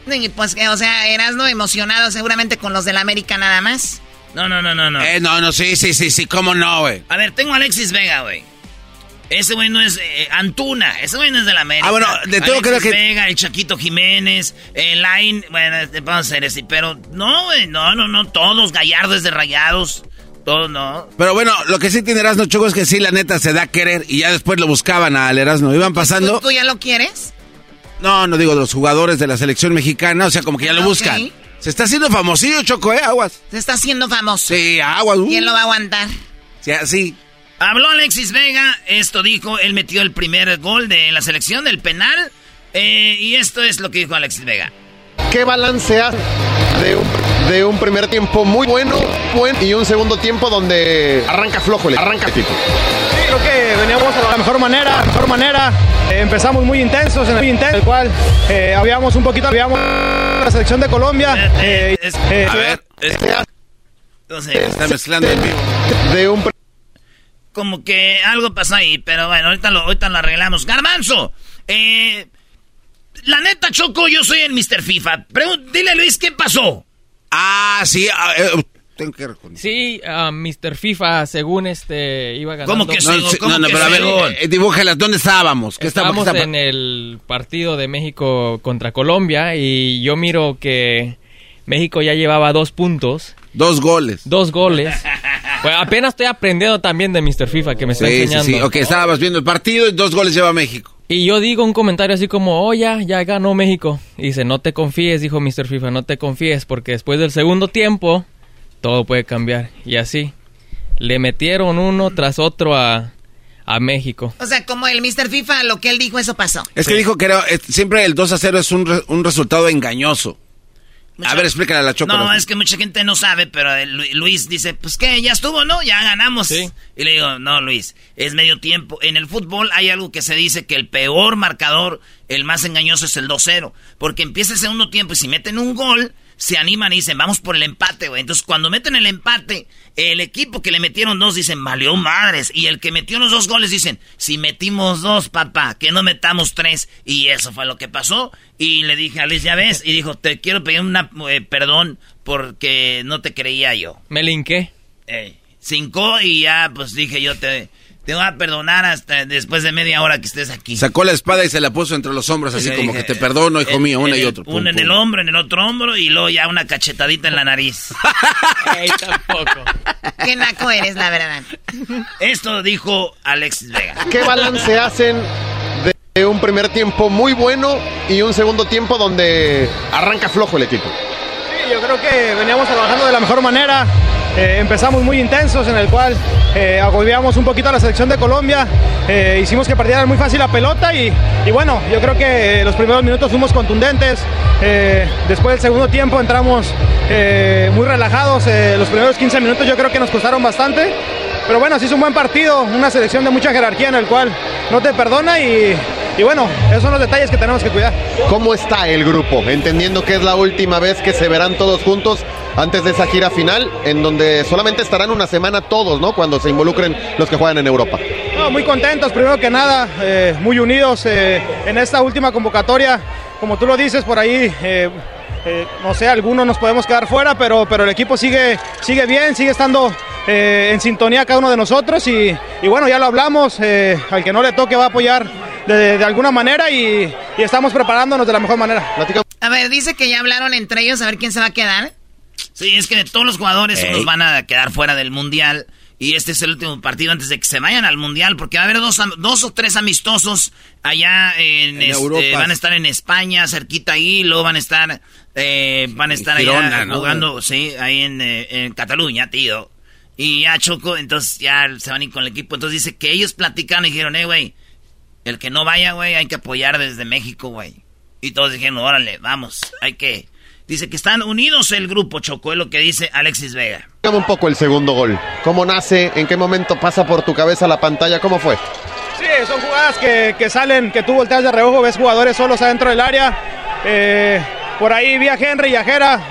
Y pues, que, o sea, Erasno emocionado seguramente con los del América nada más. No, no, no, no, no. Eh, no, no, sí, sí, sí, sí, cómo no, güey. A ver, tengo a Alexis Vega, güey. Ese güey no es eh, Antuna, ese güey no es de la América. Ah, bueno, de todo Alexis creo que- Vega, el Chaquito Jiménez, el Line, bueno, este, vamos a hacer así, pero no, güey, no, no, no, todos gallardos de rayados, todos no. Pero bueno, lo que sí tiene Erasmo Choco es que sí, la neta, se da a querer y ya después lo buscaban al Erasmo. Iban pasando. ¿Tú ya lo quieres? No, no digo los jugadores de la selección mexicana, o sea, como que ya lo Ah, buscan. Se está haciendo famosillo, Choco, ¿eh? Aguas. Se está haciendo famoso. Sí, aguas. uh. ¿Quién lo va a aguantar? Sí, así. Habló Alexis Vega, esto dijo, él metió el primer gol de la selección, del penal, eh, y esto es lo que dijo Alexis Vega. ¿Qué balance hace de un, de un primer tiempo muy bueno buen, y un segundo tiempo donde arranca flojo, el- arranca tipo? Sí, creo que veníamos a la mejor manera, mejor manera. Eh, empezamos muy intensos, en el, intenso, el cual eh, habíamos un poquito, habíamos la selección de Colombia. eh, eh, A ver, Entonces, está mezclando en vivo. De un como que algo pasó ahí, pero bueno, ahorita lo, ahorita lo arreglamos. Garbanzo, eh, la neta, Choco, yo soy el Mr. FIFA. Pregun- dile, Luis, ¿qué pasó? Ah, sí, ah, eh, tengo que reconocer. Sí, ah, Mr. FIFA, según este, iba ganando. ¿Cómo que No, sí? sí, ¿Cómo no, no, que pero a ver, eh, dibújala, ¿dónde estábamos? ¿Qué Estábamos estaba- en el partido de México contra Colombia y yo miro que México ya llevaba dos puntos. Dos goles. Dos goles. [laughs] Pues apenas estoy aprendiendo también de Mr. FIFA que me está Sí, sí, enseñando. sí. Ok, estábamos viendo el partido y dos goles lleva México. Y yo digo un comentario así como, oh, ya, ya ganó México. Y dice, no te confíes, dijo Mr. FIFA, no te confíes, porque después del segundo tiempo, todo puede cambiar. Y así, le metieron uno tras otro a, a México. O sea, como el Mr. FIFA, lo que él dijo, eso pasó. Es que dijo que era, es- siempre el 2 a 0 es un, re- un resultado engañoso. A ver, explícale a la Choco. No, es que mucha gente no sabe, pero eh, Lu- Luis dice, pues qué, ya estuvo, ¿no? Ya ganamos. Y le digo, no, Luis, es medio tiempo. En el fútbol hay algo que se dice que el peor marcador, el más engañoso es el 2-0. Porque empieza el segundo tiempo y si meten un gol, se animan y dicen, vamos por el empate, güey. Entonces cuando meten el empate, el equipo que le metieron dos dicen, valió madres. Y el que metió los dos goles dicen, si metimos dos, papá, que no metamos tres. Y eso fue lo que pasó. Y le dije a Luis, ya ves, y dijo, te quiero pedir una eh, perdón porque no te creía yo. Me linqué. Eh, cinco y ya, pues dije yo, te, te voy a perdonar hasta después de media hora que estés aquí. Sacó la espada y se la puso entre los hombros, así como dije, que te perdono, hijo en- mío, una y otro. Pum, Una en pum. el hombro, en el otro hombro y luego ya una cachetadita en la nariz. [laughs] Ey, tampoco. Qué naco eres, la verdad. Esto dijo Alexis Vega. ¿Qué balance hacen de un primer tiempo muy bueno y un segundo tiempo donde arranca flojo el equipo? Sí, yo creo que veníamos trabajando de la mejor manera. Eh, empezamos muy intensos, en el cual eh, agobiamos un poquito a la selección de Colombia. Eh, hicimos que perdieran muy fácil la pelota y, bueno, yo creo que los primeros minutos fuimos contundentes. Eh, después del segundo tiempo entramos eh, muy relajados. Eh, los primeros 15 minutos yo creo que nos costaron bastante. Pero bueno, sí es un buen partido, una selección de mucha jerarquía en el cual no te perdona y, y bueno, esos son los detalles que tenemos que cuidar. ¿Cómo está el grupo? Entendiendo que es la última vez que se verán todos juntos antes de esa gira final, en donde solamente estarán una semana todos, ¿no? Cuando se involucren los que juegan en Europa. No, muy contentos, primero que nada, eh, muy unidos eh, en esta última convocatoria. Como tú lo dices, por ahí, eh, eh, no sé, algunos nos podemos quedar fuera, pero, pero el equipo sigue, sigue bien, sigue estando eh, en sintonía cada uno de nosotros y, y bueno, ya lo hablamos, eh, al que no le toque va a apoyar de, de alguna manera y, y estamos preparándonos de la mejor manera. A ver, dice que ya hablaron entre ellos a ver quién se va a quedar. Sí, es que de todos los jugadores Ey. unos van a quedar fuera del mundial. Y este es el último partido antes de que se vayan al mundial, porque va a haber dos, dos o tres amistosos allá en, En este, Europa. van a estar en España, cerquita ahí, luego van a estar, eh, van a estar Girona, allá ¿no? jugando, sí, ahí en, eh, en Cataluña, tío. Y ya Choco, entonces ya se van a ir con el equipo. Entonces dice que ellos platicaron y dijeron, eh, güey, el que no vaya, güey, hay que apoyar desde México, güey. Y todos dijeron, órale, vamos, hay que... Dice que están unidos el grupo, Choco, es lo que dice Alexis Vega. Dígame un poco el segundo gol. ¿Cómo nace? ¿En qué momento pasa por tu cabeza la pantalla? ¿Cómo fue? Sí, son jugadas que, que salen, que tú volteas de reojo, ves jugadores solos adentro del área. Eh, por ahí vi a Henry y a Jera.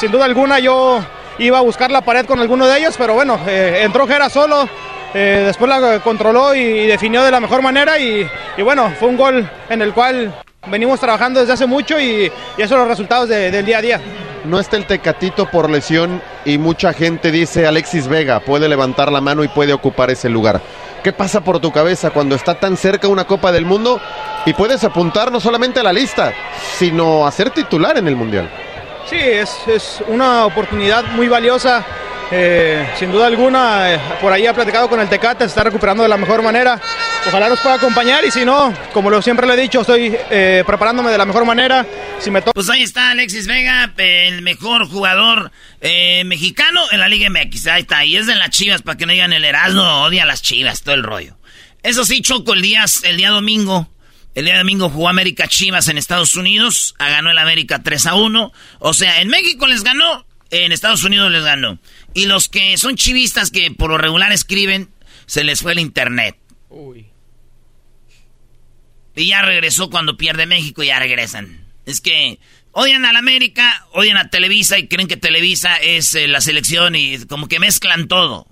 Sin duda alguna yo iba a buscar la pared con alguno de ellos, pero bueno, eh, entró Jera solo. eh, después la controló y, definió de la mejor manera y, bueno, fue un gol en el cual venimos trabajando desde hace mucho y, esos son los resultados de- del día a día. No está el Tecatito por lesión y mucha gente dice Alexis Vega puede levantar la mano y puede ocupar ese lugar. ¿Qué pasa por tu cabeza cuando está tan cerca una Copa del Mundo y puedes apuntar no solamente a la lista, sino a ser titular en el Mundial? Sí, es, es una oportunidad muy valiosa. eh, sin duda alguna, eh, por ahí ha platicado con el Tecate, se está recuperando de la mejor manera. Ojalá nos pueda acompañar y si no, como lo siempre le he dicho, estoy eh, preparándome de la mejor manera. Si me. Pues ahí está Alexis Vega, el mejor jugador eh, mexicano en la Liga MX. Ahí está, y es de las chivas, para que no digan el Erasmo odia las chivas, todo el rollo. Eso sí, Choco, el día, el día domingo, el día domingo jugó América Chivas en Estados Unidos, ah, ganó el América 3 a 1. O sea, en México les ganó, en Estados Unidos les ganó. Y los que son chivistas que por lo regular escriben, se les fue el internet. Y ya regresó cuando pierde México y ya regresan. Es que odian a la América, odian a Televisa y creen que Televisa es eh, la selección y como que mezclan todo.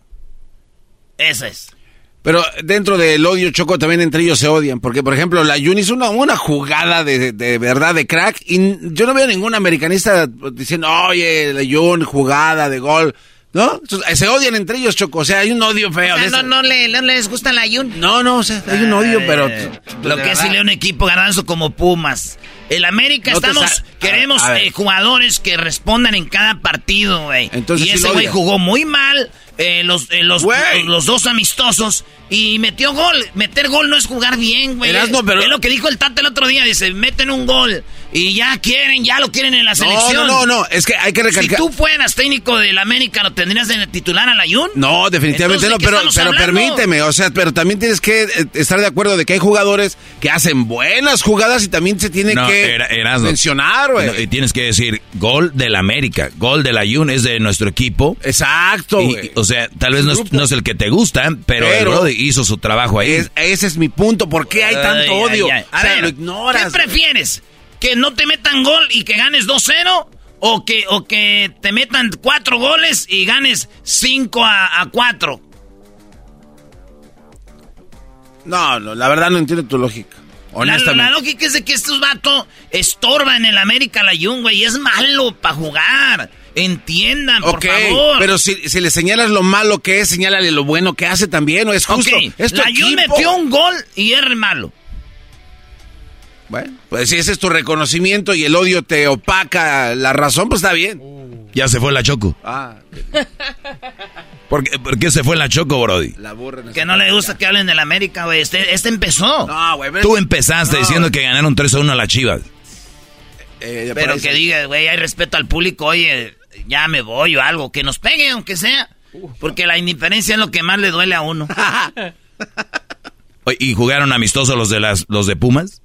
Eso es. Pero dentro del odio, Choco, también entre ellos se odian. Porque, por ejemplo, la Jun hizo una, una jugada de, de verdad de crack. Y yo no veo ningún americanista diciendo, oye, la Jun, jugada de gol. ¿No? Entonces, se odian entre ellos, Choco. O sea, hay un odio feo. O sea, no, no, le, no les gusta la Yun. No, no, o sea, hay un odio, pero. Lo que es si un equipo ganando como Pumas. El América No estamos, queremos a- a ver. eh, jugadores que respondan en cada partido, güey. Entonces Y ese güey jugó muy mal eh, los, eh, los, dos amistosos y metió gol. Meter gol no es jugar bien, güey. Pero- Es lo que dijo el Tata el otro día. Dice, meten un gol y ya quieren, ya lo quieren en la selección. no, no, no, es que hay que recalcar. Si tú fueras técnico del América, ¿lo tendrías de titular a la Jun? No, definitivamente Entonces, no, ¿de qué pero, pero hablando? permíteme, o sea, pero también tienes que eh, estar de acuerdo de que hay jugadores que hacen buenas jugadas y también se tiene No, que que Era- Erasmo. mencionar, güey. No, Y tienes que decir gol del América, gol del Ayun es de nuestro equipo. Exacto, Y-. O sea, tal vez no es, no es el que te gusta, pero, el Pero- Brody hizo su trabajo ahí. Es- ese es mi punto. ¿Por qué hay tanto Ay, odio? ay, ay. A O sea, ver, lo ignoras. ¿Qué prefieres? ¿Que no te metan gol y que ganes 2-0? ¿O que, ¿O que te metan cuatro goles y ganes 5 a, a 4? No, no, la verdad no entiendo tu lógica. La, Honestamente. la lógica es de que estos vatos estorban en el América la Jun, güey. y Es malo para jugar. Entiendan, por favor. pero si, si le señalas lo malo que es, señálale lo bueno que hace también, ¿no? Es justo. Ok, Es tu la Jun metió un gol y es malo. Bueno, pues si ese es tu reconocimiento y el odio te opaca la razón, pues está bien. Ya se fue la Choco. Ah, [laughs] ¿Por qué, por qué se fue la Choco, Brody? la burra. Que no le gusta que hablen del América, güey. Este, este empezó. No, güey. pero- Tú empezaste No, diciendo que ganaron 3 a 1 a las Chivas. eh, ya Pero que diga, güey, hay respeto al público, oye, ya me voy o algo. Que nos pegue, aunque sea. Porque la indiferencia es lo que más le duele a uno. [laughs] ¿Y jugaron amistosos los de las los de Pumas?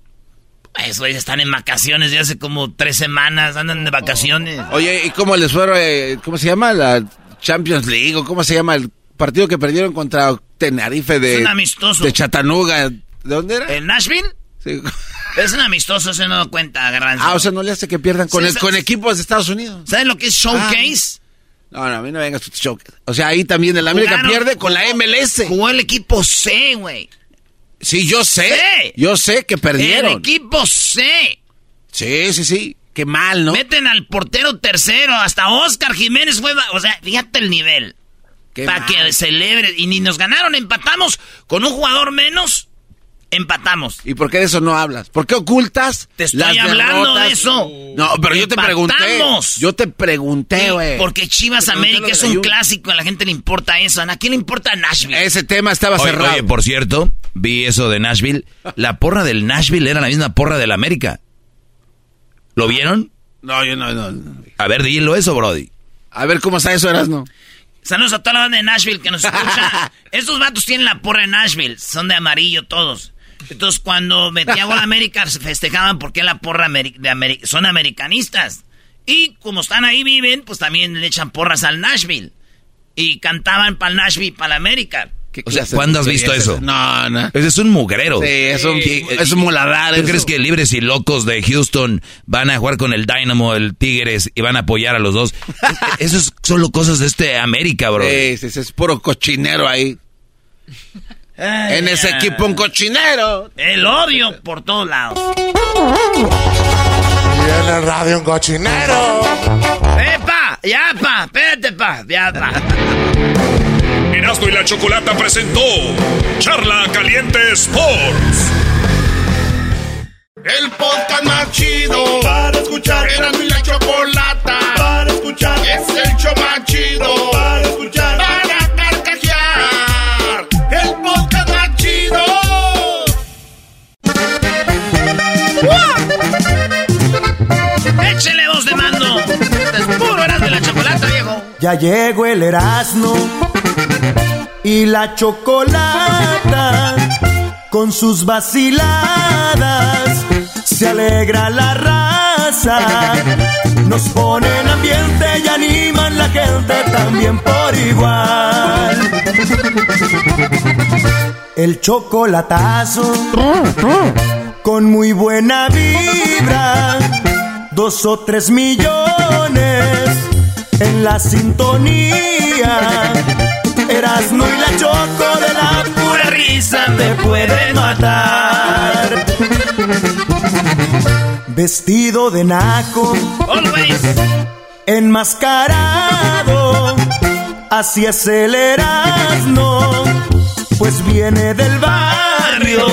Pues, güey, están en vacaciones de hace como tres semanas, andan de vacaciones. Oye, ¿y cómo les fue, eh, cómo se llama la Champions League o cómo se llama el partido que perdieron contra Tenerife de Es un amistoso. de Chattanooga? ¿De dónde era? ¿En Nashville? Sí. [laughs] Es un amistoso, se no da cuenta, Garbanzo. Ah, o sea, no le hace que pierdan con, Sí, el- con equipos de Estados Unidos. ¿Sabes lo que es showcase? No, no, a mí no vengas tu show. O sea, ahí también el América Jugaron- pierde con la MLS. Jugó el equipo C, güey. Sí, yo sé. Sí. Yo sé que El perdieron. equipo C. Sí, sí, sí. Qué mal, ¿no? Meten al portero tercero, hasta Oscar Jiménez fue... O sea, fíjate el nivel. Para que celebre. Y ni nos ganaron, empatamos con un jugador menos. Empatamos. ¿Y por qué de eso no hablas? ¿Por qué ocultas? Te estoy hablando de eso. No, pero yo te pregunté. Yo te pregunté, güey. porque Chivas Te América es un Ayun. clásico, a la gente le importa eso. ¿A quién le importa Nashville? Ese tema estaba Oye, cerrado. oye, por cierto, vi eso de Nashville. [laughs] La porra del Nashville era la misma porra del América. ¿Lo vieron? No, yo no, no. no. A ver, dilo eso, Brody. A ver cómo está eso, Erasno. Saludos a toda la banda de Nashville que nos [laughs] escucha. Estos vatos tienen la porra de Nashville. Son de amarillo todos. Entonces, cuando metía gol a América, se festejaban porque la porra de Ameri- son americanistas. Y como están ahí, viven, pues también le echan porras al Nashville. Y cantaban para el Nashville, para la América. O sea, ¿cuándo has visto eso? No, no. Ese es un mugrero. Sí, es un, ¿Qué- es un muladar. ¿Tú eso. crees que libres y locos de Houston van a jugar con el Dynamo, el Tigres y van a apoyar a los dos? Eso es solo cosas de este América, bro. Sí, sí, sí, es puro cochinero ahí. Ay, en ese ya. equipo un cochinero. El odio por todos lados. Y en el radio un cochinero. ¡Epa! ¡Ya, pa! ¡Espérate, pa! ¡Ya, pa! Erasmo y la Chocolata presentó Charla Caliente Sports. El podcast más chido para escuchar. Erasmo y la Chocolata para escuchar. Es el show más chido para escuchar. ¡Échele voz de mando! Este es puro eras de la chocolata, viejo. Ya llegó el Erasmo y la chocolata con sus vaciladas. Se alegra la raza, nos ponen ambiente y animan la gente también por igual. El chocolatazo con muy buena vibra, dos o tres millones en la sintonía. Erasmo y la choco de la pura risa te pueden matar. Vestido de naco, Always. enmascarado, así es el Erasmo, pues viene del barrio.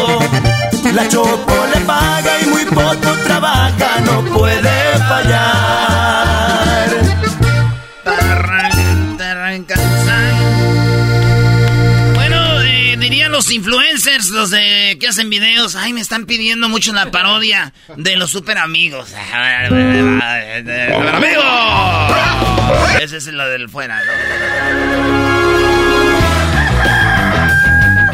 La choco le paga y muy poco trabaja, no puede fallar. Bueno, eh, dirían los influencers, los de que hacen videos, ay, me están pidiendo mucho la parodia de los super amigos. [laughs] ¡Super amigos! Ese es lo del fuera, ¿no?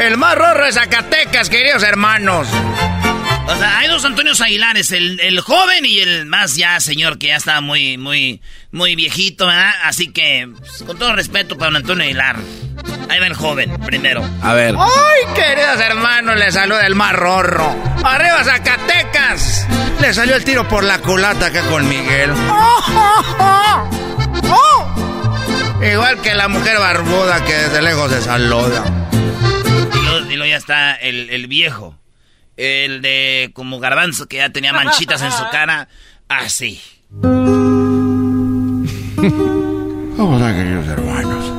El más rorro de Zacatecas, queridos hermanos. O sea, hay dos Antonios Aguilares, el, el joven y el más ya señor que ya está muy, muy, muy viejito, ¿verdad? Así que, pues, con todo respeto para don Antonio Aguilar. Ahí va el joven, primero. A ver. ¡Ay, queridos hermanos! Les saluda el más rorro. ¡Arriba, Zacatecas! Le salió el tiro por la culata acá con Miguel. [laughs] Igual que la mujer barbuda que desde lejos se saluda. Y luego, ya está el, el viejo. El de como garbanzo que ya tenía manchitas en su cara. Así. [laughs] ¿Cómo están, queridos hermanos?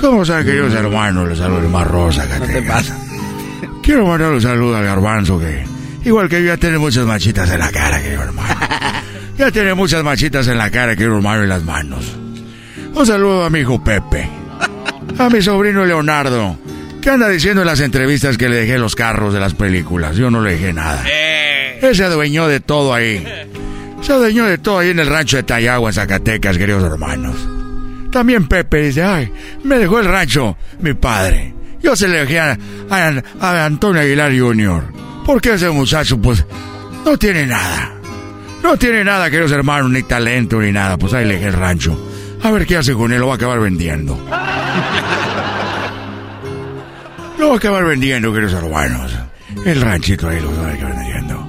¿Cómo están, queridos hermanos? Les saluda el más rosa que te pasa? Quiero mandar un saludo al garbanzo que, igual que yo, ya tiene muchas manchitas en la cara, querido hermano. [laughs] Ya tiene muchas manchitas en la cara, querido hermano, y las manos. Un saludo a mi hijo Pepe. A mi sobrino Leonardo. Que anda diciendo en las entrevistas que le dejé los carros de las películas. Yo no le dejé nada. Él se adueñó de todo ahí. Se adueñó de todo ahí en el rancho de Tayagua, en Zacatecas, queridos hermanos. También Pepe dice, ay, me dejó el rancho mi padre. Yo se le dejé a, a- a Antonio Aguilar Jr. Porque ese muchacho, pues, no tiene nada. No tiene nada, queridos hermanos, ni talento, ni nada. Pues ahí le dejé el rancho. A ver qué hace con él, lo va a acabar vendiendo. [laughs] Lo va a acabar vendiendo, queridos hermanos. El ranchito ahí lo va a acabar vendiendo.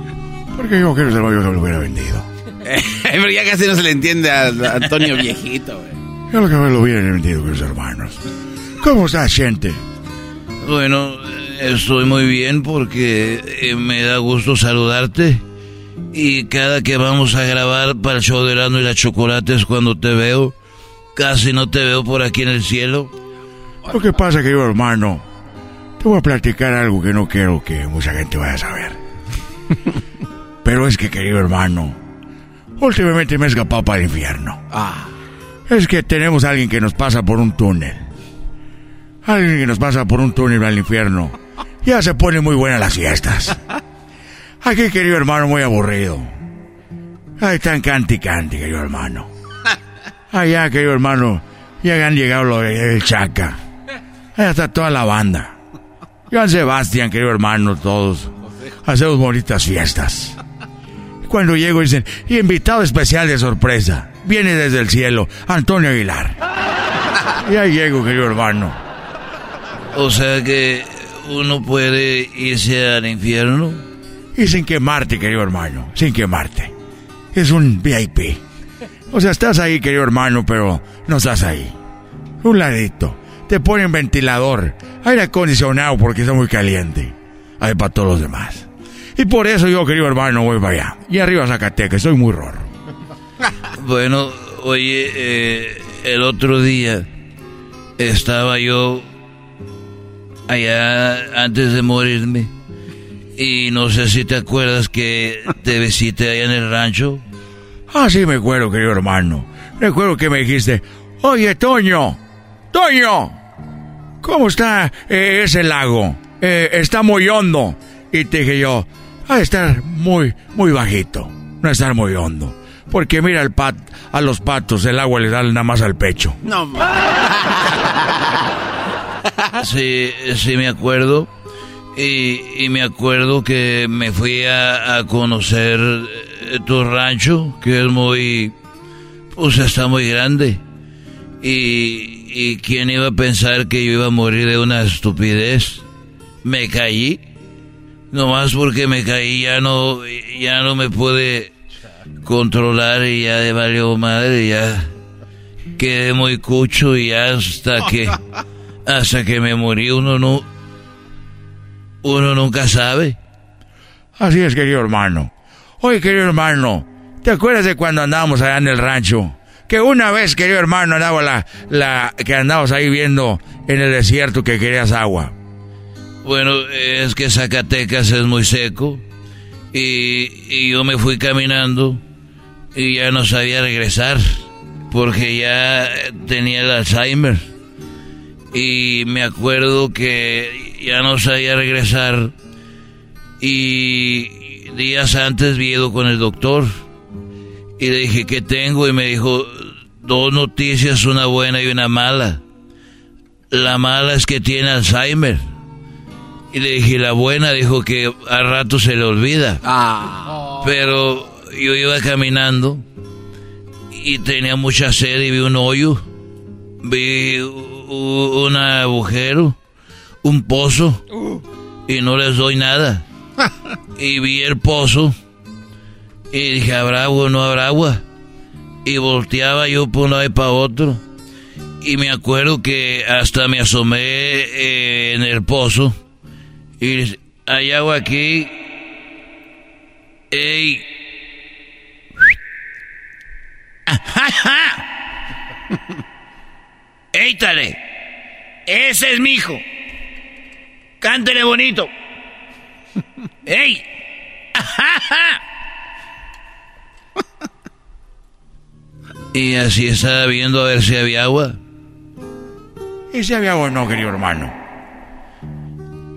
Porque yo, queridos hermanos, yo no lo hubiera vendido. [laughs] Pero ya casi no se le entiende a a Antonio viejito, güey. Yo lo que lo hubiera vendido, queridos hermanos. ¿Cómo está, gente? Bueno, estoy muy bien porque eh, me da gusto saludarte. Y cada que vamos a grabar para el show de Erasmo y la Chocolate es cuando te veo. Casi no te veo por aquí en el cielo. Lo que pasa, querido hermano, te voy a platicar algo que no quiero que mucha gente vaya a saber. [laughs] Pero es que, querido hermano, últimamente me he escapado para el infierno. Es que tenemos a alguien que nos pasa por un túnel. Alguien que nos pasa por un túnel al infierno. Ya se pone muy buenas las fiestas. [laughs] Aquí, querido hermano, muy aburrido. Ahí están canti canti, querido hermano. [laughs] Allá, querido hermano, ya han llegado los del Chaca. Allá está toda la banda. Joan Sebastián, querido hermano, todos. Hacemos bonitas fiestas. Cuando llego dicen, invitado especial de sorpresa. Viene desde el cielo, Antonio Aguilar. Y ahí llego, querido hermano. O sea que uno puede irse al infierno. Y sin quemarte, querido hermano, sin quemarte. Es un VIP. O sea, estás ahí, querido hermano, pero no estás ahí. Un ladito. Te ponen ventilador, aire acondicionado porque está muy caliente. Ahí para todos los demás. Y por eso yo, querido hermano, voy para allá. Y arriba Zacatecas, soy muy rorro. [laughs] Bueno, oye, eh, el otro día estaba yo allá antes de morirme y no sé si te acuerdas que te visité allá en el rancho. Ah, sí, me acuerdo, querido hermano. Recuerdo que me dijiste, oye, Toño, Toño, ¿cómo está eh, ese lago? Eh, está muy hondo. Y te dije yo, ha de estar muy, muy bajito, no estar muy hondo. Porque mira el pat, a los patos el agua les da nada más al pecho. No, Sí, sí me acuerdo. Y, y me acuerdo que me fui a, a conocer eh, tu rancho, que es muy... Pues está muy grande. Y, y quién iba a pensar que yo iba a morir de una estupidez. Me caí. Nomás porque me caí ya no, ya no me pude controlar y ya de valió madre, ya quedé muy cucho y ya hasta que [laughs] hasta que me morí uno no uno nunca sabe. Así es, querido hermano. Oye, querido hermano, ¿te acuerdas de cuando andábamos allá en el rancho? Que una vez, querido hermano, andaba la, la, que andábamos ahí viendo en el desierto que querías agua. Bueno, es que Zacatecas es muy seco y, y yo me fui caminando y ya no sabía regresar porque ya tenía el Alzheimer y me acuerdo que ya no sabía regresar y días antes vi con el doctor y le dije ¿qué tengo? y me dijo dos noticias, una buena y una mala. La mala es que tiene Alzheimer. Y le dije, la buena dijo que a rato se le olvida. Pero yo iba caminando y tenía mucha sed y vi un hoyo. Vi un agujero, un pozo. Y no les doy nada. [laughs] Y vi el pozo. Y dije, ¿habrá agua o no habrá agua? Y volteaba yo por un lado y para otro. Y me acuerdo que hasta me asomé eh, en el pozo. Y hay agua aquí. ¡Ey! [laughs] ¡Éitale! Ese es mi hijo. Cántele bonito. [laughs] ¡Ey! [laughs] y así estaba viendo a ver si había agua. ¿Y si había agua o no, querido hermano?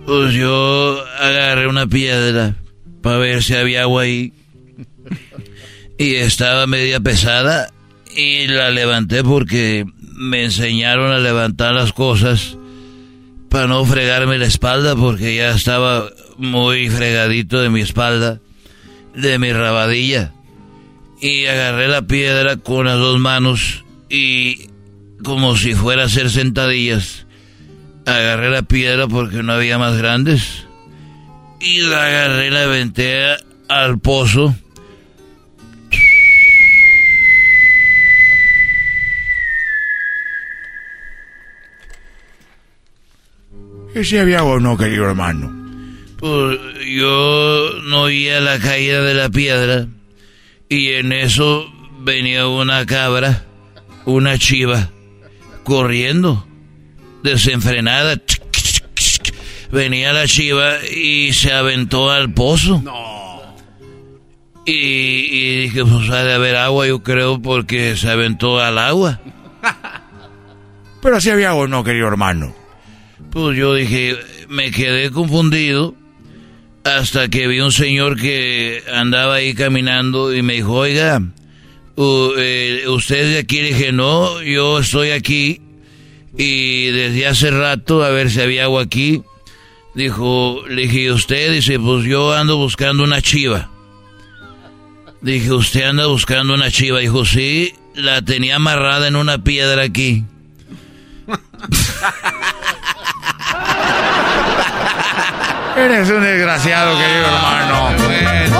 Pues yo agarré una piedra para ver si había agua ahí. Y estaba media pesada y la levanté porque me enseñaron a levantar las cosas para no fregarme la espalda porque ya estaba muy fregadito de mi espalda, de mi rabadilla. Y agarré la piedra con las dos manos y como si fuera a hacer sentadillas. Agarré la piedra porque no había más grandes. Y la agarré y la aventé al pozo. ¿Y si había o no, querido hermano? Pues yo no oía la caída de la piedra. Y en eso venía una cabra, una chiva, corriendo, desenfrenada. Venía la chiva y se aventó al pozo. Y, y dije, pues ha de haber agua, yo creo, porque se aventó al agua. Pero si había agua o no, querido hermano. Pues yo dije, me quedé confundido hasta que vi un señor que andaba ahí caminando y me dijo, oiga, eh, ¿usted de aquí? Le dije, no, yo estoy aquí y desde hace rato a ver si había agua aquí. Dijo, le dije, ¿y usted? Dice, pues yo ando buscando una chiva. Dije, ¿usted anda buscando una chiva? Dijo, sí, la tenía amarrada en una piedra aquí. [laughs] Eres un desgraciado, querido hermano. Ay,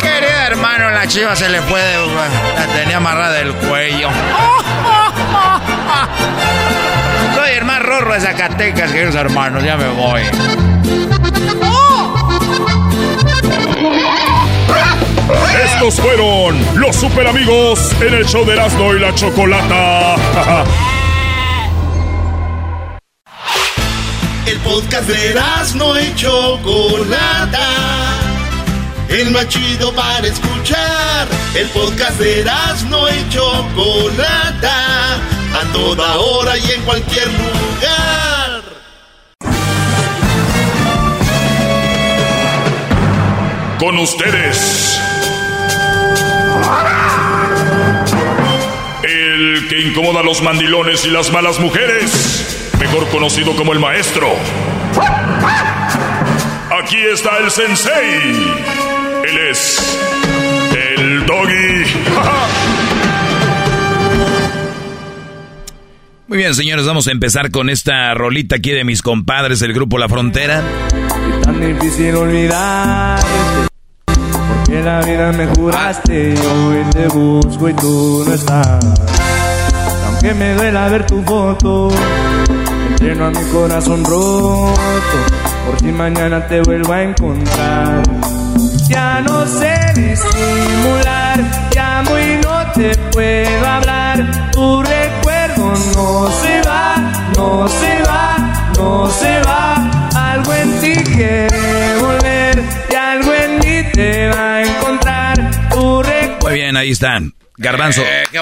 querido hermano, la chiva se le puede. La tenía amarrada del cuello. Soy el más rorro de Zacatecas, queridos hermanos. Ya me voy. Estos fueron los super amigos en el show de Erasmo y la Chocolata. El podcast de no y Chocolata. El más chido para escuchar. El podcast de no y Chocolata. A toda hora y en cualquier lugar. Con ustedes. El que incomoda a los mandilones y las malas mujeres. Mejor conocido como el maestro. Aquí está el sensei. Él es el doggy. [laughs] Muy bien, señores, vamos a empezar con esta rolita aquí de mis compadres del grupo La Frontera. Tan difícil olvidarte Porque la vida me juraste hoy te busco y tú no estás Aunque me duela ver tu foto Entreno a mi corazón roto. Por si mañana te vuelvo a encontrar. Ya no sé disimular Llamo y no te puedo hablar. Tu recuerdo no se va, no se va, no se va. Quiere volver y algo en mí te va a encontrar. Tu Muy bien, ahí están. Garbanzo, Eh, qué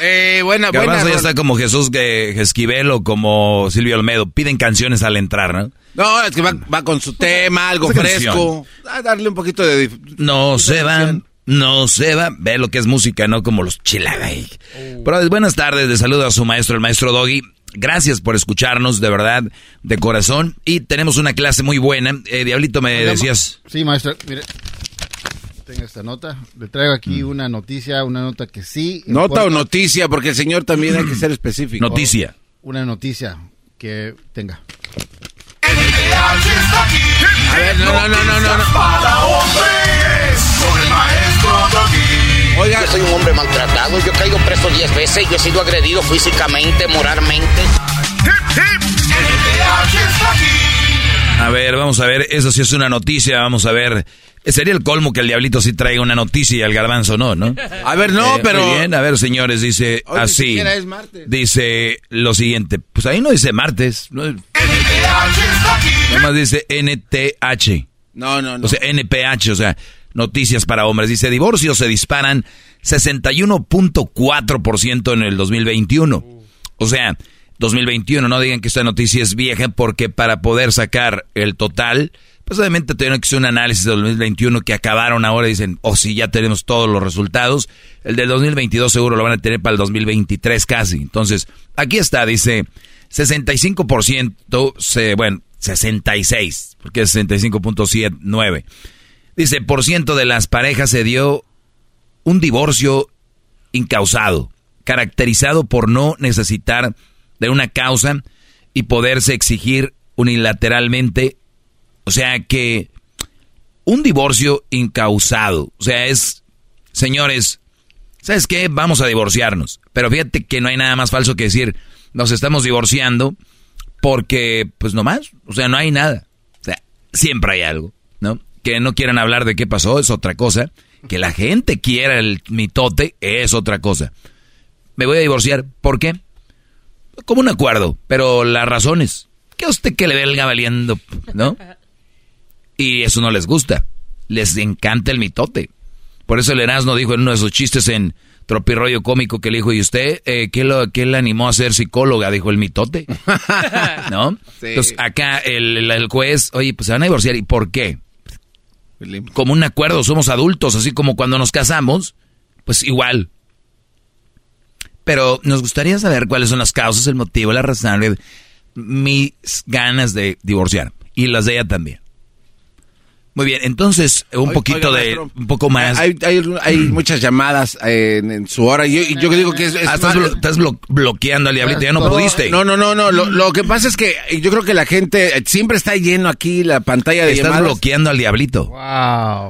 Eh, buena, Garbanzo buena. ya está como Jesús que, Esquivel o como Silvio Olmedo. Piden canciones al entrar, ¿no? No, es que va, va con su tema, algo fresco. A darle un poquito de... No se van, no se va. Ve lo que es música, no como los chilagay. Pero buenas tardes, le saludo a su maestro, el maestro Doggy. Gracias por escucharnos, de verdad, de corazón. Y tenemos una clase muy buena. Eh, Diablito, me decías. Sí, maestro, mire. Tengo esta nota. Le traigo aquí Mm. una noticia, una nota que sí. Nota o noticia, porque el señor también hay que ser específico. Noticia. Una noticia que tenga. A ver, no, no, no, no, no. Oiga, Yo soy un hombre maltratado, yo he caído preso 10 veces, yo he sido agredido físicamente, moralmente. A ver, vamos a ver. Eso sí es una noticia. Vamos a ver. Sería el colmo que el Diablito sí traiga una noticia y el Garbanzo no, ¿no? A ver, no, Eh, pero- Muy bien, a ver, señores, dice Hoy ni así. siquiera es martes. Dice lo siguiente. Pues ahí no dice martes. No, Nomás dice NTH. No, no, no. O sea, NPH, o sea, noticias para hombres. Dice, divorcios se disparan 61.4% en el 2021. O sea, 2021, no digan que esta noticia es vieja porque para poder sacar el total, pues obviamente tuvieron que hacer un análisis del 2021 que acabaron ahora y dicen, oh sí, ya tenemos todos los resultados. El del 2022 seguro lo van a tener para el 2023 casi. Entonces, aquí está, dice 65%, se, bueno, 66, porque es 65.79. Dice, por ciento de las parejas se dio un divorcio incausado, caracterizado por no necesitar de una causa y poderse exigir unilateralmente. O sea que un divorcio incausado, o sea, es, señores, ¿sabes qué? Vamos a divorciarnos. Pero fíjate que no hay nada más falso que decir, nos estamos divorciando porque, pues nomás, o sea, no hay nada. O sea, siempre hay algo, ¿no? Que no quieran hablar de qué pasó es otra cosa. Que la gente quiera el mitote es otra cosa. Me voy a divorciar. ¿Por qué? Como un acuerdo, pero las razones. Que a usted que le venga valiendo, ¿no? Y eso no les gusta. Les encanta el mitote. Por eso el Erasmo dijo en uno de sus chistes en Tropirroyo Cómico que le dijo, ¿y usted eh, ¿qué, lo, qué le animó a ser psicóloga? Dijo el mitote. [laughs] ¿No? Sí. Entonces acá el, el- el juez, oye, pues se van a divorciar. ¿Y por qué? Como un acuerdo, somos adultos, así como cuando nos casamos, pues igual. Pero nos gustaría saber cuáles son las causas, el motivo, la razón, de mis ganas de divorciar. Y las de ella también. Muy bien, entonces, un Oiga, poquito de, maestro, un poco más. Hay, hay, hay muchas llamadas eh, en, en su hora. Y yo, yo digo que es. es Ah, estás, blo- estás blo- bloqueando al diablito, ya no, pudiste. No, no, no, no. Lo, lo que pasa es que yo creo que la gente eh, siempre está lleno aquí la pantalla de Estás llamadas. bloqueando al diablito. Wow.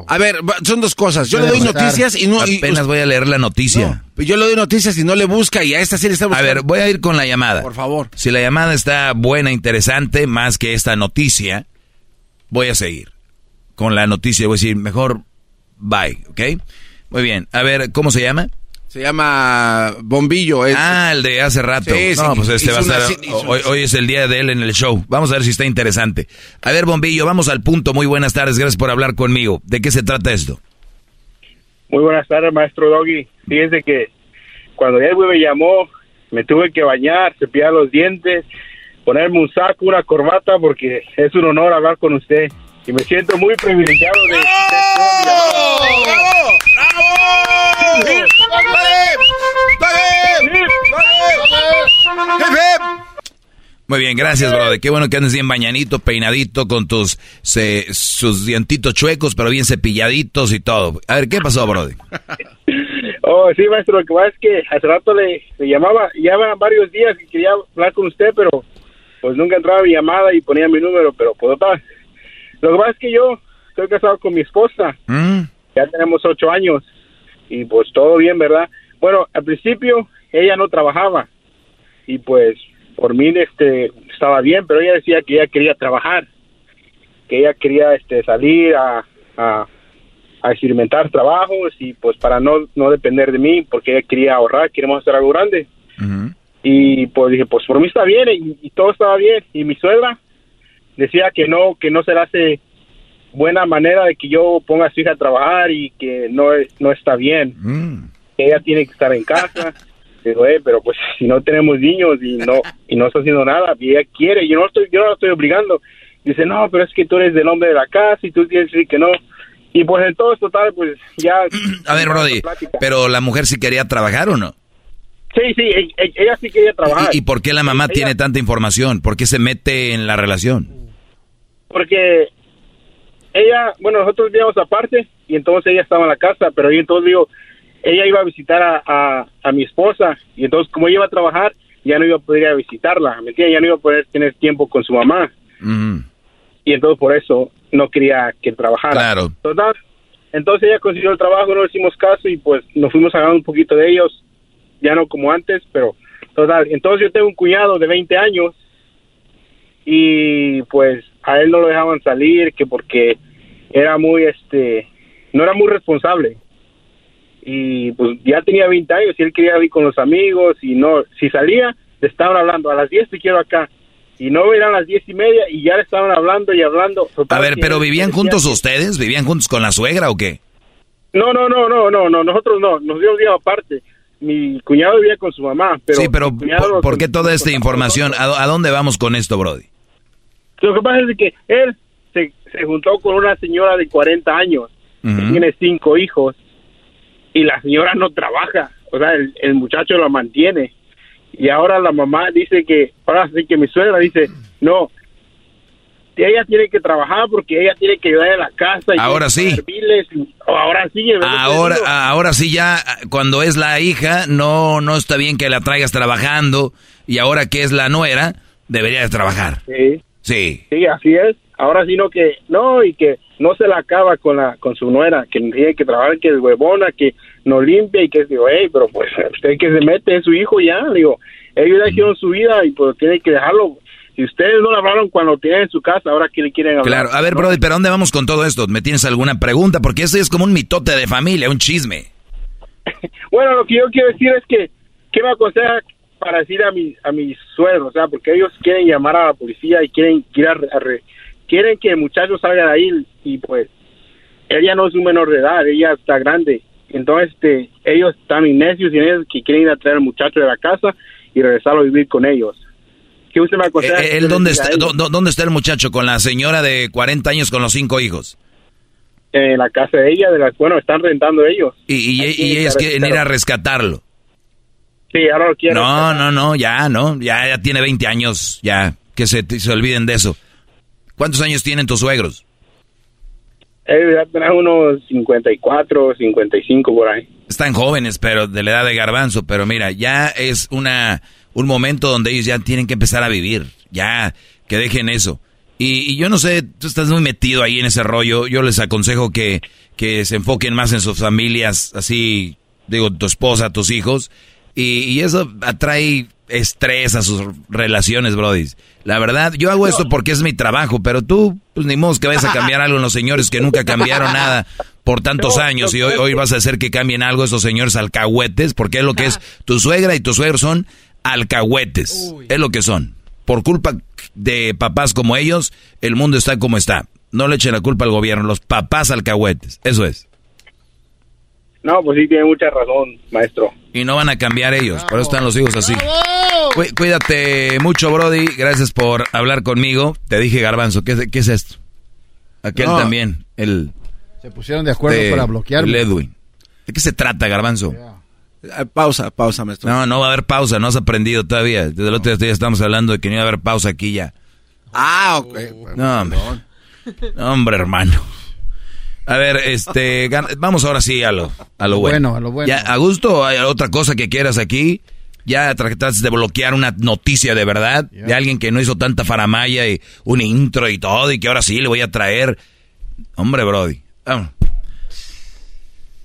A ver, son dos cosas. Yo le doy noticias y no. y Apenas voy a leer la noticia. No, yo le doy noticias y no le busca y a esta sí le está A buscando. ver, voy a ir con la llamada. Por favor. Si la llamada está buena, interesante, más que esta noticia, voy a seguir. Con la noticia voy a decir, mejor bye, ¿ok? Muy bien. A ver, ¿cómo se llama? Se llama Bombillo. es- Ah, el de hace rato. Sí, sí, no, pues este va a estar. Hoy, hoy es el día de él en el show. Vamos a ver si está interesante. A ver, Bombillo, vamos al punto. Muy buenas tardes. Gracias por hablar conmigo. ¿De qué se trata esto? Muy buenas tardes, maestro Doggy. Fíjese que cuando él me llamó, me tuve que bañar, cepillar los dientes, ponerme un saco, una corbata, porque es un honor hablar con usted. Y me siento muy privilegiado de mi llamada. Muy bien, gracias, brother. Qué bueno que andes bien bañanito, peinadito, con tus se- sus dientitos chuecos, pero bien cepilladitos y todo. A ver, ¿qué pasó, brother? [laughs] Oh, sí, maestro, lo que pasa es que hace rato le, le llamaba, ya varios días que quería hablar con usted, pero pues nunca entraba mi llamada y ponía mi número, pero pues total. Lo que pasa es que yo estoy casado con mi esposa, ya tenemos ocho años y pues todo bien, ¿verdad? Bueno, al principio ella no trabajaba y pues por mí este estaba bien, pero ella decía que ella quería trabajar, que ella quería este salir a, a, a experimentar trabajos y pues para no, no depender de mí, porque ella quería ahorrar, queremos hacer algo grande. Y pues dije, pues por mí está bien y, y todo estaba bien. Y mi suegra, decía que no, que no se le hace buena manera de que yo ponga a su hija a trabajar y que no, no está bien. Que ella tiene que estar en casa. [laughs] Digo, eh, pero pues si no tenemos niños y no y no está haciendo nada, y ella quiere, yo no estoy, yo no la estoy obligando. Dice, no, pero es que tú eres del hombre de la casa y tú tienes que decir que no. Y pues entonces, total, pues ya... [clears throat] A ver, Brody, pero la mujer sí quería trabajar o no? Sí, sí, e- e- ella sí quería trabajar. ¿Y, y por qué la mamá tiene tanta información? ¿Por qué se mete en la relación? Porque ella, bueno, nosotros vivíamos aparte y entonces ella estaba en la casa, pero yo entonces digo, ella iba a visitar a, a, a mi esposa y entonces como ella iba a trabajar, ya no iba a poder ir a visitarla, ¿me entiendes? Ya no iba a poder tener tiempo con su mamá y entonces por eso no quería que trabajara. Claro. Total, entonces ella consiguió el trabajo, no le hicimos caso y pues nos fuimos agarrando un poquito de ellos, ya no como antes, pero total. Entonces yo tengo un cuñado de 20 años y pues a él no lo dejaban salir que porque era muy este no era muy responsable y pues ya tenía 20 años y él quería ir con los amigos y no si salía le estaban hablando a las 10 te quiero acá y no eran las diez y media y ya le estaban hablando y hablando A ver, pero ¿vivían juntos ustedes? ¿Vivían juntos con la suegra o qué? no no no no no no nosotros no nos dio un día aparte mi cuñado vivía con su mamá pero sí, pero ¿por, qué toda esta información? ¿A, a dónde vamos con esto, Brody? Lo que pasa es que él se, se juntó con una señora de 40 años, que tiene cinco hijos, y la señora no trabaja, o sea, el, el muchacho la mantiene. Y ahora la mamá dice que, ahora sí que mi suegra dice, no, ella tiene que trabajar porque ella tiene que ayudar en la casa. Y Ahora sí. y- ahora sí. Ahora, ahora sí ya, cuando es la hija, no, no está bien que la traigas trabajando, y ahora que es la nuera, debería de trabajar. Sí. Sí. Sí, así es. Ahora sí no que no y que no se la acaba con la con su nuera, que tiene que trabajar, que es huevona, que no limpia y que digo, hey, pero pues usted que se mete es su hijo ya, digo, ellos ya hicieron su vida y pues tiene que dejarlo. Si ustedes no le hablaron cuando tienen en su casa, ahora que le quieren hablar. Claro, a ver, ¿no? Brody, pero ¿dónde vamos con todo esto? ¿Me tienes alguna pregunta? Porque eso es como un mitote de familia, un chisme. [laughs] Bueno, lo que yo quiero decir es que, ¿qué me aconseja para decir a mi, a mis suegros? O sea, porque ellos quieren llamar a la policía y quieren, quieren, a re- quieren que el muchacho salga de ahí y pues ella no es un menor de edad, ella está grande. Entonces, este, ellos están necios y ellos que quieren ir a traer al muchacho de la casa y regresarlo a vivir con ellos. ¿Qué usted me aconseja? Eh, que ¿Él dónde está, dónde está el muchacho con la señora de 40 años con los cinco hijos? En la casa de ella, de la, bueno, están rentando ellos. Y, y- y ellas que quieren ir a rescatarlo. Sí, ahora lo quieren. No, no, no, ya, no, ya, ya tiene 20 años, ya, que se, se olviden de eso. ¿Cuántos años tienen tus suegros? Ellos ya unos 54, 55 por ahí. Están jóvenes, pero de la edad de garbanzo, pero mira, ya es una un momento donde ellos ya tienen que empezar a vivir, ya que dejen eso. Y, y yo no sé, tú estás muy metido ahí en ese rollo, yo les aconsejo que, que se enfoquen más en sus familias, así, digo, tu esposa, tus hijos, y, y eso atrae estrés a sus relaciones, brody. La verdad, yo hago esto porque es mi trabajo, pero tú, pues ni modo que vayas a cambiar algo en los señores que nunca cambiaron nada por tantos No, años y hoy, hoy vas a hacer que cambien algo esos señores alcahuetes, porque es lo que es tu suegra y tu suegro son alcahuetes, es lo que son. Por culpa de papás como ellos, el mundo está como está. No le echen la culpa al gobierno, los papás alcahuetes, eso es. No, pues sí, tiene mucha razón, maestro. Y no van a cambiar ellos, por eso están los hijos así. Cu- Cuídate mucho, Brody. Gracias por hablar conmigo. Te dije, Garbanzo, ¿qué, es- qué es esto? Aquel No. también, el... Se pusieron de acuerdo de- para bloquearme. el Edwin. ¿De qué se trata, Garbanzo? Ah, Pausa, pausa, maestro. No, no va a haber pausa, no has aprendido todavía. Desde el otro día estamos hablando de que no iba a haber pausa aquí ya. Ah, ok. No, hombre. No, hombre, hermano. A ver, este, vamos ahora sí a lo, a lo bueno. Bueno, a lo bueno. Ya, a gusto, hay otra cosa que quieras aquí. Ya trataste de bloquear una noticia de verdad de alguien que no hizo tanta faramaya y un intro y todo y que ahora sí le voy a traer. Hombre, Brody.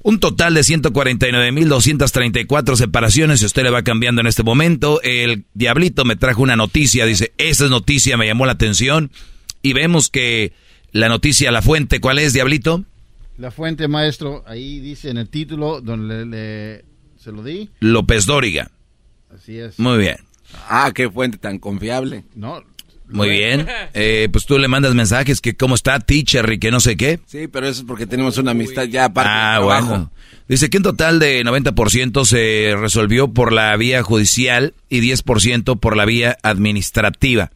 Un total de 149.234 separaciones. Si usted le va cambiando en este momento, el diablito me trajo una noticia. Dice, esa noticia me llamó la atención. Y vemos que la noticia, la fuente, ¿cuál es, diablito? La fuente, maestro, ahí dice en el título donde le, le- se lo di. López Dóriga. Así es. Muy bien. Ah, qué fuente tan confiable. No, Muy bien. [laughs] Eh, pues tú le mandas mensajes que cómo está teacher y que no sé qué. Sí, pero eso es porque tenemos una amistad ya aparte. Ah, de bueno. Dice que un total de 90% se resolvió por la vía judicial y 10% por la vía administrativa.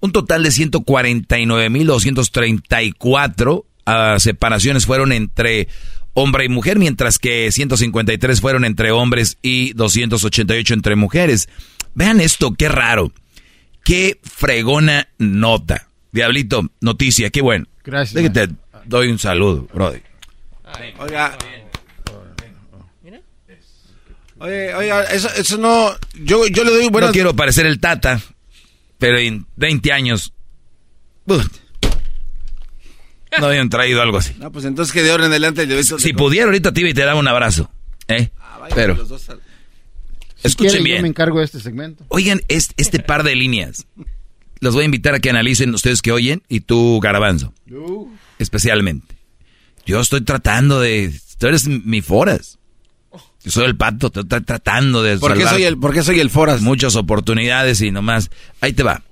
Un total de 149.234 ah, separaciones fueron entre hombre y mujer, mientras que 153 fueron entre hombres y 288 entre mujeres. Vean esto, qué raro. Qué fregona nota. Diablito, noticia, qué bueno. Gracias. Déjate, doy un saludo, brother. Oiga. Oye, oiga, eso, eso no. Yo, yo le doy buenas. No quiero parecer el tata, pero en 20 años. ¡put! No habían traído algo así. No, pues entonces que de ahora en adelante beso Si pudiera, ahorita te iba y te daba un abrazo. ¿eh? Pero, los dos al- Si escuchen quieren, Yo me bien. encargo de este segmento. Oigan es- este par de líneas. Los voy a invitar a que analicen ustedes que oyen y tú, Garabanzo, especialmente. Yo estoy tratando de... Tú eres mi foras. Yo soy el pato, te estoy tratando de... ¿Por qué soy el- por qué soy el foras? Muchas oportunidades y nomás... Ahí te va.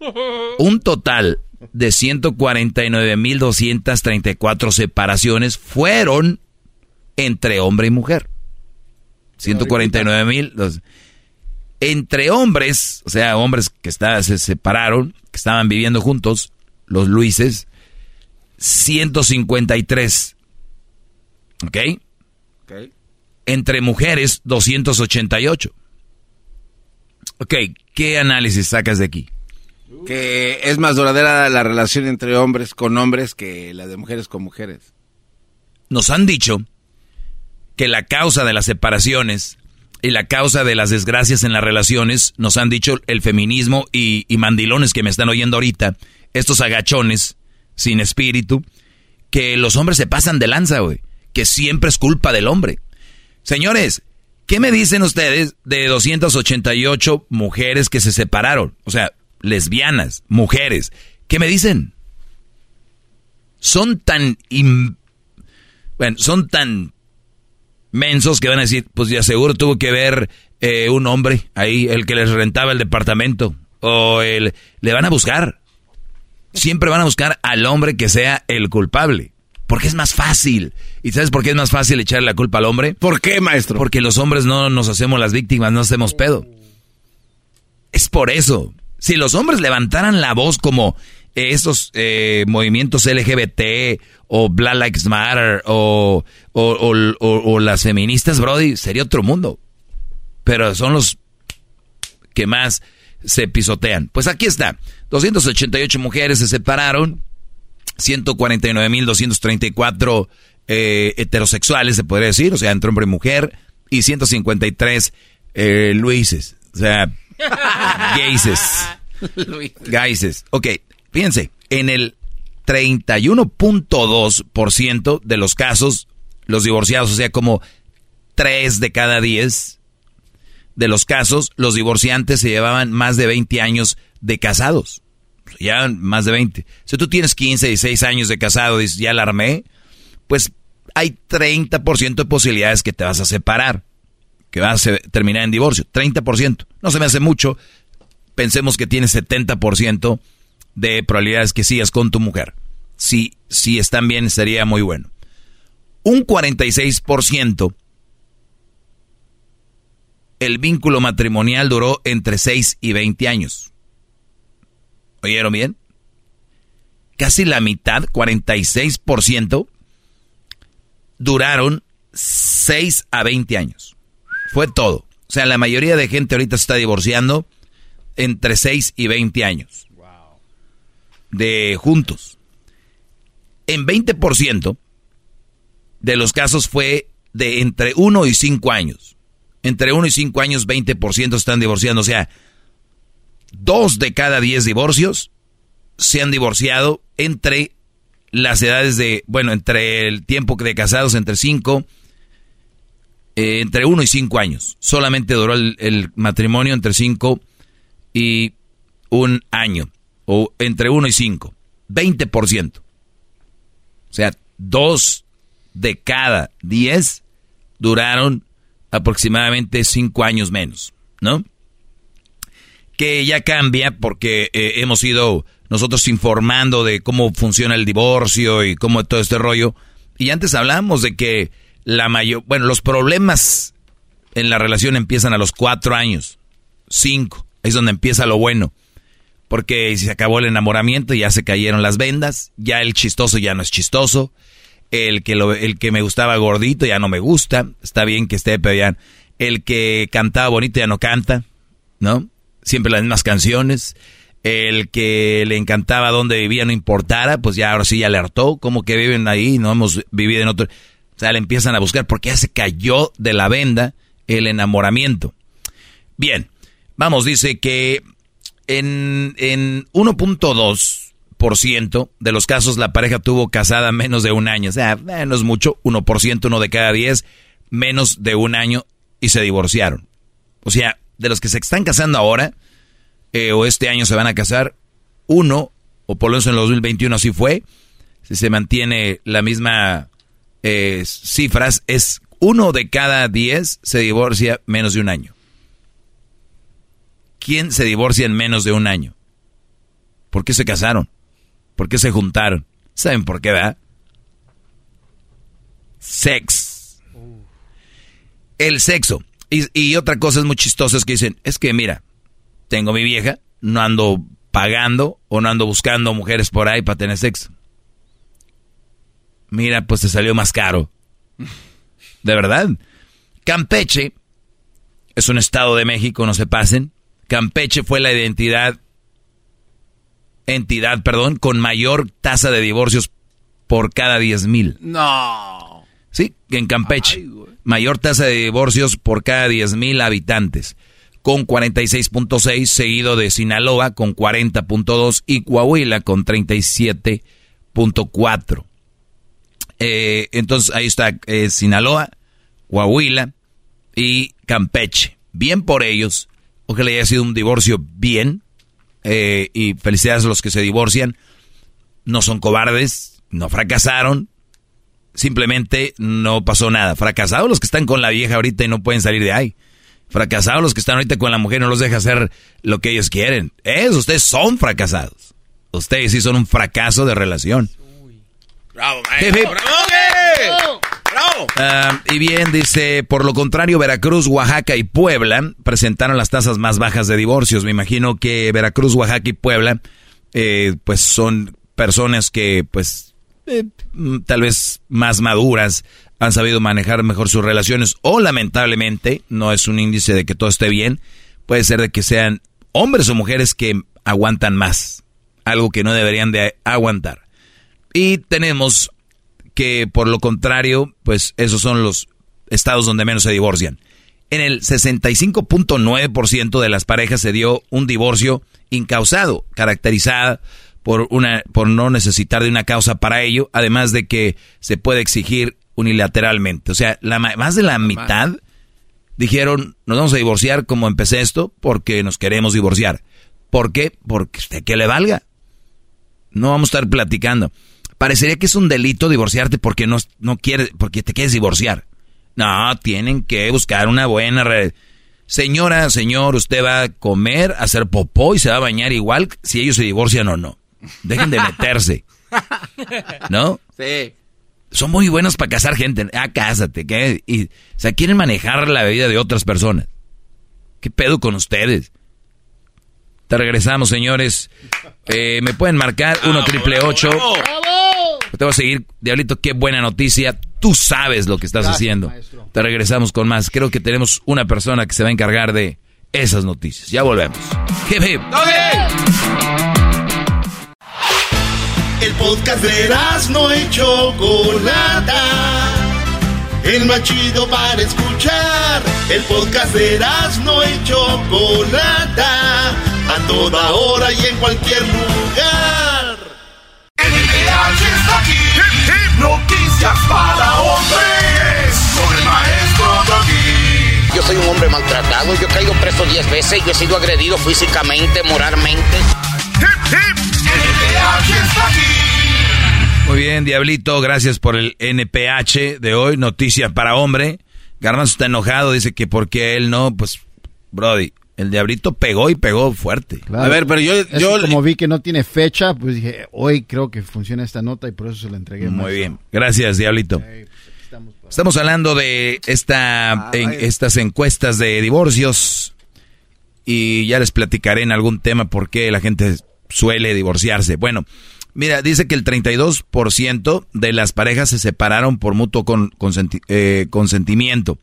Un total de 149.234 separaciones fueron entre hombre y mujer. 149.000. los- Entre hombres, o sea, hombres que está- se separaron, que estaban viviendo juntos, los Luises, 153. ¿Ok? Entre mujeres, 288. Ok, ¿qué análisis sacas de aquí? Que es más duradera la relación entre hombres con hombres que la de mujeres con mujeres. nos han dicho que la causa de las separaciones y la causa de las desgracias en las relaciones, nos han dicho el feminismo y, y mandilones que me están oyendo ahorita, estos agachones sin espíritu, que los hombres se pasan de lanza, güey, que siempre es culpa del hombre. Señores, ¿qué me dicen ustedes de 288 mujeres que se separaron? O sea, lesbianas, mujeres. ¿Qué me dicen? Son tan... bueno, son tan mensos que van a decir, pues ya seguro tuvo que ver eh, un hombre ahí, el que les rentaba el departamento. O el... Le van a buscar. Siempre van a buscar al hombre que sea el culpable. Porque es más fácil. ¿Y sabes por qué es más fácil echarle la culpa al hombre? ¿Por qué, maestro? Porque los hombres no nos hacemos las víctimas, no hacemos pedo. Es por eso. Si los hombres levantaran la voz como eh, estos eh, movimientos LGBT o Black Lives Matter o, o, las feministas, Brody, sería otro mundo. Pero son los que más se pisotean. Pues aquí está. 288 mujeres se separaron. 149.234 eh, heterosexuales, se podría decir, o sea, entre hombre y mujer, y 153 eh, Luises, o sea, [laughs] gayses. [laughs] Gayses. Ok, fíjense, en el 31.2% de los casos, los divorciados, o sea, como 3 de cada 10 de los casos, los divorciantes se llevaban más de 20 años de casados. Ya más de 20. Si tú tienes 15, 16 años de casado y ya la armé, pues hay 30% de posibilidades que te vas a separar, que vas a terminar en divorcio. 30%. No se me hace mucho. Pensemos que tienes 70% de probabilidades que sigas con tu mujer. Si, si están bien, sería muy bueno. Un 46% el vínculo matrimonial duró entre 6 y 20 años. ¿Oyeron bien? Casi la mitad, 46%, duraron 6 a 20 años. Fue todo. O sea, la mayoría de gente ahorita se está divorciando entre 6 y 20 años. De juntos. En 20% de los casos fue de entre 1 y 5 años. Entre 1 y 5 años, 20% están divorciando. O sea, dos de cada 10 divorcios se han divorciado entre las edades de, bueno, entre el tiempo de casados, entre 5, entre 1 y 5 años. Solamente duró el, el matrimonio entre 5 y un año, o entre 1 y 5. 20%. O sea, dos de cada 10 duraron aproximadamente 5 años menos, ¿no? que ya cambia porque eh, hemos ido nosotros informando de cómo funciona el divorcio y cómo todo este rollo. Y antes hablamos de que la mayor, bueno, los problemas en la relación empiezan a los cuatro años, cinco, es donde empieza lo bueno. Porque se acabó el enamoramiento, ya se cayeron las vendas, ya el chistoso ya no es chistoso, el que, lo, el que me gustaba gordito ya no me gusta, está bien que esté, pero ya, el que cantaba bonito ya no canta, ¿no? Siempre las mismas canciones, el que le encantaba donde vivía no importara, pues ya ahora sí ya le hartó, como que viven ahí, no hemos vivido en otro... Sea, le empiezan a buscar porque ya se cayó de la venda el enamoramiento. Bien, vamos, dice que en, en 1.2% de los casos la pareja tuvo casada menos de un año. O sea, no es mucho, 1%, uno de cada 10, menos de un año y se divorciaron. O sea, de los que se están casando ahora, eh, o este año se van a casar, uno, o por lo menos en el 2021 así fue, si se mantiene la misma eh, cifras, es uno de cada diez se divorcia menos de un año. ¿Quién se divorcia en menos de un año? ¿Por qué se casaron? ¿Por qué se juntaron? ¿Saben por qué, va? Sex. El sexo. Y, y, otra cosa es muy chistosa es que dicen, es que mira, tengo mi vieja, no ando pagando o no ando buscando mujeres por ahí para tener sexo. Mira, pues te salió más caro. De verdad. Campeche es un estado de México, no se pasen. Campeche fue la identidad, entidad, perdón, con mayor tasa de divorcios por cada 10 mil. No. Sí, en Campeche. mayor tasa de divorcios por cada 10 mil habitantes. Con 46.6, seguido de Sinaloa con 40.2 y Coahuila con 37.4. Eh, entonces ahí está eh, Sinaloa, Coahuila y Campeche. Bien por ellos. Ojalá haya sido un divorcio bien. Eh, y felicidades a los que se divorcian. No son cobardes, no fracasaron. Simplemente no pasó nada. Fracasados los que están con la vieja ahorita y no pueden salir de ahí. Fracasados los que están ahorita con la mujer y no los deja hacer lo que ellos quieren. Es, ustedes son fracasados. Ustedes sí son un fracaso de relación. Bravo, Bravo. Bravo. Uh, y bien, dice, por lo contrario, Veracruz, Oaxaca y Puebla presentaron las tasas más bajas de divorcios. Me imagino que Veracruz, Oaxaca y Puebla, eh, pues son personas que, pues, eh, tal vez más maduras, han sabido manejar mejor sus relaciones o lamentablemente, no es un índice de que todo esté bien, puede ser de que sean hombres o mujeres que aguantan más, algo que no deberían de aguantar. Y tenemos que por lo contrario, pues esos son los estados donde menos se divorcian. En el 65.9% de las parejas se dio un divorcio incausado, caracterizada por, una, por no necesitar de una causa para ello, además de que se puede exigir unilateralmente. O sea, la, más de la mitad dijeron, nos vamos a divorciar como empecé esto, porque nos queremos divorciar. ¿Por qué? Porque usted que le valga. No vamos a estar platicando parecería que es un delito divorciarte porque no, no quieres, porque te quieres divorciar. No, tienen que buscar una buena red. Señora, señor, usted va a comer, a hacer popó y se va a bañar igual si ellos se divorcian o no. Dejen de meterse. ¿No? Sí. Son muy buenos para casar gente. Ah, cásate. ¿qué? Y, o sea, quieren manejar la vida de otras personas. ¿Qué pedo con ustedes? Te regresamos, señores. Eh, me pueden marcar 1 triple 8 te voy a seguir, Diablito, qué buena noticia. Tú sabes lo que estás haciendo. Te regresamos con más. Creo que tenemos una persona que se va a encargar de esas noticias. Ya volvemos. Hip, hip. El podcast de no y Chocolata. El más chido para escuchar. El podcast de no y Chocolata. A toda hora y en cualquier lugar. Noticias para hombres con el maestro Doggy. Yo soy un hombre maltratado, yo he caído preso 10 veces, yo he sido agredido físicamente, moralmente. Hip, hip, está aquí. Muy bien, Diablito, gracias por el NPH de hoy, noticias para hombre. Garbanzo está enojado, dice que porque él no, pues, Brody, El diablito pegó y pegó fuerte. Claro. Es que como vi que no tiene fecha, pues dije, hoy creo que funciona esta nota y por eso se la entregué. Muy bien. Gracias, diablito. Estamos hablando de esta, en- estas encuestas de divorcios y ya les platicaré en algún tema por qué la gente suele divorciarse. Bueno, mira, dice que el 32% de las parejas se separaron por mutuo con, consenti- eh, consentimiento.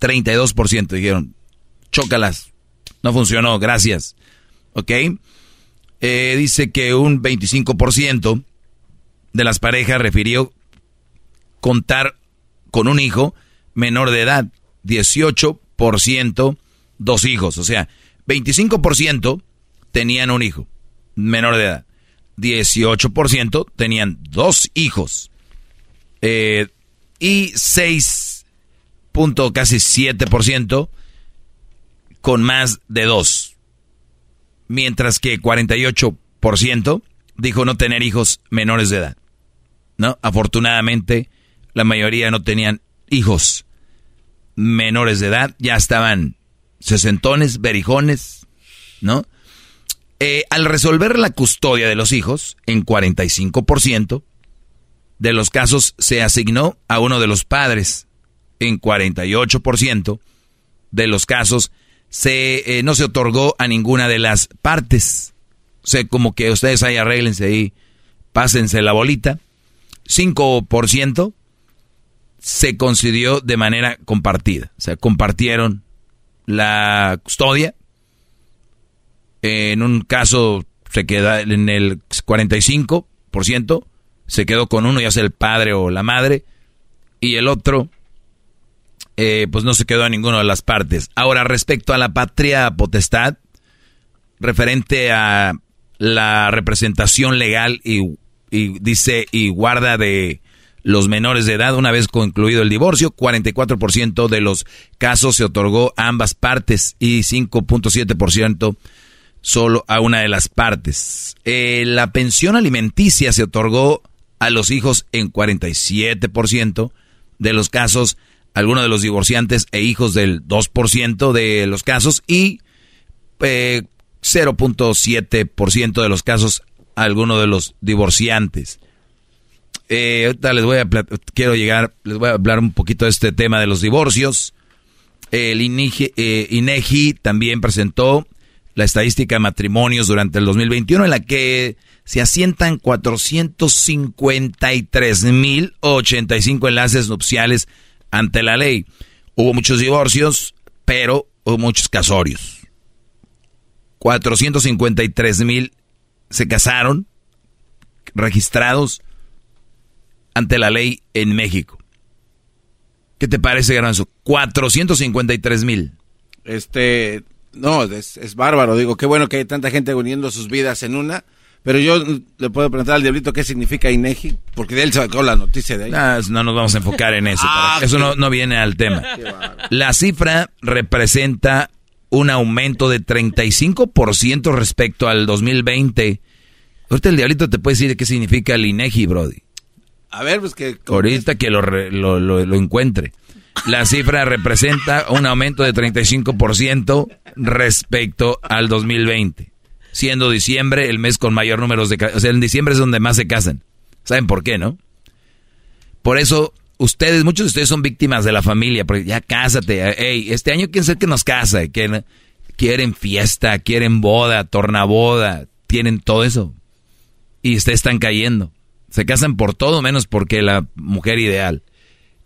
32% dijeron, chócalas, no funcionó, gracias. ¿Ok? Eh, dice que un 25% de las parejas refirió contar con un hijo menor de edad, 18% dos hijos, o sea, 25% tenían un hijo menor de edad, 18% tenían dos hijos. Eh, y 6 punto casi 7% con más de dos, mientras que 48% dijo no tener hijos menores de edad. ¿No? Afortunadamente, la mayoría no tenían hijos menores de edad, ya estaban sesentones, berijones, ¿no? Eh, al resolver la custodia de los hijos, en 45% de los casos se asignó a uno de los padres, en 48% de los casos se, eh, no se otorgó a ninguna de las partes. O sea, como que ustedes ahí arréglense ahí, pásense la bolita. 5% se concedió de manera compartida. O sea, compartieron la custodia. En un caso se queda en el 45%, se quedó con uno, ya sea el padre o la madre, y el otro, eh, pues no se quedó a ninguna de las partes. Ahora, respecto a la patria potestad, referente a la representación legal y, dice y guarda de los menores de edad una vez concluido el divorcio, 44% de los casos se otorgó a ambas partes y 5.7% solo a una de las partes. Eh, la pensión alimenticia se otorgó a los hijos en 47% de los casos, algunos de los divorciantes e hijos del 2% de los casos y eh, 0.7% de los casos a alguno de los divorciantes. Eh, ahorita les voy a quiero llegar, les voy a hablar un poquito de este tema de los divorcios. El INEGI, eh, INEGI también presentó la estadística de matrimonios durante el 2021 en la que se asientan 453.085 enlaces nupciales ante la ley. Hubo muchos divorcios, pero hubo muchos casorios. 453 mil se casaron registrados ante la ley en México. ¿Qué te parece, Garanzo? 453 mil. Este, no, es, es bárbaro. Digo, qué bueno que hay tanta gente uniendo sus vidas en una. Pero yo le puedo preguntar al diablito qué significa INEGI, porque de él sacó la noticia de ahí. Ah, no nos vamos a enfocar en eso. [laughs] Ah, eso no, no viene al tema. La cifra representa un aumento de 35% respecto al 2020. Ahorita el diablito te puede decir qué significa el INEGI, Brody. A ver, pues que... Ahorita que lo, lo- lo encuentre. La cifra representa un aumento de 35% respecto al 2020. Siendo diciembre el mes con mayor número de... O sea, en diciembre es donde más se casan. ¿Saben por qué, no? Por eso, ustedes, muchos de ustedes son víctimas de la familia. Porque ya cásate. Ey, este año quién sabe que nos casa. Que quieren fiesta, quieren boda, tornaboda. Tienen todo eso. Y ustedes están cayendo. Se casan por todo menos porque la mujer ideal.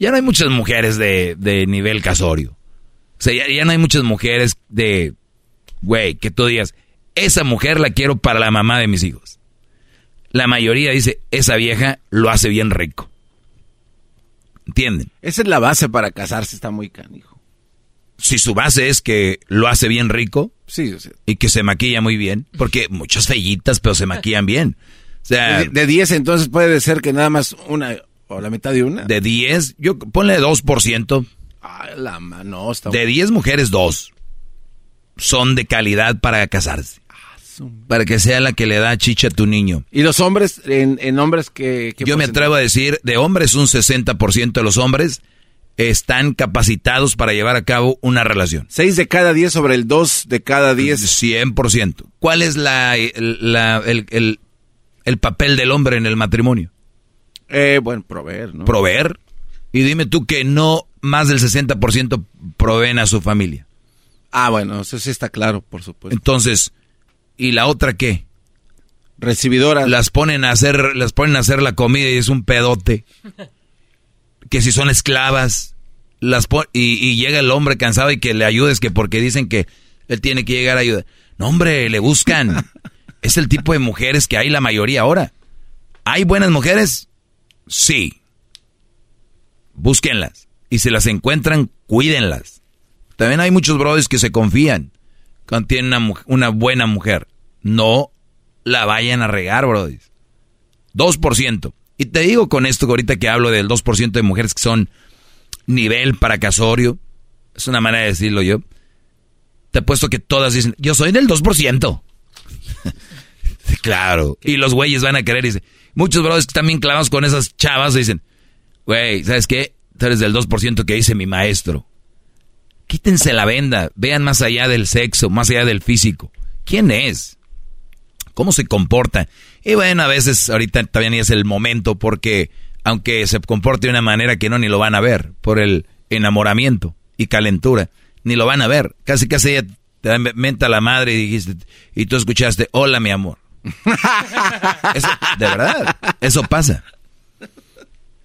Ya no hay muchas mujeres de, de nivel casorio. O sea, ya, ya no hay muchas mujeres de, güey, que tú digas, esa mujer la quiero para la mamá de mis hijos. La mayoría dice, esa vieja lo hace bien rico. ¿Entienden? Esa es la base para casarse, está muy canijo. Si su base es que lo hace bien rico Sí, o sea, y que se maquilla muy bien, porque muchas fellitas, pero se maquillan bien. O sea, de, de 10 entonces puede ser que nada más una o la mitad de una. de 10, yo ponle 2%. Ay, la mano, está De 10 mujeres, dos son de calidad para casarse. Para que sea la que le da chicha a tu niño. ¿Y los hombres, en, en hombres que... Yo me atrevo a decir, de hombres un 60% de los hombres están capacitados para llevar a cabo una relación. 6 de cada 10 sobre el 2 de cada 10. 100%. ¿Cuál es la, la- el, el- el papel del hombre en el matrimonio? Eh, bueno, proveer, ¿no? Proveer. Y dime tú que no más del 60% proveen a su familia. Ah, bueno, eso sí está claro, por supuesto. Entonces, ¿y la otra qué? Recibidoras. Las ponen a hacer, las ponen a hacer la comida y es un pedote. Que si son esclavas, las pon- y, y llega el hombre cansado y que le ayudes, que porque dicen que él tiene que llegar a ayudar. No, hombre, le buscan. [laughs] es el tipo de mujeres que hay la mayoría ahora. ¿Hay buenas mujeres? Sí. Búsquenlas. Y si las encuentran, cuídenlas. También hay muchos brothers que se confían cuando tienen una, una buena mujer. No la vayan a regar, brothers. 2%. Y te digo con esto que ahorita que hablo del 2% de mujeres que son nivel para casorio. Es una manera de decirlo yo. Te apuesto que todas dicen, yo soy del 2%. [laughs] claro. Y los güeyes van a querer, dice. Muchos brothers que bien clavados con esas chavas dicen, güey, ¿sabes qué? Tú eres del 2% que dice mi maestro. Quítense la venda, vean más allá del sexo, más allá del físico. ¿Quién es? ¿Cómo se comporta? Y bueno, a veces ahorita también es el momento porque aunque se comporte de una manera que no ni lo van a ver por el enamoramiento y calentura, ni lo van a ver. Casi casi ella te da menta la madre y dijiste y tú escuchaste, "Hola, mi amor." [laughs] Eso, de verdad, eso pasa.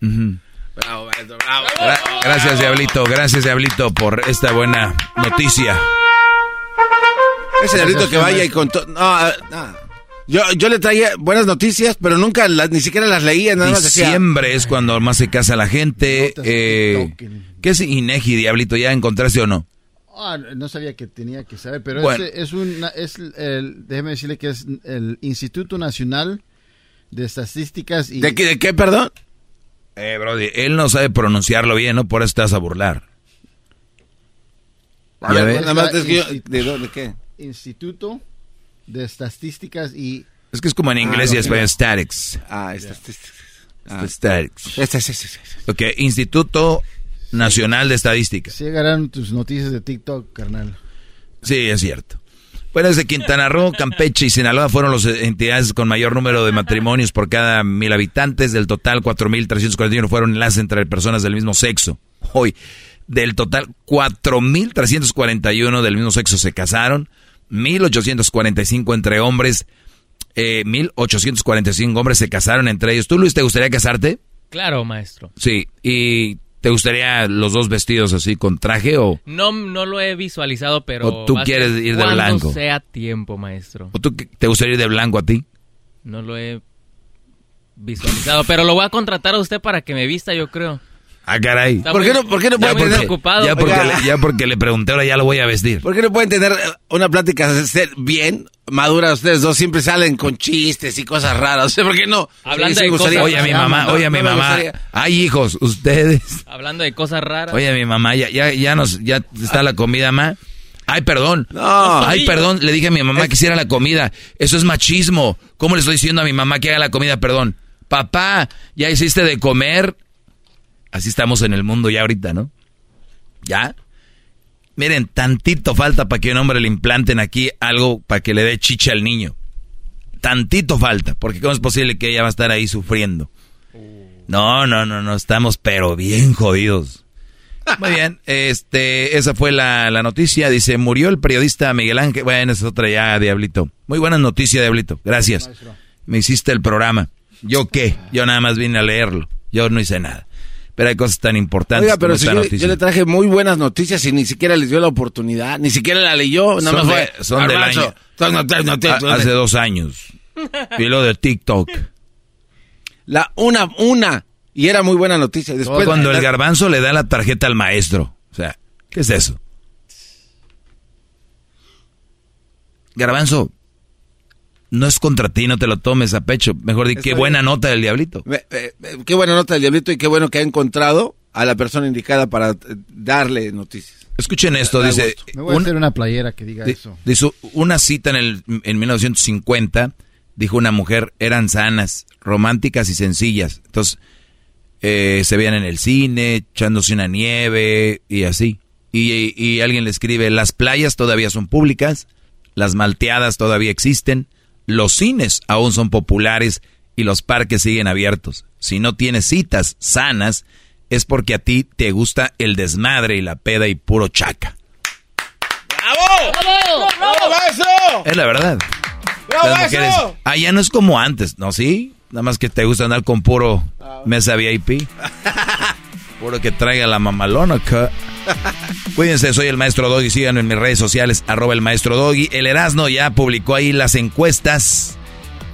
Ujú. Bravo, maestro, bravo. Gra- gracias, Diablito. Gracias, Diablito, por esta buena noticia. Ese diablito que vaya y con todo. No, ah, no. Yo, yo le traía buenas noticias, pero nunca las, ni siquiera las leía, nada más decía. Diciembre es cuando más se casa la gente. Eh, ¿Qué es Inegi, Diablito? ¿Ya encontraste o no? Ah, no sabía que tenía que saber, pero Bueno. es un, es el, déjeme decirle que es el Instituto Nacional de Estadísticas y... ¿De qué, de qué, perdón? Eh, Brody, él no sabe pronunciarlo bien, ¿no? Por eso estás a burlar. A ¿Ya ver, ves? nada más es que yo- Instituto- ¿de dónde qué? Instituto de Estadísticas y... Es que es como en inglés y Ah, español, ok. statics. Ah, estadísticas. Ah. Statics. Sí. Ok, Instituto Nacional de Estadística. Sí llegarán tus noticias de TikTok, carnal. Sí, es cierto. Bueno, desde Quintana Roo, Campeche y Sinaloa fueron las entidades con mayor número de matrimonios por cada mil habitantes. Del total, 4.341 fueron enlaces entre personas del mismo sexo. Hoy, del total, 4.341 del mismo sexo se casaron. 1.845 entre hombres. Eh, 1.845 hombres se casaron entre ellos. ¿Tú, Luis, te gustaría casarte? Claro, maestro. Sí. ¿Y te gustaría los dos vestidos así con traje o...? No, no lo he visualizado, pero... ¿O tú quieres ir de blanco? sea tiempo, maestro. ¿O tú te gustaría ir de blanco a ti? No lo he visualizado, pero lo voy a contratar a usted para que me vista, yo creo. Ah, caray. Está ¿Por qué no- por qué no está puede muy tener- ocupado. Ya porque, le, ya porque le pregunté, ahora ya lo voy a vestir. ¿Por qué no pueden tener una plática ser bien madura ustedes dos? Siempre salen con chistes y cosas raras. O sea, ¿por qué no? Hablando Sí, de cosas- Oye, a mi mamá, No, oye, a mi mamá. Ay, hijos, ustedes. Hablando de cosas raras. Oye, mi mamá, ya, ya, ya nos, ya está la comida, ma. Ay, perdón. No. Ay, perdón. Le dije a mi mamá que hiciera la comida. Eso es machismo. ¿Cómo le estoy diciendo a mi mamá que haga la comida? Perdón. Papá, ya hiciste de comer. Así estamos en el mundo ya ahorita, ¿no? ¿Ya? Miren, tantito falta para que un hombre le implanten aquí algo para que le dé chicha al niño. Tantito falta, porque ¿cómo es posible que ella va a estar ahí sufriendo? No, no, no, no, estamos pero bien jodidos. Muy bien, este, esa fue la, la noticia. Dice, murió el periodista Miguel Ángel. Bueno, esa es otra ya, Diablito. Muy buena noticia, Diablito. Gracias. Me hiciste el programa. ¿Yo qué? Yo nada más vine a leerlo. Yo no hice nada. Pero hay cosas tan importantes Oiga, pero como si esta yo, yo le traje muy buenas noticias y ni siquiera les dio la oportunidad, ni siquiera la leyó, nada Son más de- fue. son del año. hace dos años. [laughs] Y lo de TikTok. La una, una. Y era muy buena noticia. Después, cuando el garbanzo le da la tarjeta al maestro. O sea, ¿qué es eso? Garbanzo, no es contra ti, no te lo tomes a pecho. Mejor di, qué buena bien. nota del diablito. Eh, eh, qué buena nota del diablito y qué bueno que ha encontrado a la persona indicada para eh, darle noticias. Escuchen esto, Da dice... gusto. Me voy a un- hacer una playera que diga di- eso. dice, una cita en, el, en 1950, dijo una mujer, eran sanas, románticas y sencillas. Entonces, eh, se vean en el cine, echándose una nieve y así. Y, y alguien le escribe, las playas todavía son públicas, las malteadas todavía existen, los cines aún son populares y los parques siguen abiertos. Si no tienes citas sanas, es porque a ti te gusta el desmadre y la peda y puro chaca. ¡Bravo! ¡Bravo! ¡Bravo! Es la verdad. ¡Bravo, Las mujeres, ah, ya no es como antes, ¿no? ¿Sí? Nada más que te gusta andar con puro mesa VIP. [laughs] Puro que traiga la mamalona acá. [laughs] Cuídense, soy el maestro Doggy. Síganme en mis redes sociales, arroba el maestro Doggy. El Erasmo ya publicó ahí las encuestas.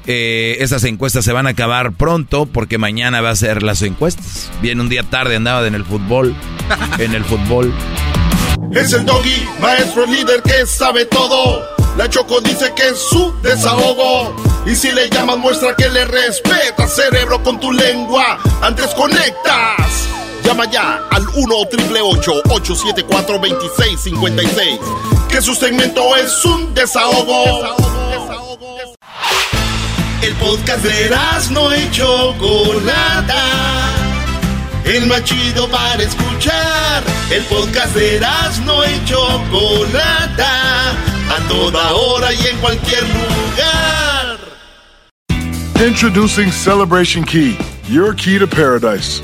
Eh, esas encuestas se van a acabar pronto porque mañana va a ser las encuestas. Viene un día tarde, andaba en el fútbol. [laughs] En el fútbol. Es el doggy, maestro líder que sabe todo. La Choco dice que es su desahogo. Y si le llamas, muestra que le respeta, cerebro, con tu lengua. Antes conectas. Llama ya al 1-888-874-2656. Que su segmento es un desahogo. El podcast de no y Chocolata. El más chido para escuchar. El podcast de no y Chocolata. A toda hora y en cualquier lugar. Introducing Celebration Key, your key to paradise.